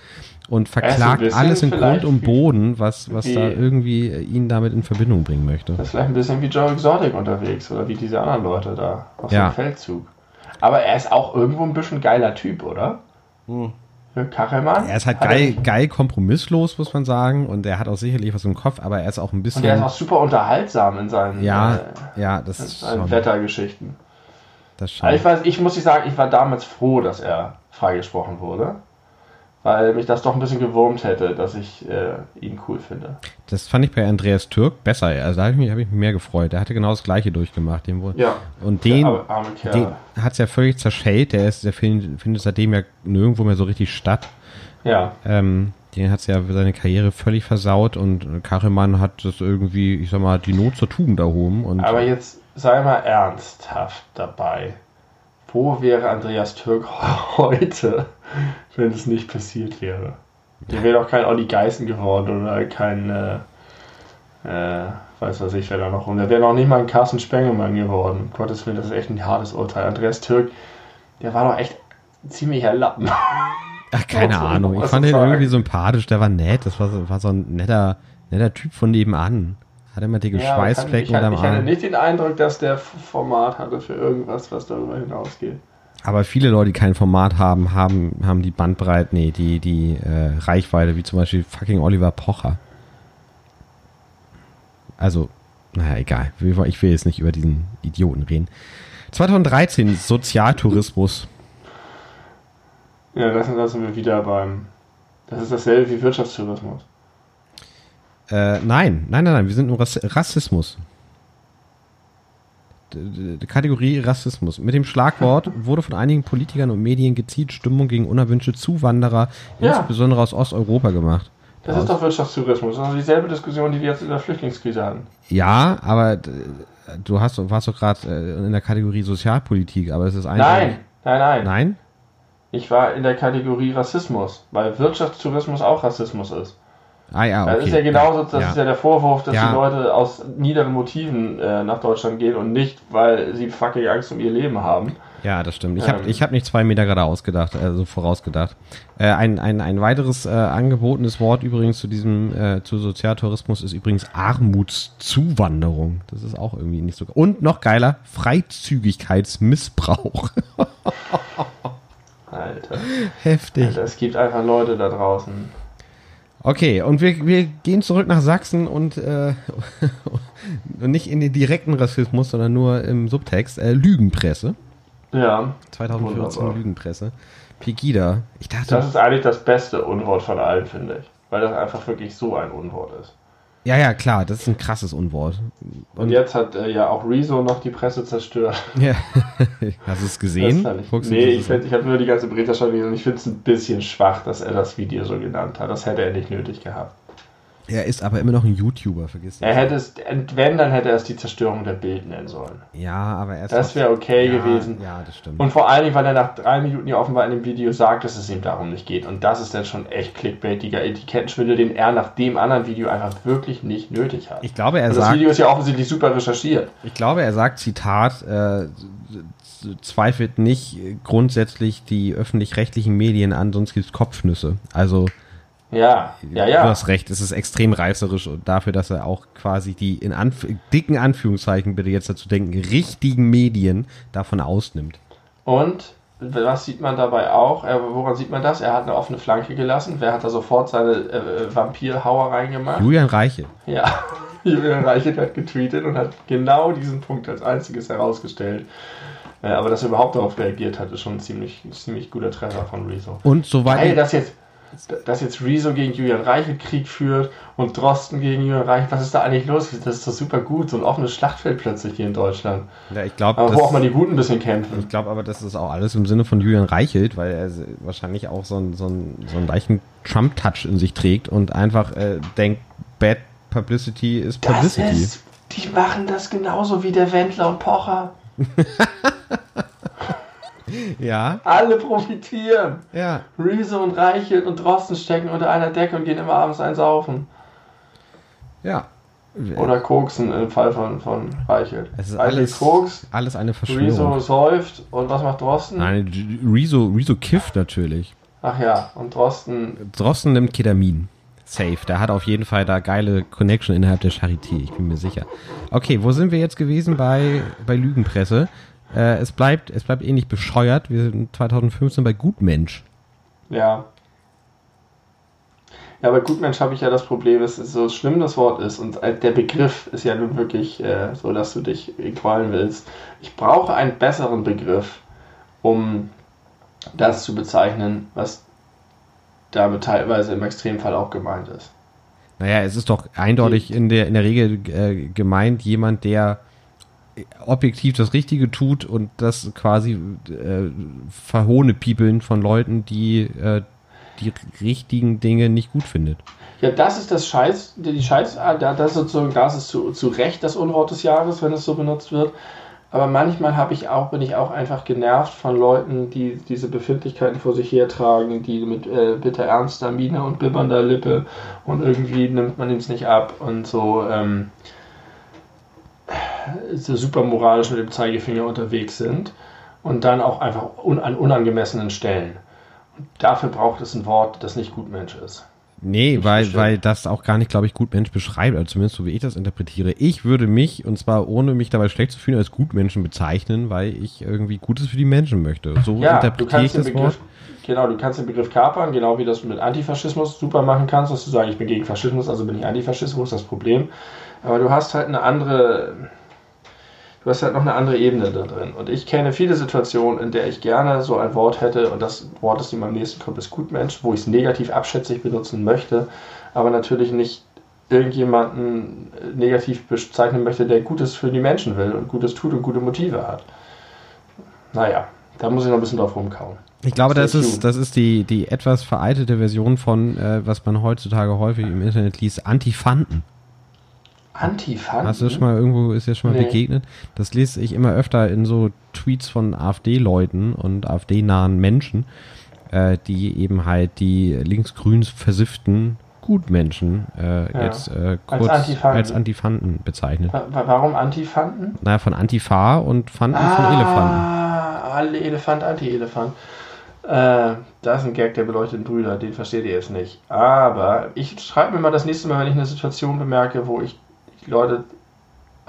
und Er verklagt bisschen alles in Grund und Boden, was, was da irgendwie ihn damit in Verbindung bringen möchte. Das ist vielleicht ein bisschen wie Joe Exotic unterwegs oder wie diese anderen Leute da auf Ja. dem Feldzug. Aber er ist auch irgendwo ein bisschen geiler Typ, oder? Jörg Kachelmann? Er ist halt geil, geil kompromisslos, muss man sagen, und er hat auch sicherlich was im Kopf, aber er ist auch ein bisschen. Und er ist auch super unterhaltsam in seinen, ja, äh, ja, das in ist seinen schon. Wettergeschichten. Das Aber ich weiß, ich muss nicht sagen, ich war damals froh, dass er freigesprochen wurde. Weil mich das doch ein bisschen gewurmt hätte, dass ich äh, ihn cool finde. Das fand ich bei Andreas Türk besser. Also da habe ich, mich- hab ich mich mehr gefreut. Der hatte genau das Gleiche durchgemacht. Den wohl. Ja. Und den, den hat es ja völlig zerschellt. Der, ist, der Film, findet seitdem ja nirgendwo mehr so richtig statt. ja. Ähm, den hat es ja seine Karriere völlig versaut und Kachelmann hat das irgendwie, ich sag mal, die Not zur Tugend erhoben. Und Aber jetzt sei mal ernsthaft dabei. Wo wäre Andreas Türk heute, wenn es nicht passiert wäre? Der wäre doch kein Olli Geißen geworden oder kein, äh, äh, weiß was ich, wer da noch rum. Der wäre noch nicht mal ein Carsten Spengemann geworden. Um Gottes Willen, das ist echt ein hartes Urteil. Andreas Türk, der war doch echt ein ziemlicher Lappen. Ach, keine Was soll Ahnung. Ich fand so ihn sagen? irgendwie sympathisch. Der war nett. Das war so, war so ein netter, netter Typ von nebenan. Hat immer dicke Ja, Schweißflecken ich, hatte- unterm ich hatte Arm. nicht den Eindruck, dass der Format hatte für irgendwas, was darüber hinausgeht. Aber viele Leute, die kein Format haben, haben, haben die Bandbreite, nee, die, die äh, Reichweite, wie zum Beispiel fucking Oliver Pocher. Also, naja, egal. Ich will jetzt nicht über diesen Idioten reden. 2013 Sozialtourismus. Ja, das, das sind wir wieder beim. Das ist dasselbe wie Wirtschaftstourismus. Äh, nein, nein, nein, nein, wir sind im Rass Rassismus. Kategorie Rassismus. Mit dem Schlagwort wurde von einigen Politikern und Medien gezielt Stimmung gegen unerwünschte Zuwanderer, Ja. insbesondere aus Osteuropa gemacht. Das ist doch Wirtschaftstourismus. Das ist dieselbe Diskussion, die wir jetzt in der Flüchtlingskrise hatten. Ja, aber du hast, warst doch gerade äh, in der Kategorie Sozialpolitik, aber es ist Nein, eindeutig. nein, nein, Nein? Ich war in der Kategorie Rassismus, weil Wirtschaftstourismus auch Rassismus ist. Ah ja, okay. Das ist ja genauso, das ja. ist ja der Vorwurf, dass Ja. die Leute aus niederen Motiven äh, nach Deutschland gehen und nicht, weil sie fucking Angst um ihr Leben haben. Ja, das stimmt. Ich habe Ähm. ich hab nicht zwei Meter gerade ausgedacht, also vorausgedacht. Äh, ein, ein, ein weiteres äh, angebotenes Wort übrigens zu diesem, äh, zu Sozialtourismus ist übrigens Armutszuwanderung. Das ist auch irgendwie nicht so. Und noch geiler, Freizügigkeitsmissbrauch. Alter. Heftig. Alter, es gibt einfach Leute da draußen. Okay, und wir, wir gehen zurück nach Sachsen und, äh, und nicht in den direkten Rassismus, sondern nur im Subtext. Äh, Lügenpresse. Ja, 2014 Wunderbar. Lügenpresse. Pegida. Ich dachte, das ist eigentlich das beste Unwort von allen, finde ich. Weil das einfach wirklich so ein Unwort ist. Ja, ja, klar, das ist ein krasses Unwort. Und, jetzt hat äh, ja auch Rezo noch die Presse zerstört. Ja. Hast du es gesehen? Ich, nee, ich, find, ich habe nur die ganze Berichterstattung gesehen und ich finde es ein bisschen schwach, dass er das Video so genannt hat. Das hätte er nicht nötig gehabt. Er ist aber immer noch ein YouTuber, vergiss Er nicht. hätte es, wenn, dann hätte er es die Zerstörung der Bild nennen sollen. Ja, aber er ist Das wäre okay ja, gewesen. Ja, das stimmt. Und vor allen Dingen, weil er nach drei Minuten ja offenbar in dem Video sagt, dass es ihm darum nicht geht. Und das ist dann schon echt clickbaitiger Etikettenschwindel, den er nach dem anderen Video einfach wirklich nicht nötig hat. ich glaube, er das sagt, Video ist ja offensichtlich super recherchiert. ich glaube, er sagt, Zitat, äh, zweifelt nicht grundsätzlich die öffentlich-rechtlichen Medien an, sonst gibt's Kopfnüsse. Also, Ja, ja, ja. Du hast recht, es ist extrem reißerisch und dafür, dass er auch quasi die in Anf dicken Anführungszeichen, bitte jetzt dazu denken, richtigen Medien davon ausnimmt. Und was sieht man dabei auch? Äh, woran sieht man das? Er hat eine offene Flanke gelassen. Wer hat da sofort seine äh, Vampirhauer reingemacht? Julian Reiche. Ja, Julian Reiche hat getweetet und hat genau diesen Punkt als einziges herausgestellt. Äh, aber dass er überhaupt darauf reagiert hat, ist schon ein ziemlich, ziemlich guter Treffer von Rezo. Und soweit. Hey, das jetzt, dass jetzt Rezo gegen Julian Reichelt Krieg führt und Drosten gegen Julian Reichelt, was ist da eigentlich los? Das ist doch super gut, so ein offenes Schlachtfeld plötzlich hier in Deutschland. Ja, ich glaube, aber wo auch mal die Guten ein bisschen kämpfen. Ich glaube aber, das ist auch alles im Sinne von Julian Reichelt, weil er wahrscheinlich auch so, ein, so, ein, so einen leichten Trump-Touch in sich trägt und einfach äh, denkt, Bad Publicity ist Publicity. Das ist, die machen das genauso wie der Wendler und Pocher. Ja. Alle profitieren. Ja. Rezo und Reichelt und Drosten stecken unter einer Decke und gehen immer abends einsaufen. Ja. Oder koksen im Fall von, von Reichelt. Es ist alles, Koks, alles eine Verschwörung. Rezo säuft und was macht Drosten? Nein, Rezo, Rezo kifft natürlich. Ach ja, und Drosten... Drosten nimmt Ketamin. Safe. Der hat auf jeden Fall da geile Connection innerhalb der Charité, ich bin mir sicher. Okay, wo sind wir jetzt gewesen bei, bei Lügenpresse? Äh, es, bleibt, es bleibt ähnlich bescheuert. Wir sind 2015 bei Gutmensch. Ja. Ja, bei Gutmensch habe ich ja das Problem, dass es so schlimm das Wort ist und der Begriff ist ja nun wirklich äh, so, dass du dich qualen willst. Ich brauche einen besseren Begriff, um das zu bezeichnen, was damit teilweise im Extremfall auch gemeint ist. Naja, es ist doch eindeutig in der, in der Regel äh, gemeint, jemand, der objektiv das Richtige tut und das quasi äh, verhohne Piepeln von Leuten, die äh, die richtigen Dinge nicht gut findet. Ja, das ist das Scheiß, die Scheiß, ah, das ist sozusagen, das ist zu, zu Recht das Unwort des Jahres, wenn es so benutzt wird. Aber manchmal habe ich auch, bin ich auch einfach genervt von Leuten, die diese Befindlichkeiten vor sich hertragen, die mit äh, bitter ernster Miene und bibbernder Lippe und irgendwie nimmt man es nicht ab und so. Ähm, so super moralisch mit dem Zeigefinger unterwegs sind und dann auch einfach un an unangemessenen Stellen. Und dafür braucht es ein Wort, das nicht Gutmensch ist. Nee, weil, weil das auch gar nicht, glaube ich, Gutmensch beschreibt, also zumindest so wie ich das interpretiere. Ich würde mich, und zwar ohne mich dabei schlecht zu fühlen, als Gutmenschen bezeichnen, weil ich irgendwie Gutes für die Menschen möchte. So ja, interpretiere ich das Begriff, Wort. Genau, du kannst den Begriff kapern, genau wie das mit Antifaschismus super machen kannst, dass du sagst, ich bin gegen Faschismus, also bin ich Antifaschismus, das Problem. Aber du hast halt eine andere, du hast halt noch eine andere Ebene da drin. Und ich kenne viele Situationen, in der ich gerne so ein Wort hätte, und das Wort, das ihm am nächsten kommt, ist Gutmensch, wo ich es negativ abschätzig benutzen möchte, aber natürlich nicht irgendjemanden negativ bezeichnen möchte, der Gutes für die Menschen will und Gutes tut und gute Motive hat. Naja, da muss ich noch ein bisschen drauf rumkauen. Ich glaube, das ist, das ist die, die etwas veraltete Version von, äh, was man heutzutage häufig im Internet liest, Antifanten. Antifanten? Hast du das schon mal irgendwo, ist dir schon mal nee. begegnet? Das lese ich immer öfter in so Tweets von AfD-Leuten und AfD-nahen Menschen, äh, die eben halt die linksgrün versifften Gutmenschen äh, ja. jetzt äh, kurz als Antifanten. als Antifanten bezeichnet. Warum Antifanten? Naja, von Antifa und Fanten ah, von Elefanten. Alle Elefant, Anti-Elefant. Äh, da ist ein Gag der beleuchteten Brüder, den versteht ihr jetzt nicht. Aber ich schreibe mir mal das nächste Mal, wenn ich eine Situation bemerke, wo ich die Leute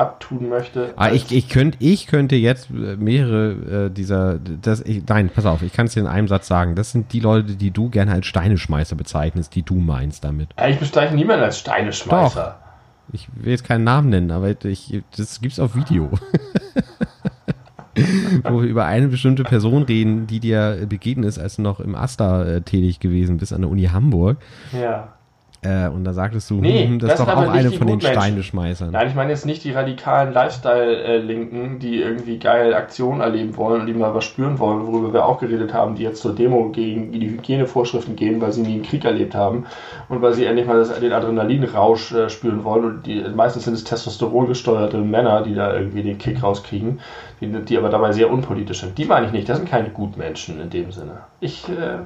abtun möchte. Ah, ich, ich, könnt, ich könnte jetzt äh, mehrere äh, dieser, das, ich, nein, pass auf, ich kann es dir in einem Satz sagen. Das sind die Leute, die du gerne als Steineschmeißer bezeichnest, die du meinst damit. Ja, ich bezeichne niemanden als Steineschmeißer. Doch. Ich will jetzt keinen Namen nennen, aber ich, das gibt's auf Video. Wo wir über eine bestimmte Person reden, die dir begegnet ist, als du noch im Asta äh, tätig gewesen bist an der Uni Hamburg. Ja. Äh, und da sagtest du, nee, hm, das, das ist doch auch eine von den Steineschmeißern. Nein, ich meine jetzt nicht die radikalen Lifestyle-Linken, die irgendwie geil Aktionen erleben wollen und die mal was spüren wollen, worüber wir auch geredet haben, die jetzt zur Demo gegen die Hygienevorschriften gehen, weil sie nie einen Krieg erlebt haben und weil sie endlich mal das, den Adrenalinrausch äh, spüren wollen. Und die, meistens sind es testosterongesteuerte Männer, die da irgendwie den Kick rauskriegen, die, die aber dabei sehr unpolitisch sind. Die meine ich nicht, das sind keine Gutmenschen in dem Sinne. Ich. Äh,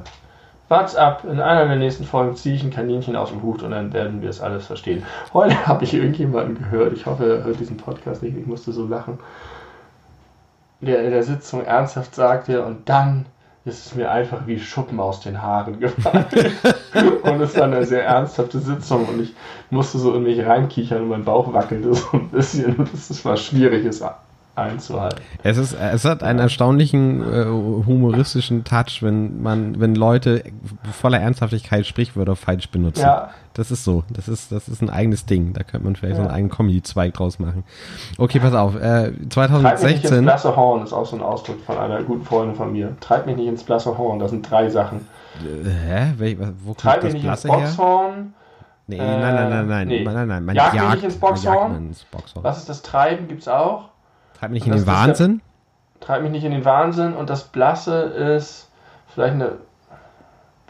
Wart's ab, in einer der nächsten Folgen ziehe ich ein Kaninchen aus dem Hut und dann werden wir es alles verstehen. Heute habe ich irgendjemanden gehört, ich hoffe, er hört diesen Podcast nicht, ich musste so lachen, der in der Sitzung ernsthaft sagte, und dann ist es mir einfach wie Schuppen aus den Haaren gefallen. und es war eine sehr ernsthafte Sitzung und ich musste so in mich reinkichern und mein Bauch wackelte so ein bisschen. Und es war schwierig, es einzuhalten. Es, ist, es hat einen erstaunlichen äh, humoristischen Touch, wenn man, wenn Leute voller Ernsthaftigkeit Sprichwörter falsch benutzen. Ja. Das ist so. Das ist, das ist ein eigenes Ding. Da könnte man vielleicht ja. so einen eigenen Comedy-Zweig draus machen. Okay, pass auf. Äh, 2016. Treib mich nicht ins blasse Horn ist auch so ein Ausdruck von einer guten Freundin von mir. Treib mich nicht ins blasse Horn. Das sind drei Sachen. Äh, hä? Wo kommt Treib das mich nicht ins Boxhorn. Nee, nein, nein, nein, nein, nee. nein, nein, nein. Man jagt, jagt mich nicht ins Boxhorn. ins Boxhorn. Was ist das Treiben? Gibt's auch. Treib mich nicht in den Wahnsinn. Ja, treib mich nicht in den Wahnsinn. Und das Blasse ist vielleicht eine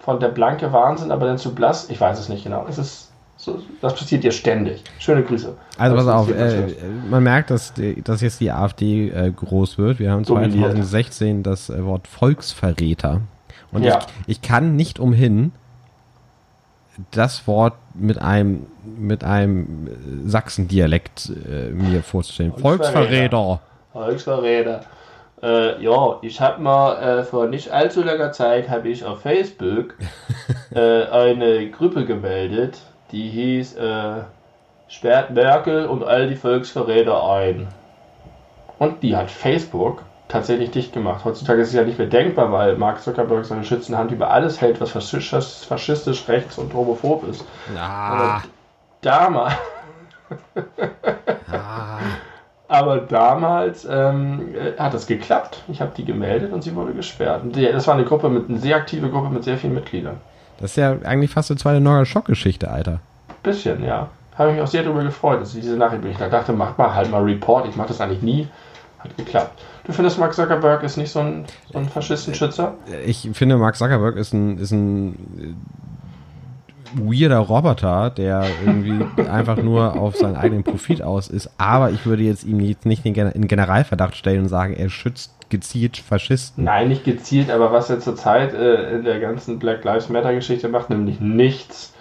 von der blanke Wahnsinn, aber dann zu blass. Ich weiß es nicht genau. Es ist so, das passiert dir ständig. Schöne Grüße. Also pass auf, äh, man merkt, dass, dass jetzt die AfD äh, groß wird. Wir haben 2016 das äh, Wort Volksverräter. Und ja. ich, ich kann nicht umhin, das Wort mit einem, mit einem Sachsendialekt äh, mir vorzustellen. Volksverräter. Volksverräter. Äh, ja, ich habe mal äh, vor nicht allzu langer Zeit habe ich auf Facebook äh, eine Gruppe gemeldet, die hieß äh, Sperrt Merkel und all die Volksverräter ein. Und die hat Facebook tatsächlich dicht gemacht. Heutzutage ist es ja nicht mehr denkbar, weil Mark Zuckerberg seine schützende Hand über alles hält, was faschistisch, faschistisch rechts und homophob ist. Ja. damals. ah. Aber damals ähm, hat das geklappt. Ich habe die gemeldet und sie wurde gesperrt. Und das war eine Gruppe mit eine sehr aktive Gruppe mit sehr vielen Mitgliedern. Das ist ja eigentlich fast eine zweite neue Schockgeschichte, Alter. Bisschen, ja. Habe ich mich auch sehr darüber gefreut, dass ich diese Nachricht bin. Ich dachte, mach mal halt mal Report. Ich mache das eigentlich nie. Hat geklappt. Du findest, Mark Zuckerberg ist nicht so ein, so ein Faschistenschützer? Ich finde, Mark Zuckerberg ist ein, ist ein äh, weirder Roboter, der irgendwie einfach nur auf seinen eigenen Profit aus ist. Aber ich würde jetzt ihm jetzt nicht in Generalverdacht stellen und sagen, er schützt gezielt Faschisten. Nein, nicht gezielt, aber was er zurzeit äh, in der ganzen Black Lives Matter Geschichte macht, nämlich nichts.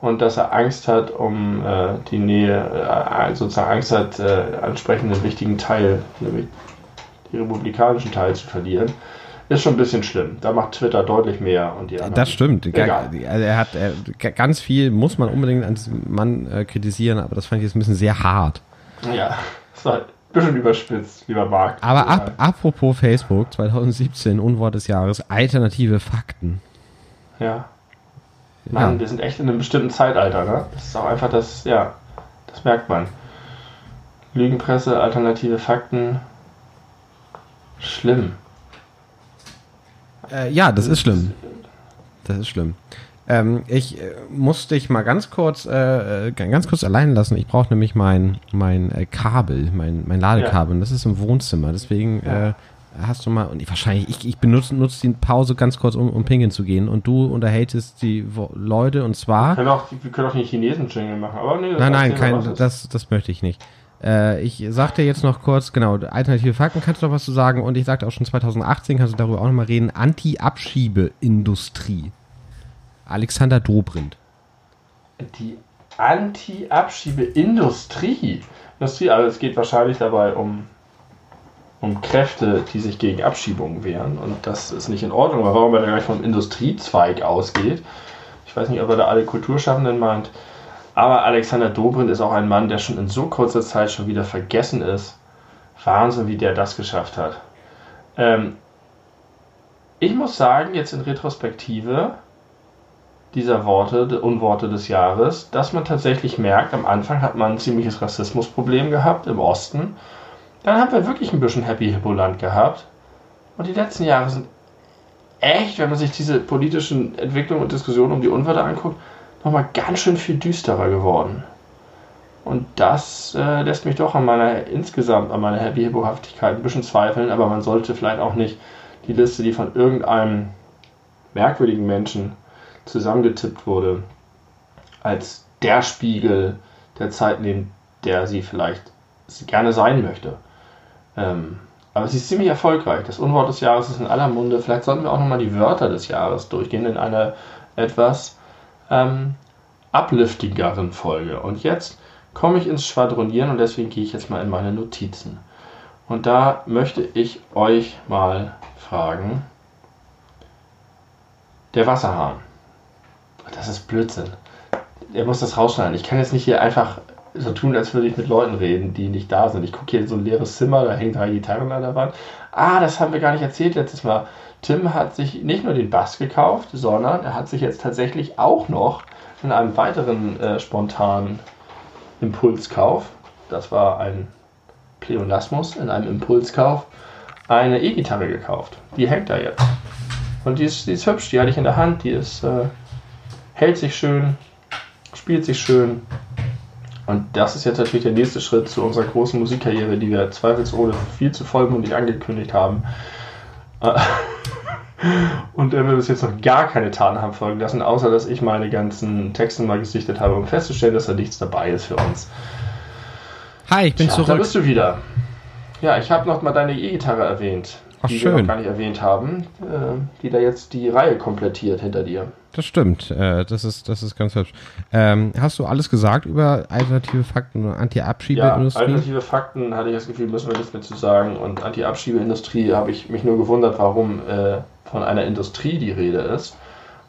Und dass er Angst hat um äh, die Nähe, äh, sozusagen Angst hat, äh, ansprechend einen wichtigen Teil, nämlich die republikanischen Teil zu verlieren, ist schon ein bisschen schlimm. Da macht Twitter deutlich mehr. Und die das stimmt. Egal. Also er hat er, ganz viel, muss man unbedingt an diesem Mann äh, kritisieren, aber das fand ich jetzt ein bisschen sehr hart. Ja, das war ein bisschen überspitzt, lieber Marc. Aber ab, apropos Facebook, 2017, Unwort des Jahres, alternative Fakten. Ja. Mann, ja. wir sind echt in einem bestimmten Zeitalter, ne? Das ist auch einfach das, ja, das merkt man. Lügenpresse, alternative Fakten, Schlimm. Äh, ja, das ist schlimm. Das ist schlimm. Ähm, ich äh, muss dich mal ganz kurz, äh, äh ganz kurz allein lassen. Ich brauche nämlich mein, mein äh, Kabel, mein, mein Ladekabel. Ja. Und das ist im Wohnzimmer. Deswegen ja. Hast du mal, und ich, wahrscheinlich, ich, ich benutze nutze die Pause ganz kurz, um, um pinkeln zu gehen. Und du unterhältst die Leute und zwar. Wir können auch, wir können auch den Chinesen-Jingle machen, aber nee, Nein, nein, kein, das, das möchte ich nicht. Äh, ich sagte jetzt noch kurz, genau, alternative Fakten kannst du noch was zu sagen und ich sagte auch schon 2018, kannst du darüber auch noch mal reden, Anti-Abschiebeindustrie. Alexander Dobrindt. Die Anti-Abschiebeindustrie? Industrie, also es geht wahrscheinlich dabei um, um Kräfte, die sich gegen Abschiebungen wehren und das ist nicht in Ordnung, aber warum er da gleich vom Industriezweig ausgeht, ich weiß nicht, ob er da alle Kulturschaffenden meint, aber Alexander Dobrindt ist auch ein Mann, der schon in so kurzer Zeit schon wieder vergessen ist. Wahnsinn, wie der das geschafft hat. Ähm, ich muss sagen, jetzt in Retrospektive dieser Worte, Unworte des Jahres, dass man tatsächlich merkt, am Anfang hat man ein ziemliches Rassismusproblem gehabt im Osten. Dann haben wir wirklich ein bisschen Happy Hippo Land gehabt. Und die letzten Jahre sind echt, wenn man sich diese politischen Entwicklungen und Diskussionen um die Unwörter anguckt, nochmal ganz schön viel düsterer geworden. Und das äh, lässt mich doch an meiner insgesamt an meiner Happy Hippo-Haftigkeit ein bisschen zweifeln, aber man sollte vielleicht auch nicht die Liste, die von irgendeinem merkwürdigen Menschen zusammengetippt wurde, als der Spiegel der Zeit nehmen, der sie vielleicht gerne sein möchte. Ähm, aber sie ist ziemlich erfolgreich. Das Unwort des Jahres ist in aller Munde. Vielleicht sollten wir auch nochmal die Wörter des Jahres durchgehen in einer etwas ähm, upliftigeren Folge. Und jetzt komme ich ins Schwadronieren und deswegen gehe ich jetzt mal in meine Notizen. Und da möchte ich euch mal fragen, Der Wasserhahn. Das ist Blödsinn. Er muss das rausschneiden. Ich kann jetzt nicht hier einfach so tun, als würde ich mit Leuten reden, die nicht da sind. Ich gucke hier in so ein leeres Zimmer, da hängen drei Gitarren an der Wand. Ah, das haben wir gar nicht erzählt letztes Mal. Tim hat sich nicht nur den Bass gekauft, sondern er hat sich jetzt tatsächlich auch noch in einem weiteren äh, spontanen Impulskauf, das war ein Pleonasmus, in einem Impulskauf, eine E-Gitarre gekauft. Die hängt da jetzt. Und die ist, die ist hübsch, die hatte ich in der Hand, die ist, äh, hält sich schön, spielt sich schön. Und das ist jetzt natürlich der nächste Schritt zu unserer großen Musikkarriere, die wir zweifelsohne viel zu vollmundig angekündigt haben. Äh, und er wird bis jetzt noch gar keine Taten haben folgen lassen, außer dass ich meine ganzen Texte mal gesichtet habe, um festzustellen, dass da nichts dabei ist für uns. Hi, ich bin Tja, zurück. Da bist du wieder. Ja, ich habe noch mal deine E-Gitarre erwähnt, Ach, die wir schön. noch gar nicht erwähnt haben, äh, die da jetzt die Reihe komplettiert hinter dir. Das stimmt. Äh, das, ist, das ist ganz hübsch. Ähm, hast du alles gesagt über alternative Fakten und Ja, Anti-Abschiebeindustrie? alternative Fakten hatte ich das Gefühl, müssen wir nichts mehr zu sagen. Und Anti-Abschiebeindustrie habe ich mich nur gewundert, warum äh, von einer Industrie die Rede ist.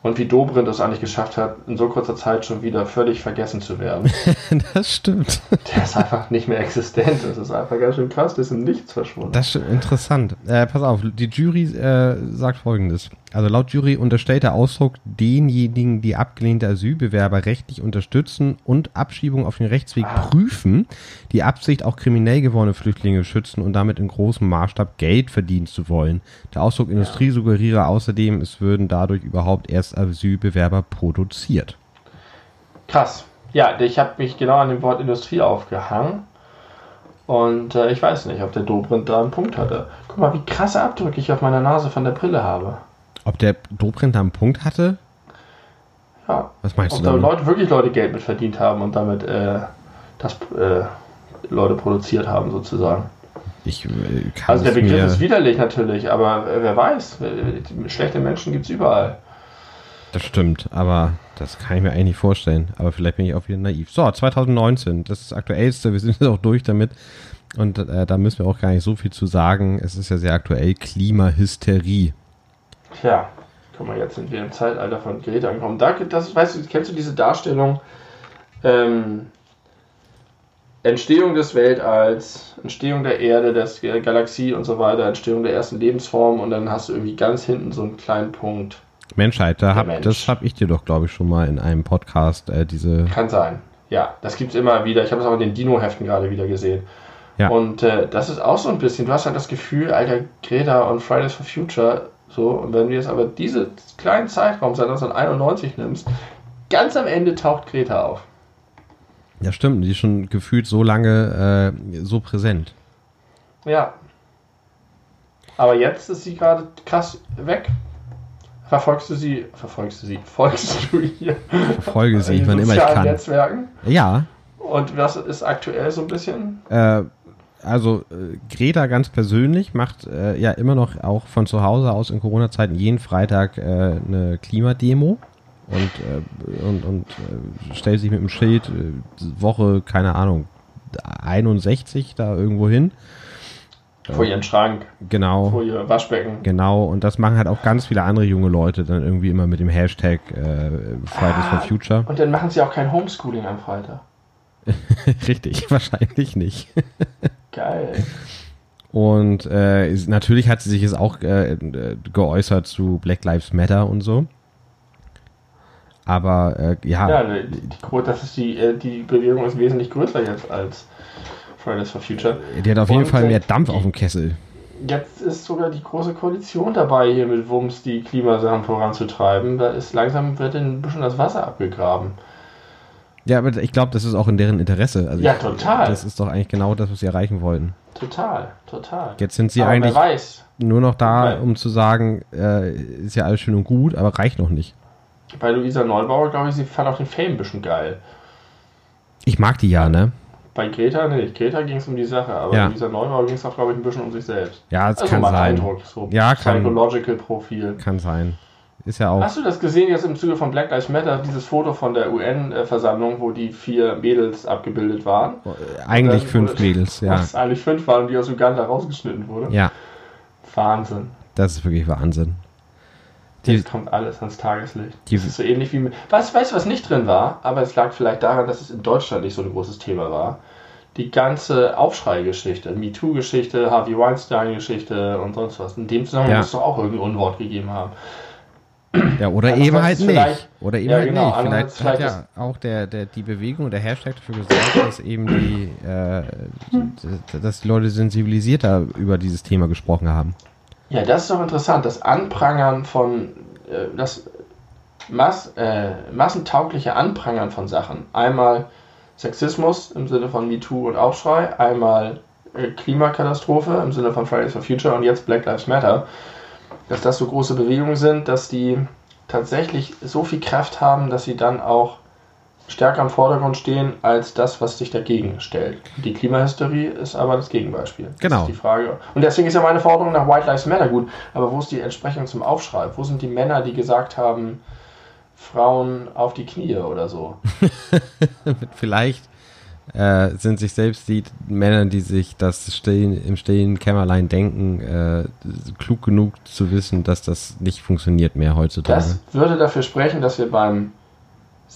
Und wie Dobrindt es eigentlich geschafft hat, in so kurzer Zeit schon wieder völlig vergessen zu werden. das stimmt. Der ist einfach nicht mehr existent. Das ist einfach ganz schön krass, der ist im Nichts verschwunden. Das ist interessant. Äh, pass auf, die Jury äh, sagt folgendes. Also laut Jury unterstellt der Ausdruck denjenigen, die abgelehnte Asylbewerber rechtlich unterstützen und Abschiebung auf den Rechtsweg prüfen, die Absicht, auch kriminell gewordene Flüchtlinge schützen und damit in großem Maßstab Geld verdienen zu wollen. Der Ausdruck Industrie suggeriere außerdem, es würden dadurch überhaupt erst Asylbewerber produziert. Krass. Ja, ich habe mich genau an dem Wort Industrie aufgehangen. Und äh, ich weiß nicht, ob der Dobrindt da einen Punkt hatte. Guck mal, wie krasse Abdrücke ich auf meiner Nase von der Brille habe. Ob der Dobrindt da einen Punkt hatte? Ja. Was meinst Ob du da damit? Leute, wirklich Leute Geld mit verdient haben und damit äh, das äh, Leute produziert haben, sozusagen. Ich äh, kann Also der Begriff ist widerlich natürlich, aber äh, wer weiß, äh, schlechte Menschen gibt es überall. Das stimmt, aber das kann ich mir eigentlich nicht vorstellen. Aber vielleicht bin ich auch wieder naiv. So, 2019, das ist das Aktuellste. Wir sind jetzt auch durch damit. Und äh, da müssen wir auch gar nicht so viel zu sagen. Es ist ja sehr aktuell. Klimahysterie. Tja, guck mal, jetzt sind wir im Zeitalter von Greta angekommen. Da, das, weißt du, kennst du diese Darstellung? Ähm, Entstehung des Weltalls, Entstehung der Erde, der Galaxie und so weiter, Entstehung der ersten Lebensform und dann hast du irgendwie ganz hinten so einen kleinen Punkt. Menschheit, da hab, Mensch. das habe ich dir doch, glaube ich, schon mal in einem Podcast äh, diese. Kann sein. Ja, das gibt es immer wieder. Ich habe es auch in den Dino-Heften gerade wieder gesehen. Ja. Und äh, das ist auch so ein bisschen, du hast halt das Gefühl, Alter, Greta und Fridays for Future, so, und wenn du jetzt aber diesen kleinen Zeitraum seit 1991 nimmst, ganz am Ende taucht Greta auf. Ja, stimmt, die ist schon gefühlt so lange äh, so präsent. Ja. Aber jetzt ist sie gerade krass weg. Verfolgst du sie, verfolgst du sie, folgst du ihr Verfolge sie, wann immer ich kann. Netzwerken? Ja, Und was ist aktuell so ein bisschen? Äh, also äh, Greta ganz persönlich macht äh, ja immer noch auch von zu Hause aus in Corona-Zeiten jeden Freitag äh, eine Klimademo und, äh, und, und äh, stellt sich mit dem Schild äh, Woche, keine Ahnung, 61 da irgendwo hin. Vor ihren Schrank, Genau. vor ihr Waschbecken. Genau, und das machen halt auch ganz viele andere junge Leute dann irgendwie immer mit dem Hashtag äh, Fridays for Ah. Future. Und dann machen sie auch kein Homeschooling am Freitag. Richtig, wahrscheinlich nicht. Geil. Und äh, natürlich hat sie sich jetzt auch äh, äh, geäußert zu Black Lives Matter und so. Aber äh, ja, Ja, die, die, das ist die, äh, die Bewegung ist wesentlich größer jetzt als Fridays for Future. die hat auf jeden Und, Fall äh, mehr Dampf auf dem Kessel. Jetzt ist sogar die große Koalition dabei, hier mit Wumms die Klimasachen voranzutreiben. Da ist langsam wird ein bisschen das Wasser abgegraben. Ja, aber ich glaube, das ist auch in deren Interesse. Also Ja, ich, total. Das ist doch eigentlich genau das, was sie erreichen wollten. Total, total. Jetzt sind sie Aber eigentlich nur noch da, Nein. um zu sagen, äh, ist ja alles schön und gut, aber reicht noch nicht. Bei Luisa Neubauer, glaube ich, sie fand auch den Fame ein bisschen geil. Ich mag die ja, ne? Bei Greta nicht. Greta ging es um die Sache, aber Ja. Luisa Neubauer ging es auch, glaube ich, ein bisschen um sich selbst. Ja, es Also kann mein sein. Eindruck, so Ja, kann- Psychological Profil. Kann sein. Ist ja auch. Hast du das gesehen jetzt im Zuge von Black Lives Matter, dieses Foto von der UN-Versammlung, wo die vier Mädels abgebildet waren? Eigentlich dann fünf wurde- Mädels, ja. Was eigentlich fünf waren die aus Uganda rausgeschnitten wurde? Ja, Wahnsinn. das ist wirklich Wahnsinn. Die, Jetzt kommt alles ans Tageslicht. das ist so ähnlich wie. Was, weißt du, was nicht drin war? Aber es lag vielleicht daran, dass es in Deutschland nicht so ein großes Thema war. Die ganze Aufschrei-Geschichte, MeToo-Geschichte, Harvey Weinstein-Geschichte und sonst was. In dem Zusammenhang ja. muss es doch auch irgendein Unwort gegeben haben. Ja, oder ja, eben halt nicht. Oder eben ja, halt genau, nicht. Vielleicht, hat ja auch der, der, die Bewegung, der Hashtag dafür gesorgt, dass eben die, äh, dass die Leute sensibilisierter über dieses Thema gesprochen haben. Ja, das ist doch interessant. Das Anprangern von, äh, das Mass, äh, massentaugliche Anprangern von Sachen. Einmal Sexismus im Sinne von MeToo und Aufschrei, einmal äh, Klimakatastrophe im Sinne von Fridays for Future und jetzt Black Lives Matter dass das so große Bewegungen sind, dass die tatsächlich so viel Kraft haben, dass sie dann auch stärker im Vordergrund stehen als das, was sich dagegen stellt. Die Klimahysterie ist aber das Gegenbeispiel. Genau. Das die Frage. Und deswegen ist ja meine Forderung nach White Lives Matter gut. Aber wo ist die Entsprechung zum Aufschrei? Wo sind die Männer, die gesagt haben, Frauen auf die Knie oder so? Vielleicht äh, sind sich selbst die Männer, die sich das stillen, im stillen Kämmerlein denken, äh, klug genug zu wissen, dass das nicht funktioniert mehr heutzutage. Das würde dafür sprechen, dass wir beim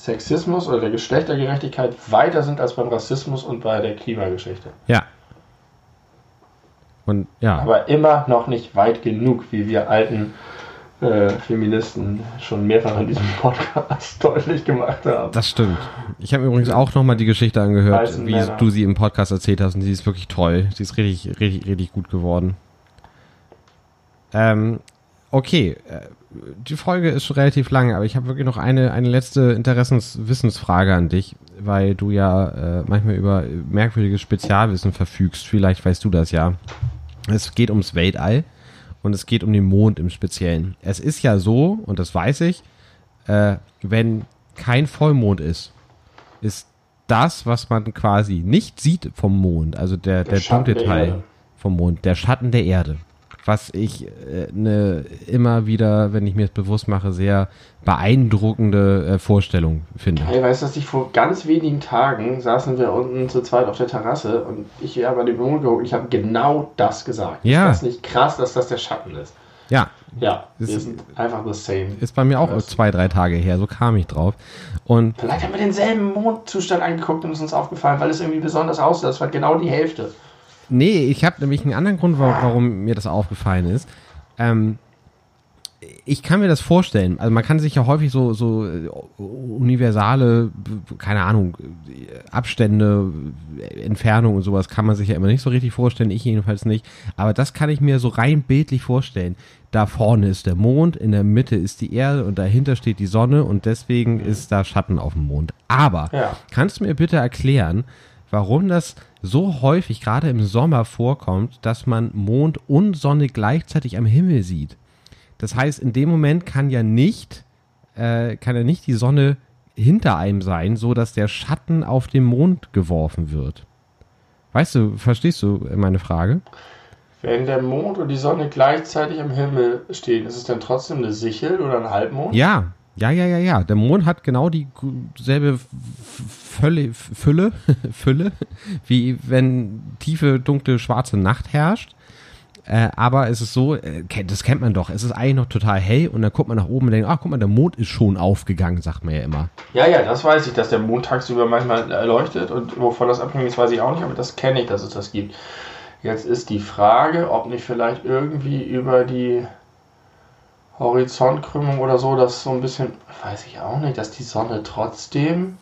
Sexismus oder der Geschlechtergerechtigkeit weiter sind als beim Rassismus und bei der Klimageschichte. Ja. Und ja. Aber immer noch nicht weit genug, wie wir alten äh, Feministen schon mehrfach in diesem Podcast deutlich gemacht haben. Das stimmt. Ich habe übrigens auch nochmal die Geschichte angehört, Weißen wie Männer. du sie im Podcast erzählt hast und sie ist wirklich toll. Sie ist richtig, richtig, richtig gut geworden. Ähm, okay. Die Folge ist schon relativ lang, aber ich habe wirklich noch eine, eine letzte Interessenswissensfrage an dich, weil du ja äh, manchmal über merkwürdiges Spezialwissen verfügst. Vielleicht weißt du das ja. Es geht ums Weltall und es geht um den Mond im Speziellen. Es ist ja so, und das weiß ich, äh, wenn kein Vollmond ist, ist das, was man quasi nicht sieht vom Mond, also der, der, der dunkle Teil vom Mond, der Schatten der Erde was ich äh, ne, immer wieder, wenn ich mir das bewusst mache, sehr beeindruckende äh, Vorstellung finde. Hey, weißt du, dass ich vor ganz wenigen Tagen saßen wir unten zu zweit auf der Terrasse und ich habe an den Mond geguckt und ich habe genau das gesagt. Ja. Ist das nicht krass, dass das der Schatten ist? Ja. Ja, wir ist, sind einfach the same. Ist bei mir auch das zwei, drei Tage her, so kam ich drauf. Und Vielleicht haben wir denselben Mondzustand angeguckt und es ist uns aufgefallen, weil es irgendwie besonders aussieht. Das war genau die Hälfte. Nee, ich habe nämlich einen anderen Grund, warum mir das aufgefallen ist. Ähm, ich kann mir das vorstellen. Also man kann sich ja häufig so, so äh, universale, keine Ahnung, Abstände, Entfernung und sowas kann man sich ja immer nicht so richtig vorstellen. Ich jedenfalls nicht. Aber das kann ich mir so rein bildlich vorstellen. Da vorne ist der Mond, in der Mitte ist die Erde und dahinter steht die Sonne und deswegen ist da Schatten auf dem Mond. Aber ja. kannst du mir bitte erklären, warum das so häufig gerade im Sommer vorkommt, dass man Mond und Sonne gleichzeitig am Himmel sieht. Das heißt, in dem Moment kann ja nicht, äh, kann ja nicht die Sonne hinter einem sein, so dass der Schatten auf den Mond geworfen wird. Weißt du, verstehst du meine Frage? Wenn der Mond und die Sonne gleichzeitig am Himmel stehen, ist es dann trotzdem eine Sichel oder ein Halbmond? Ja, ja, ja, ja, ja. Der Mond hat genau dieselbe Fülle, Fülle, Fülle, wie wenn tiefe, dunkle, schwarze Nacht herrscht. Äh, aber es ist so, äh, das kennt man doch, es ist eigentlich noch total hell und dann guckt man nach oben und denkt, ach guck mal, der Mond ist schon aufgegangen, sagt man ja immer. Ja, ja, das weiß ich, dass der Mond tagsüber manchmal leuchtet und wovon das abhängig ist, weiß ich auch nicht, aber das kenne ich, dass es das gibt. Jetzt ist die Frage, ob nicht vielleicht irgendwie über die Horizontkrümmung oder so, dass so ein bisschen, weiß ich auch nicht, dass die Sonne trotzdem.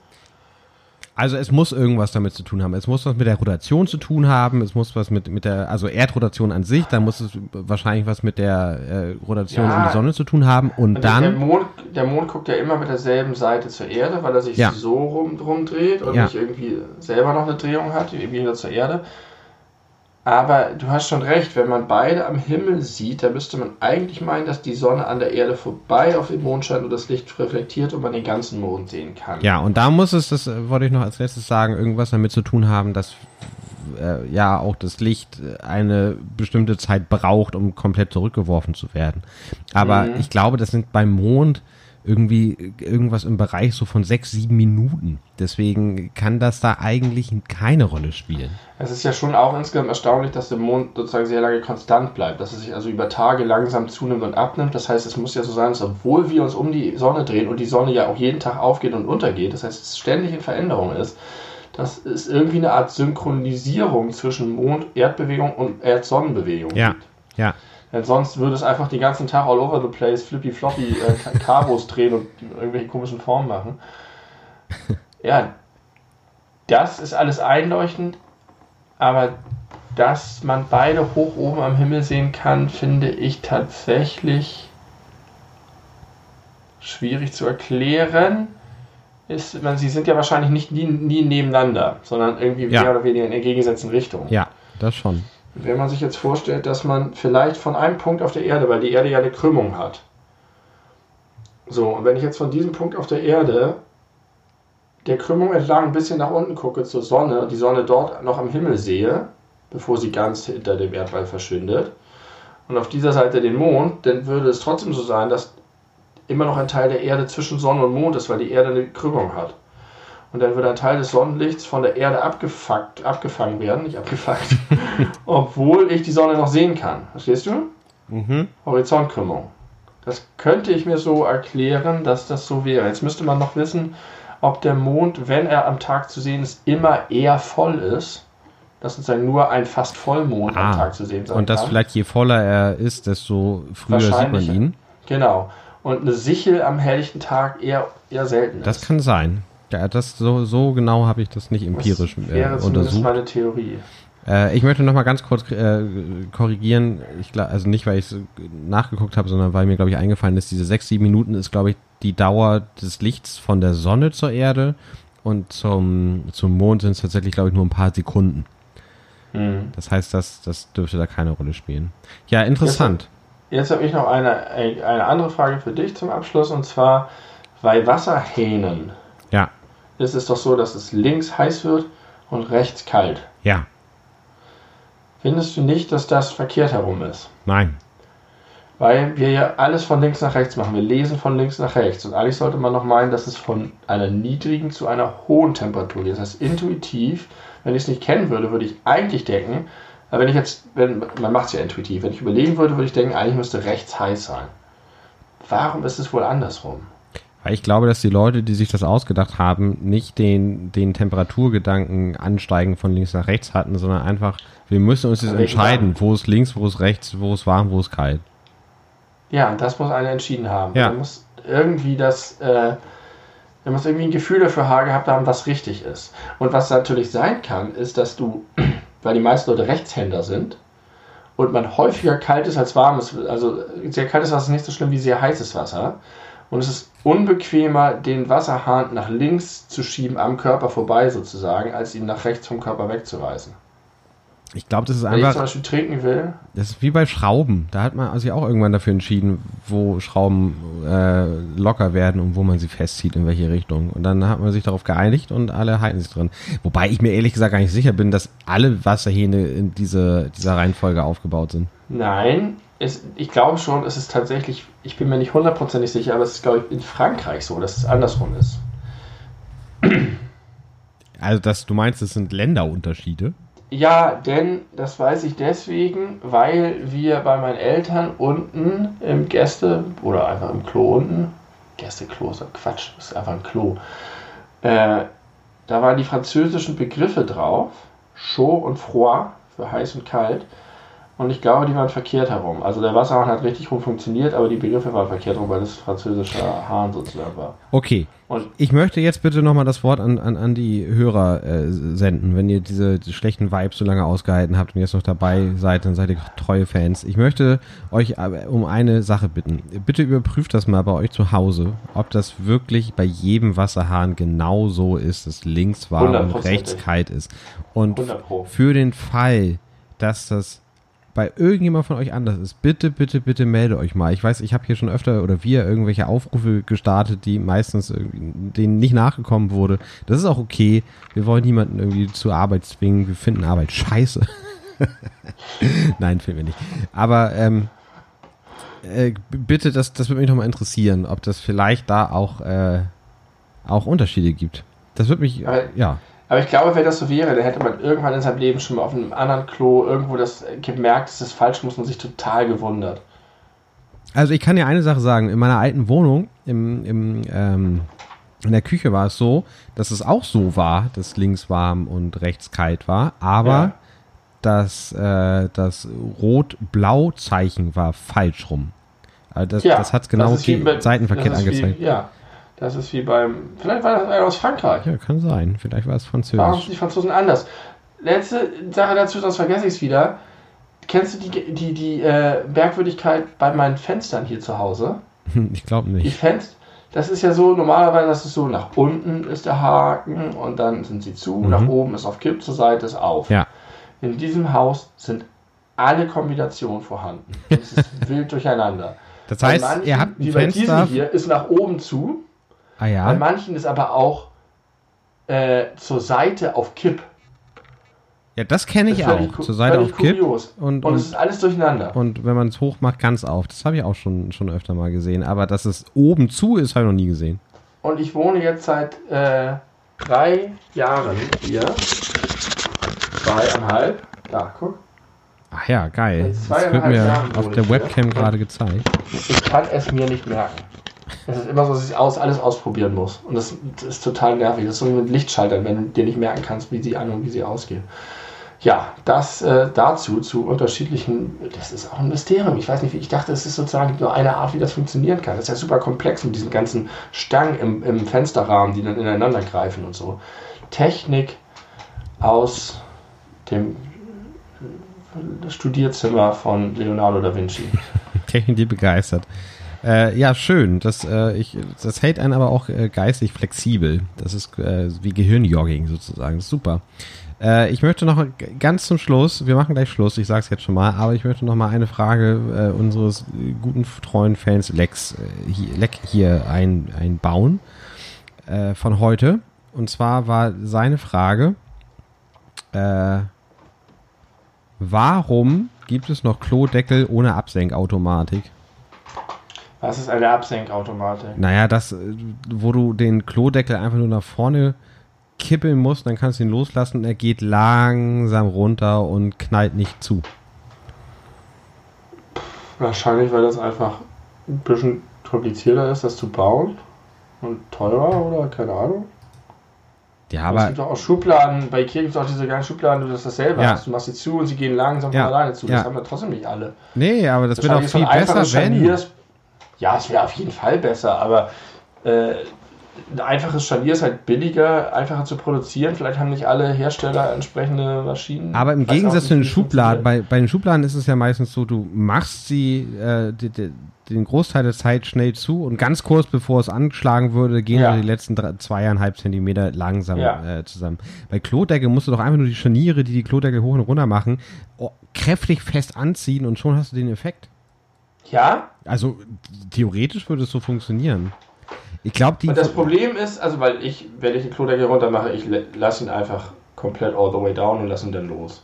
Also es muss irgendwas damit zu tun haben. Es muss was mit der Rotation zu tun haben. Es muss was mit, mit der, also Erdrotation an sich, dann muss es wahrscheinlich was mit der äh, Rotation ja, um die Sonne zu tun haben. Und also dann. Der Mond, der Mond guckt ja immer mit derselben Seite zur Erde, weil er sich ja. so rum, rumdreht und ja. nicht irgendwie selber noch eine Drehung hat, irgendwie wieder zur Erde. Aber du hast schon recht, wenn man beide am Himmel sieht, dann müsste man eigentlich meinen, dass die Sonne an der Erde vorbei auf den Mond scheint und das Licht reflektiert und man den ganzen Mond sehen kann. Ja, und da muss es, das wollte ich noch als letztes sagen, irgendwas damit zu tun haben, dass äh, ja auch das Licht eine bestimmte Zeit braucht, um komplett zurückgeworfen zu werden. Aber mhm. ich glaube, das sind beim Mond irgendwie irgendwas im Bereich so von sechs, sieben Minuten. Deswegen kann das da eigentlich keine Rolle spielen. Es ist ja schon auch insgesamt erstaunlich, dass der Mond sozusagen sehr lange konstant bleibt, dass er sich also über Tage langsam zunimmt und abnimmt. Das heißt, es muss ja so sein, dass obwohl wir uns um die Sonne drehen und die Sonne ja auch jeden Tag aufgeht und untergeht, das heißt, es ständig in Veränderung ist, dass es irgendwie eine Art Synchronisierung zwischen Mond-Erdbewegung und Erd-Sonnenbewegung ja. gibt. Ja. Denn sonst würde es einfach den ganzen Tag all over the place flippy floppy äh, Kabos drehen und irgendwelche komischen Formen machen. Ja, das ist alles einleuchtend, aber dass man beide hoch oben am Himmel sehen kann, finde ich tatsächlich schwierig zu erklären. Ist, man, sie sind ja wahrscheinlich nicht nie, nie nebeneinander, sondern irgendwie ja. mehr oder weniger in entgegengesetzten Richtungen. Ja, das schon. Wenn man sich jetzt vorstellt, dass man vielleicht von einem Punkt auf der Erde, weil die Erde ja eine Krümmung hat. So, und wenn ich jetzt von diesem Punkt auf der Erde der Krümmung entlang ein bisschen nach unten gucke zur Sonne, die Sonne dort noch am Himmel sehe, bevor sie ganz hinter dem Erdball verschwindet, und auf dieser Seite den Mond, dann würde es trotzdem so sein, dass immer noch ein Teil der Erde zwischen Sonne und Mond ist, weil die Erde eine Krümmung hat und dann wird ein Teil des Sonnenlichts von der Erde abgefuckt, abgefangen werden, nicht abgefuckt, obwohl ich die Sonne noch sehen kann. Verstehst du? Mhm. Horizontkrümmung. Das könnte ich mir so erklären, dass das so wäre. Jetzt müsste man noch wissen, ob der Mond, wenn er am Tag zu sehen ist, immer eher voll ist. Dass sozusagen nur ein fast Vollmond ah, am Tag zu sehen sein Und dass vielleicht je voller er ist, desto früher sieht man ihn. Genau. Und eine Sichel am helllichten Tag eher, eher selten ist. Das kann sein. Ja, das so, so genau habe ich das nicht empirisch das wäre äh, untersucht. meine Theorie. Äh, ich möchte noch mal ganz kurz äh, korrigieren. Ich glaub, also nicht, weil ich es nachgeguckt habe, sondern weil mir glaube ich eingefallen ist, diese sechs, sieben Minuten ist glaube ich die Dauer des Lichts von der Sonne zur Erde und zum, zum Mond sind es tatsächlich glaube ich nur ein paar Sekunden. Mhm. Das heißt, das, das dürfte da keine Rolle spielen. Ja, interessant. Jetzt, jetzt habe ich noch eine, eine andere Frage für dich zum Abschluss und zwar bei Wasserhähnen. Ja ist es doch so, dass es links heiß wird und rechts kalt. Ja. Findest du nicht, dass das verkehrt herum ist? Nein. Weil wir ja alles von links nach rechts machen. Wir lesen von links nach rechts. Und eigentlich sollte man noch meinen, dass es von einer niedrigen zu einer hohen Temperatur geht. Das heißt, intuitiv, wenn ich es nicht kennen würde, würde ich eigentlich denken, wenn ich jetzt, wenn, man macht es ja intuitiv, wenn ich überlegen würde, würde ich denken, eigentlich müsste rechts heiß sein. Warum ist es wohl andersrum? Weil ich glaube, dass die Leute, die sich das ausgedacht haben, nicht den, den Temperaturgedanken ansteigen von links nach rechts hatten, sondern einfach, wir müssen uns jetzt entscheiden, wo ist links, wo ist rechts, wo ist warm, wo ist kalt. Ja, das muss einer entschieden haben. Ja. Er muss irgendwie das, äh, er muss irgendwie ein Gefühl dafür gehabt haben, was richtig ist. Und was natürlich sein kann, ist, dass du, weil die meisten Leute Rechtshänder sind, und man häufiger kalt ist als warmes, also sehr kaltes Wasser ist nicht so schlimm wie sehr heißes Wasser. Und es ist unbequemer, den Wasserhahn nach links zu schieben, am Körper vorbei sozusagen, als ihn nach rechts vom Körper wegzureißen. Ich glaube, das ist einfach. Wenn ich zum Beispiel trinken will. Das ist wie bei Schrauben. Da hat man sich auch irgendwann dafür entschieden, wo Schrauben äh, locker werden und wo man sie festzieht, in welche Richtung. Und dann hat man sich darauf geeinigt und alle halten sich drin. Wobei ich mir ehrlich gesagt gar nicht sicher bin, dass alle Wasserhähne in diese, dieser Reihenfolge aufgebaut sind. Nein, es, ich glaube schon, es ist tatsächlich, ich bin mir nicht hundertprozentig sicher, aber es ist, glaube ich, in Frankreich so, dass es andersrum ist. Also, dass du meinst, es sind Länderunterschiede? Ja, denn das weiß ich deswegen, weil wir bei meinen Eltern unten im Gäste oder einfach im Klo unten, Gästeklo ist Quatsch, ist einfach ein Klo, äh, da waren die französischen Begriffe drauf, chaud und froid für heiß und kalt. Und ich glaube, die waren verkehrt herum. Also der Wasserhahn hat richtig rum funktioniert, aber die Begriffe waren verkehrt herum, weil das französische Hahn sozusagen war. Okay. Und ich möchte jetzt bitte nochmal das Wort an, an, an die Hörer äh, senden. Wenn ihr diese, diese schlechten Vibes so lange ausgehalten habt und jetzt noch dabei seid, dann seid ihr treue Fans. Ich möchte euch um eine Sache bitten. Bitte überprüft das mal bei euch zu Hause, ob das wirklich bei jedem Wasserhahn genau so ist, dass links warm und rechts kalt ist. Und für den Fall, dass das bei irgendjemand von euch anders ist, bitte, bitte, bitte melde euch mal. Ich weiß, ich habe hier schon öfter oder wir irgendwelche Aufrufe gestartet, die meistens denen nicht nachgekommen wurde. Das ist auch okay. Wir wollen niemanden irgendwie zur Arbeit zwingen. Wir finden Arbeit scheiße. Nein, finden wir nicht. Aber ähm, Äh, bitte, das, das würde mich nochmal interessieren, ob das vielleicht da auch, äh, auch Unterschiede gibt. Das würde mich, Aber- ja. Aber ich glaube, wenn das so wäre, dann hätte man irgendwann in seinem Leben schon mal auf einem anderen Klo irgendwo das gemerkt, dass das falsch muss und sich total gewundert. Also ich kann dir eine Sache sagen, in meiner alten Wohnung, im, im, ähm, in der Küche war es so, dass es auch so war, dass links warm und rechts kalt war, aber Ja. das, äh, das Rot-Blau-Zeichen war falsch rum. Also das, Ja, das hat genau das wie die bei- Seiten verkehrt das ist angezeigt. Wie, ja, das ist wie beim. Vielleicht war das einer aus Frankreich. Ja, kann sein. Vielleicht war es Warum französisch. sind die Franzosen anders? Letzte Sache dazu, sonst vergesse ich es wieder. Kennst du die, die, die äh, Merkwürdigkeit bei meinen Fenstern hier zu Hause? Ich glaube Die nicht. Fenster, das ist ja so, normalerweise das ist so, nach unten ist der Haken und dann sind sie zu, nach oben ist auf Kipp, zur Seite ist auf. Mhm. Ja. In diesem Haus sind alle Kombinationen vorhanden. Es ist wild durcheinander. Das heißt, manchen, ihr habt ein wie bei diesem Fenster. hier ist nach oben zu, Ah bei ja. manchen ist aber auch äh, zur Seite auf Kipp. Ja, das kenne ich Das auch. Zur Seite auf Kipp. Und, Und, und, es ist alles durcheinander. und wenn man es hoch macht, ganz auf. Das habe ich auch schon, schon öfter mal gesehen. Aber dass es oben zu ist, habe ich noch nie gesehen. Und ich wohne jetzt seit äh, drei Jahren hier. Zweieinhalb. Da, guck. Ach ja, geil. Das wird mir auf der. Webcam gerade gezeigt. Ich kann es mir nicht merken. Es ist immer so, dass ich aus, alles ausprobieren muss. Und das, das ist total nervig. Das ist so wie mit Lichtschaltern, wenn du dir nicht merken kannst, wie sie an und wie sie ausgehen. Ja, das äh, dazu zu unterschiedlichen, das ist auch ein Mysterium. Ich weiß nicht, ich dachte, es ist sozusagen nur eine Art, wie das funktionieren kann. Das ist ja super komplex mit diesen ganzen Stangen im, im Fensterrahmen, die dann ineinander greifen und so. Technik aus dem Studierzimmer von Leonardo da Vinci. Technik, die begeistert. Äh, ja, schön. Das, äh, ich, das hält einen aber auch äh, geistig flexibel. Das ist äh, wie Gehirnjogging sozusagen. Super. Äh, ich möchte noch ganz zum Schluss, wir machen gleich Schluss, ich sage es jetzt schon mal, aber ich möchte noch mal eine Frage äh, unseres guten, treuen Fans Lex, hier, Leck hier ein, einbauen von heute. Und zwar war seine Frage, warum gibt es noch Klodeckel ohne Absenkautomatik? Was ist eine Absenkautomatik? Naja, das, äh, wo du den Klodeckel einfach nur nach vorne kippeln musst, dann kannst du ihn loslassen und er geht langsam runter und knallt nicht zu. Wahrscheinlich, weil das einfach ein bisschen komplizierter ist, das zu bauen und teurer oder keine Ahnung. Ja, es aber gibt doch auch Schubladen, bei Ikea gibt es auch diese kleinen Schubladen, du das dasselbe Ja. hast. Du machst sie zu und sie gehen langsam Ja. von alleine zu. Das Ja. haben wir trotzdem nicht alle. nee, aber das wird auch viel besser, wenn. Scharnier ist- Ja, es wäre auf jeden Fall besser, aber äh, ein einfaches Scharnier ist halt billiger, einfacher zu produzieren. Vielleicht haben nicht alle Hersteller entsprechende Maschinen. Aber im Gegensatz zu den Schubladen, bei, bei den Schubladen ist es ja meistens so, du machst sie äh, die, die, den Großteil der Zeit schnell zu und ganz kurz bevor es anschlagen würde, gehen Ja. die letzten drei, zweieinhalb Zentimeter langsam Ja. äh, zusammen. Bei Klodeckel musst du doch einfach nur die Scharniere, die die Klodeckel hoch und runter machen, oh, kräftig fest anziehen und schon hast du den Effekt. Ja, Also theoretisch würde es so funktionieren. Ich glaube, die. Und das Problem ist, also weil ich, wenn ich den Klodeckel runter mache, ich lasse ihn einfach komplett all the way down und lasse ihn dann los.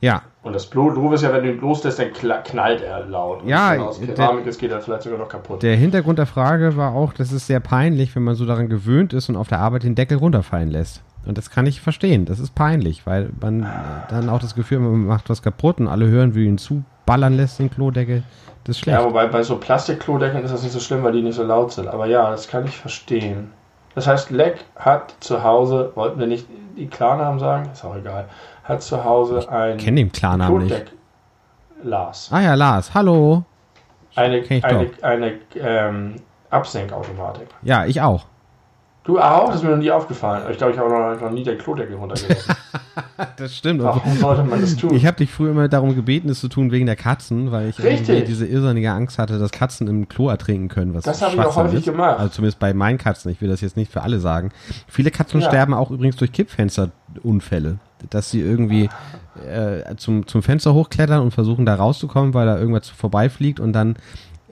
ja, Und das Blo- Doof ist ja, wenn du ihn loslässt, dann knallt er laut. Und Ja, aus der- Keramik ist, geht er vielleicht sogar noch kaputt. der Hintergrund der Frage war auch, das ist sehr peinlich, wenn man so daran gewöhnt ist und auf der Arbeit den Deckel runterfallen lässt. Und das kann ich verstehen. Das ist peinlich, weil man äh, dann auch das Gefühl hat, man macht was kaputt und alle hören, wie ihn zuballern lässt, den Klodeckel. Das ist schlecht. ja, wobei bei so Plastikklodecken ist das nicht so schlimm, weil die nicht so laut sind. Aber ja, das kann ich verstehen. Das heißt, Leck hat zu Hause, wollten wir nicht die Klarnamen sagen? Ist auch egal. Hat zu Hause ein Ich kenne den Klarnamen nicht. Lars. Ah ja, Lars, hallo. Eine, ich eine, eine ähm, Absenkautomatik. Ja, ich auch. Du auch? Das ist mir noch nie aufgefallen. Ich glaube, ich habe noch, noch nie den Klodeckel runtergelassen. Das stimmt. Warum sollte man das tun? Ich habe dich früher immer darum gebeten, es zu tun wegen der Katzen, weil ich diese irrsinnige Angst hatte, dass Katzen im Klo ertrinken können. Was Das habe ich auch häufig ist. gemacht. Also zumindest bei meinen Katzen. Ich will das jetzt nicht für alle sagen. Viele Katzen Ja. sterben auch übrigens durch Kippfensterunfälle. Dass sie irgendwie äh, zum, zum Fenster hochklettern und versuchen da rauszukommen, weil da irgendwas vorbeifliegt und dann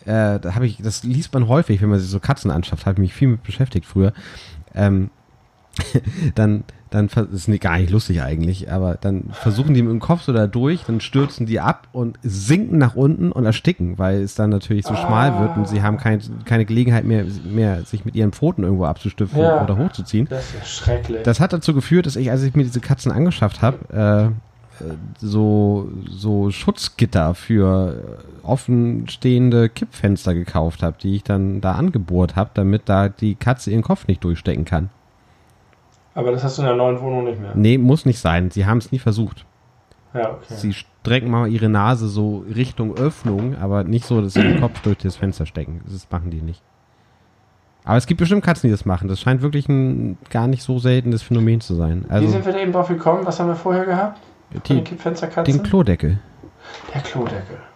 äh, da habe ich, das liest man häufig, wenn man sich so Katzen anschafft, habe ich mich viel mit beschäftigt früher. Ähm, dann, dann das ist gar nicht lustig eigentlich, aber dann versuchen die mit dem Kopf so da durch, dann stürzen die ab und sinken nach unten und ersticken, weil es dann natürlich so ah. schmal wird und sie haben kein, keine Gelegenheit mehr, mehr, sich mit ihren Pfoten irgendwo abzustiften ja, oder hochzuziehen. Das ist schrecklich. Das hat dazu geführt, dass ich, als ich mir diese Katzen angeschafft habe, äh, so, so Schutzgitter für offenstehende Kippfenster gekauft habe, die ich dann da angebohrt habe, damit da die Katze ihren Kopf nicht durchstecken kann. Aber das hast du in der neuen Wohnung nicht mehr. Nee, muss nicht sein. Sie haben es nie versucht. Ja, okay. Sie strecken mal ihre Nase so Richtung Öffnung, aber nicht so, dass sie den Kopf durch das Fenster stecken. Das machen die nicht. Aber es gibt bestimmt Katzen, die das machen. Das scheint wirklich ein gar nicht so seltenes Phänomen zu sein. Also, Wie sind wir eben drauf gekommen? Was haben wir vorher gehabt? Die, den Klodeckel. Der Klodeckel.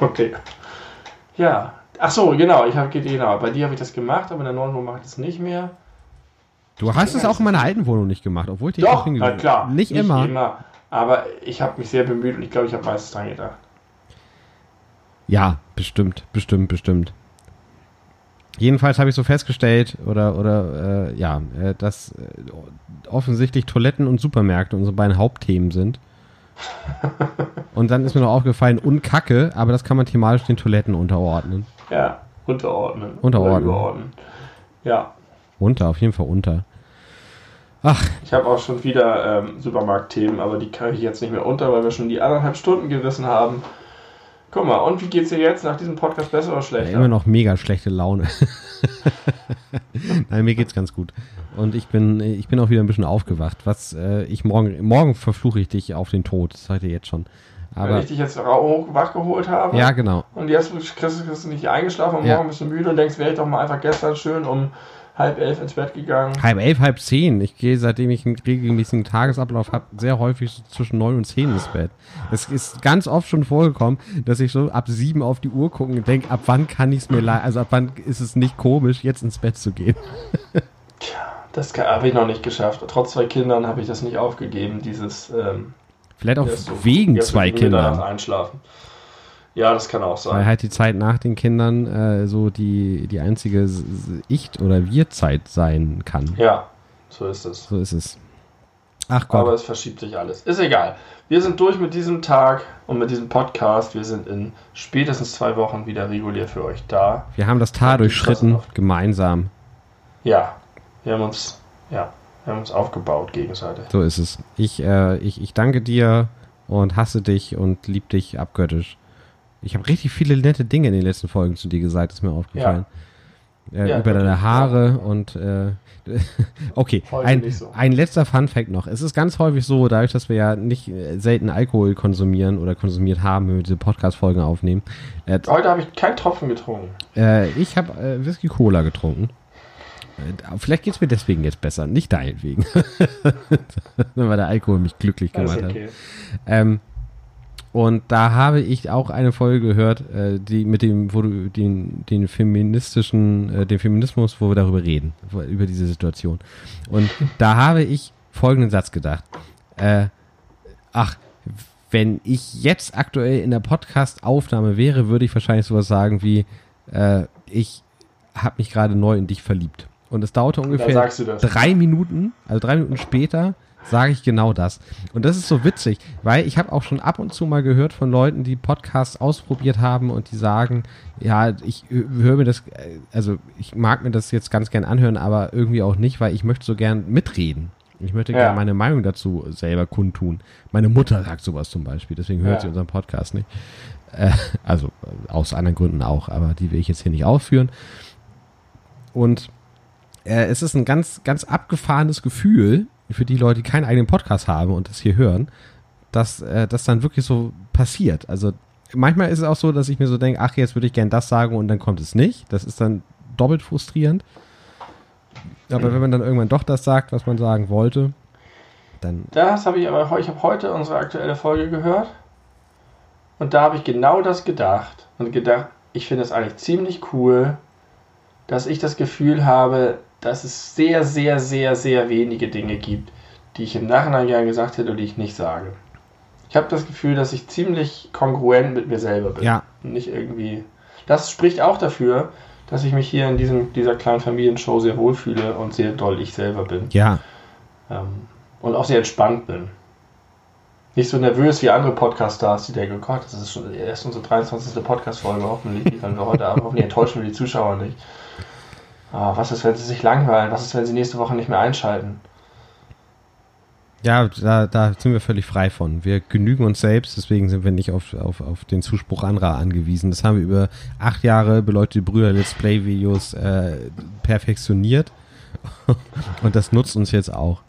Okay. Ja. Ach so, genau. Ich habe genau. Bei dir habe ich das gemacht, aber in der neuen Wohnung mache ich das nicht mehr. Du hast es auch in meiner alten Wohnung nicht gemacht, obwohl ich dich Doch, na klar. Nicht, nicht immer. immer. Aber ich habe mich sehr bemüht und ich glaube, ich habe meistens dran gedacht. Ja, bestimmt, bestimmt, bestimmt. Jedenfalls habe ich so festgestellt, oder, oder äh, ja, äh, dass äh, offensichtlich Toiletten und Supermärkte unsere beiden Hauptthemen sind. und dann ist mir noch aufgefallen, und Kacke, aber das kann man thematisch den Toiletten unterordnen. Ja, unterordnen. Unterordnen. Ja. Unter, auf jeden Fall unter. Ach. Ich habe auch schon wieder ähm, Supermarktthemen, aber die kann ich jetzt nicht mehr unter, weil wir schon die anderthalb Stunden gerissen haben. Guck mal, und wie geht's dir jetzt nach diesem Podcast besser oder schlechter? Ja, immer noch mega schlechte Laune. Nein, mir geht's ganz gut. Und ich bin, ich bin auch wieder ein bisschen aufgewacht. Was äh, ich morgen, morgen verfluche ich dich auf den Tod. Das seid ihr jetzt schon. Aber, Wenn ich dich jetzt wach geholt habe. Ja, genau. Und jetzt kriegst, kriegst du nicht eingeschlafen und morgen bist du müde und denkst, wäre ich doch mal einfach gestern schön um halb elf ins Bett gegangen. Halb elf, halb zehn. Ich gehe, seitdem ich einen regelmäßigen Tagesablauf habe, sehr häufig so zwischen neun und zehn ins Bett. Es ist ganz oft schon vorgekommen, dass ich so ab sieben auf die Uhr gucke und denke, ab wann kann ich es mir leiden, also ab wann ist es nicht komisch, jetzt ins Bett zu gehen. Tja, das habe ich noch nicht geschafft. Trotz zwei Kindern habe ich das nicht aufgegeben, dieses... Ähm, Vielleicht auch wegen zwei Kindern. Einschlafen. Ja, das kann auch sein. Weil halt die Zeit nach den Kindern äh, so die, die einzige Ich- oder Wir-Zeit sein kann. Ja, so ist es. So ist es. Ach Gott. Aber es verschiebt sich alles. Ist egal. Wir sind durch mit diesem Tag und mit diesem Podcast. Wir sind in spätestens zwei Wochen wieder regulär für euch da. Wir haben das Tal durchschritten, gemeinsam. Ja, wir haben uns, ja, wir haben uns aufgebaut gegenseitig. So ist es. Ich, äh, ich, ich danke dir und hasse dich und lieb dich abgöttisch. Ich habe richtig viele nette Dinge in den letzten Folgen zu dir gesagt, ist mir aufgefallen. Ja. Äh, ja, über deine Haare ja. und äh, okay, ein, so. ein letzter Fun Fact noch. Es ist ganz häufig so, dadurch, dass wir ja nicht äh, selten Alkohol konsumieren oder konsumiert haben, wenn wir diese Podcast-Folgen aufnehmen. Äh, Heute habe ich keinen Tropfen getrunken. Äh, ich habe äh, Whisky Cola getrunken. Vielleicht geht es mir deswegen jetzt besser, nicht deinetwegen. Weil der Alkohol mich glücklich gemacht okay. hat. Ähm, und da habe ich auch eine Folge gehört, äh, die mit dem, wo du den, den feministischen, äh, den Feminismus, wo wir darüber reden, über diese Situation. Und da habe ich folgenden Satz gedacht. Äh, ach, wenn ich jetzt aktuell in der Podcast-Aufnahme wäre, würde ich wahrscheinlich sowas sagen wie, äh, ich habe mich gerade neu in dich verliebt. Und es dauerte ungefähr drei Minuten, also drei Minuten später, sage ich genau das. Und das ist so witzig, weil ich habe auch schon ab und zu mal gehört von Leuten, die Podcasts ausprobiert haben und die sagen, ja, ich höre mir das, also ich mag mir das jetzt ganz gern anhören, aber irgendwie auch nicht, weil ich möchte so gern mitreden. Ich möchte ja. gerne meine Meinung dazu selber kundtun. Meine Mutter sagt sowas zum Beispiel, deswegen hört ja. sie unseren Podcast nicht. Äh, also aus anderen Gründen auch, aber die will ich jetzt hier nicht aufführen. Und äh, es ist ein ganz, ganz abgefahrenes Gefühl, für die Leute, die keinen eigenen Podcast haben und das hier hören, dass äh, das dann wirklich so passiert. Also manchmal ist es auch so, dass ich mir so denke, ach, jetzt würde ich gern das sagen und dann kommt es nicht. Das ist dann doppelt frustrierend. Aber wenn man dann irgendwann doch das sagt, was man sagen wollte, dann. Das habe ich aber, ich habe heute unsere aktuelle Folge gehört und da habe ich genau das gedacht und gedacht, ich finde es eigentlich ziemlich cool, dass ich das Gefühl habe, dass es sehr, sehr, sehr, sehr wenige Dinge gibt, die ich im Nachhinein gerne gesagt hätte und die ich nicht sage. Ich habe das Gefühl, dass ich ziemlich kongruent mit mir selber bin. Ja. Und nicht irgendwie. Das spricht auch dafür, dass ich mich hier in diesem, dieser kleinen Familienshow sehr wohlfühle und sehr doll ich selber bin. Ja. Ähm, und auch sehr entspannt bin. Nicht so nervös wie andere Podcast-Stars, die denken, oh Gott, das ist schon erst unsere 23. Podcast-Folge, hoffentlich können wir heute Abend, hoffentlich enttäuschen wir die Zuschauer nicht. Ah, was ist, wenn sie sich langweilen? Was ist, wenn sie nächste Woche nicht mehr einschalten? Ja, da, da sind wir völlig frei von. Wir genügen uns selbst, deswegen sind wir nicht auf, auf, auf den Zuspruch anderer angewiesen. Das haben wir über acht Jahre beleuchtete Brüder Let's Play Videos äh, perfektioniert und das nutzt uns jetzt auch.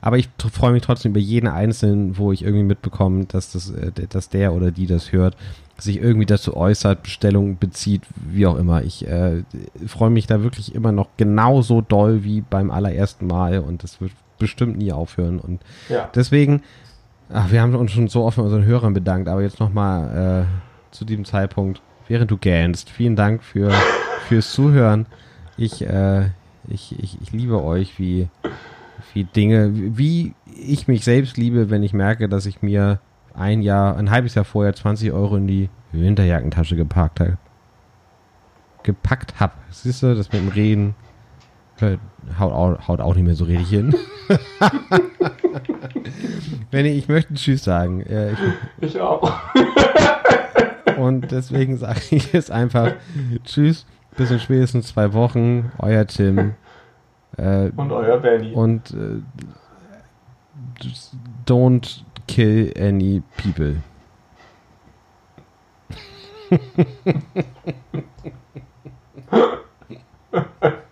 Aber ich freue mich trotzdem über jeden Einzelnen, wo ich irgendwie mitbekomme, dass, das, äh, dass der oder die das hört, sich irgendwie dazu äußert, Bestellungen bezieht, wie auch immer. Ich äh, freue mich da wirklich immer noch genauso doll wie beim allerersten Mal und das wird bestimmt nie aufhören. Und ja. deswegen, ach, wir haben uns schon so oft mit unseren Hörern bedankt, aber jetzt nochmal äh, zu diesem Zeitpunkt, während du gähnst, vielen Dank für, fürs Zuhören. Ich, äh, ich, ich, ich liebe euch wie, wie Dinge, wie ich mich selbst liebe, wenn ich merke, dass ich mir ein Jahr, ein halbes Jahr vorher 20 Euro in die Winterjackentasche gepackt habe. Gepackt hab. Siehst du, das mit dem Reden haut, auch, haut auch nicht mehr so richtig hin. Wenn ich, ich möchte Tschüss sagen. ich, ich auch. Und deswegen sage ich jetzt einfach Tschüss, bis in spätestens zwei Wochen. Euer Tim. Äh, und euer Benny. Und äh, don't kill any people.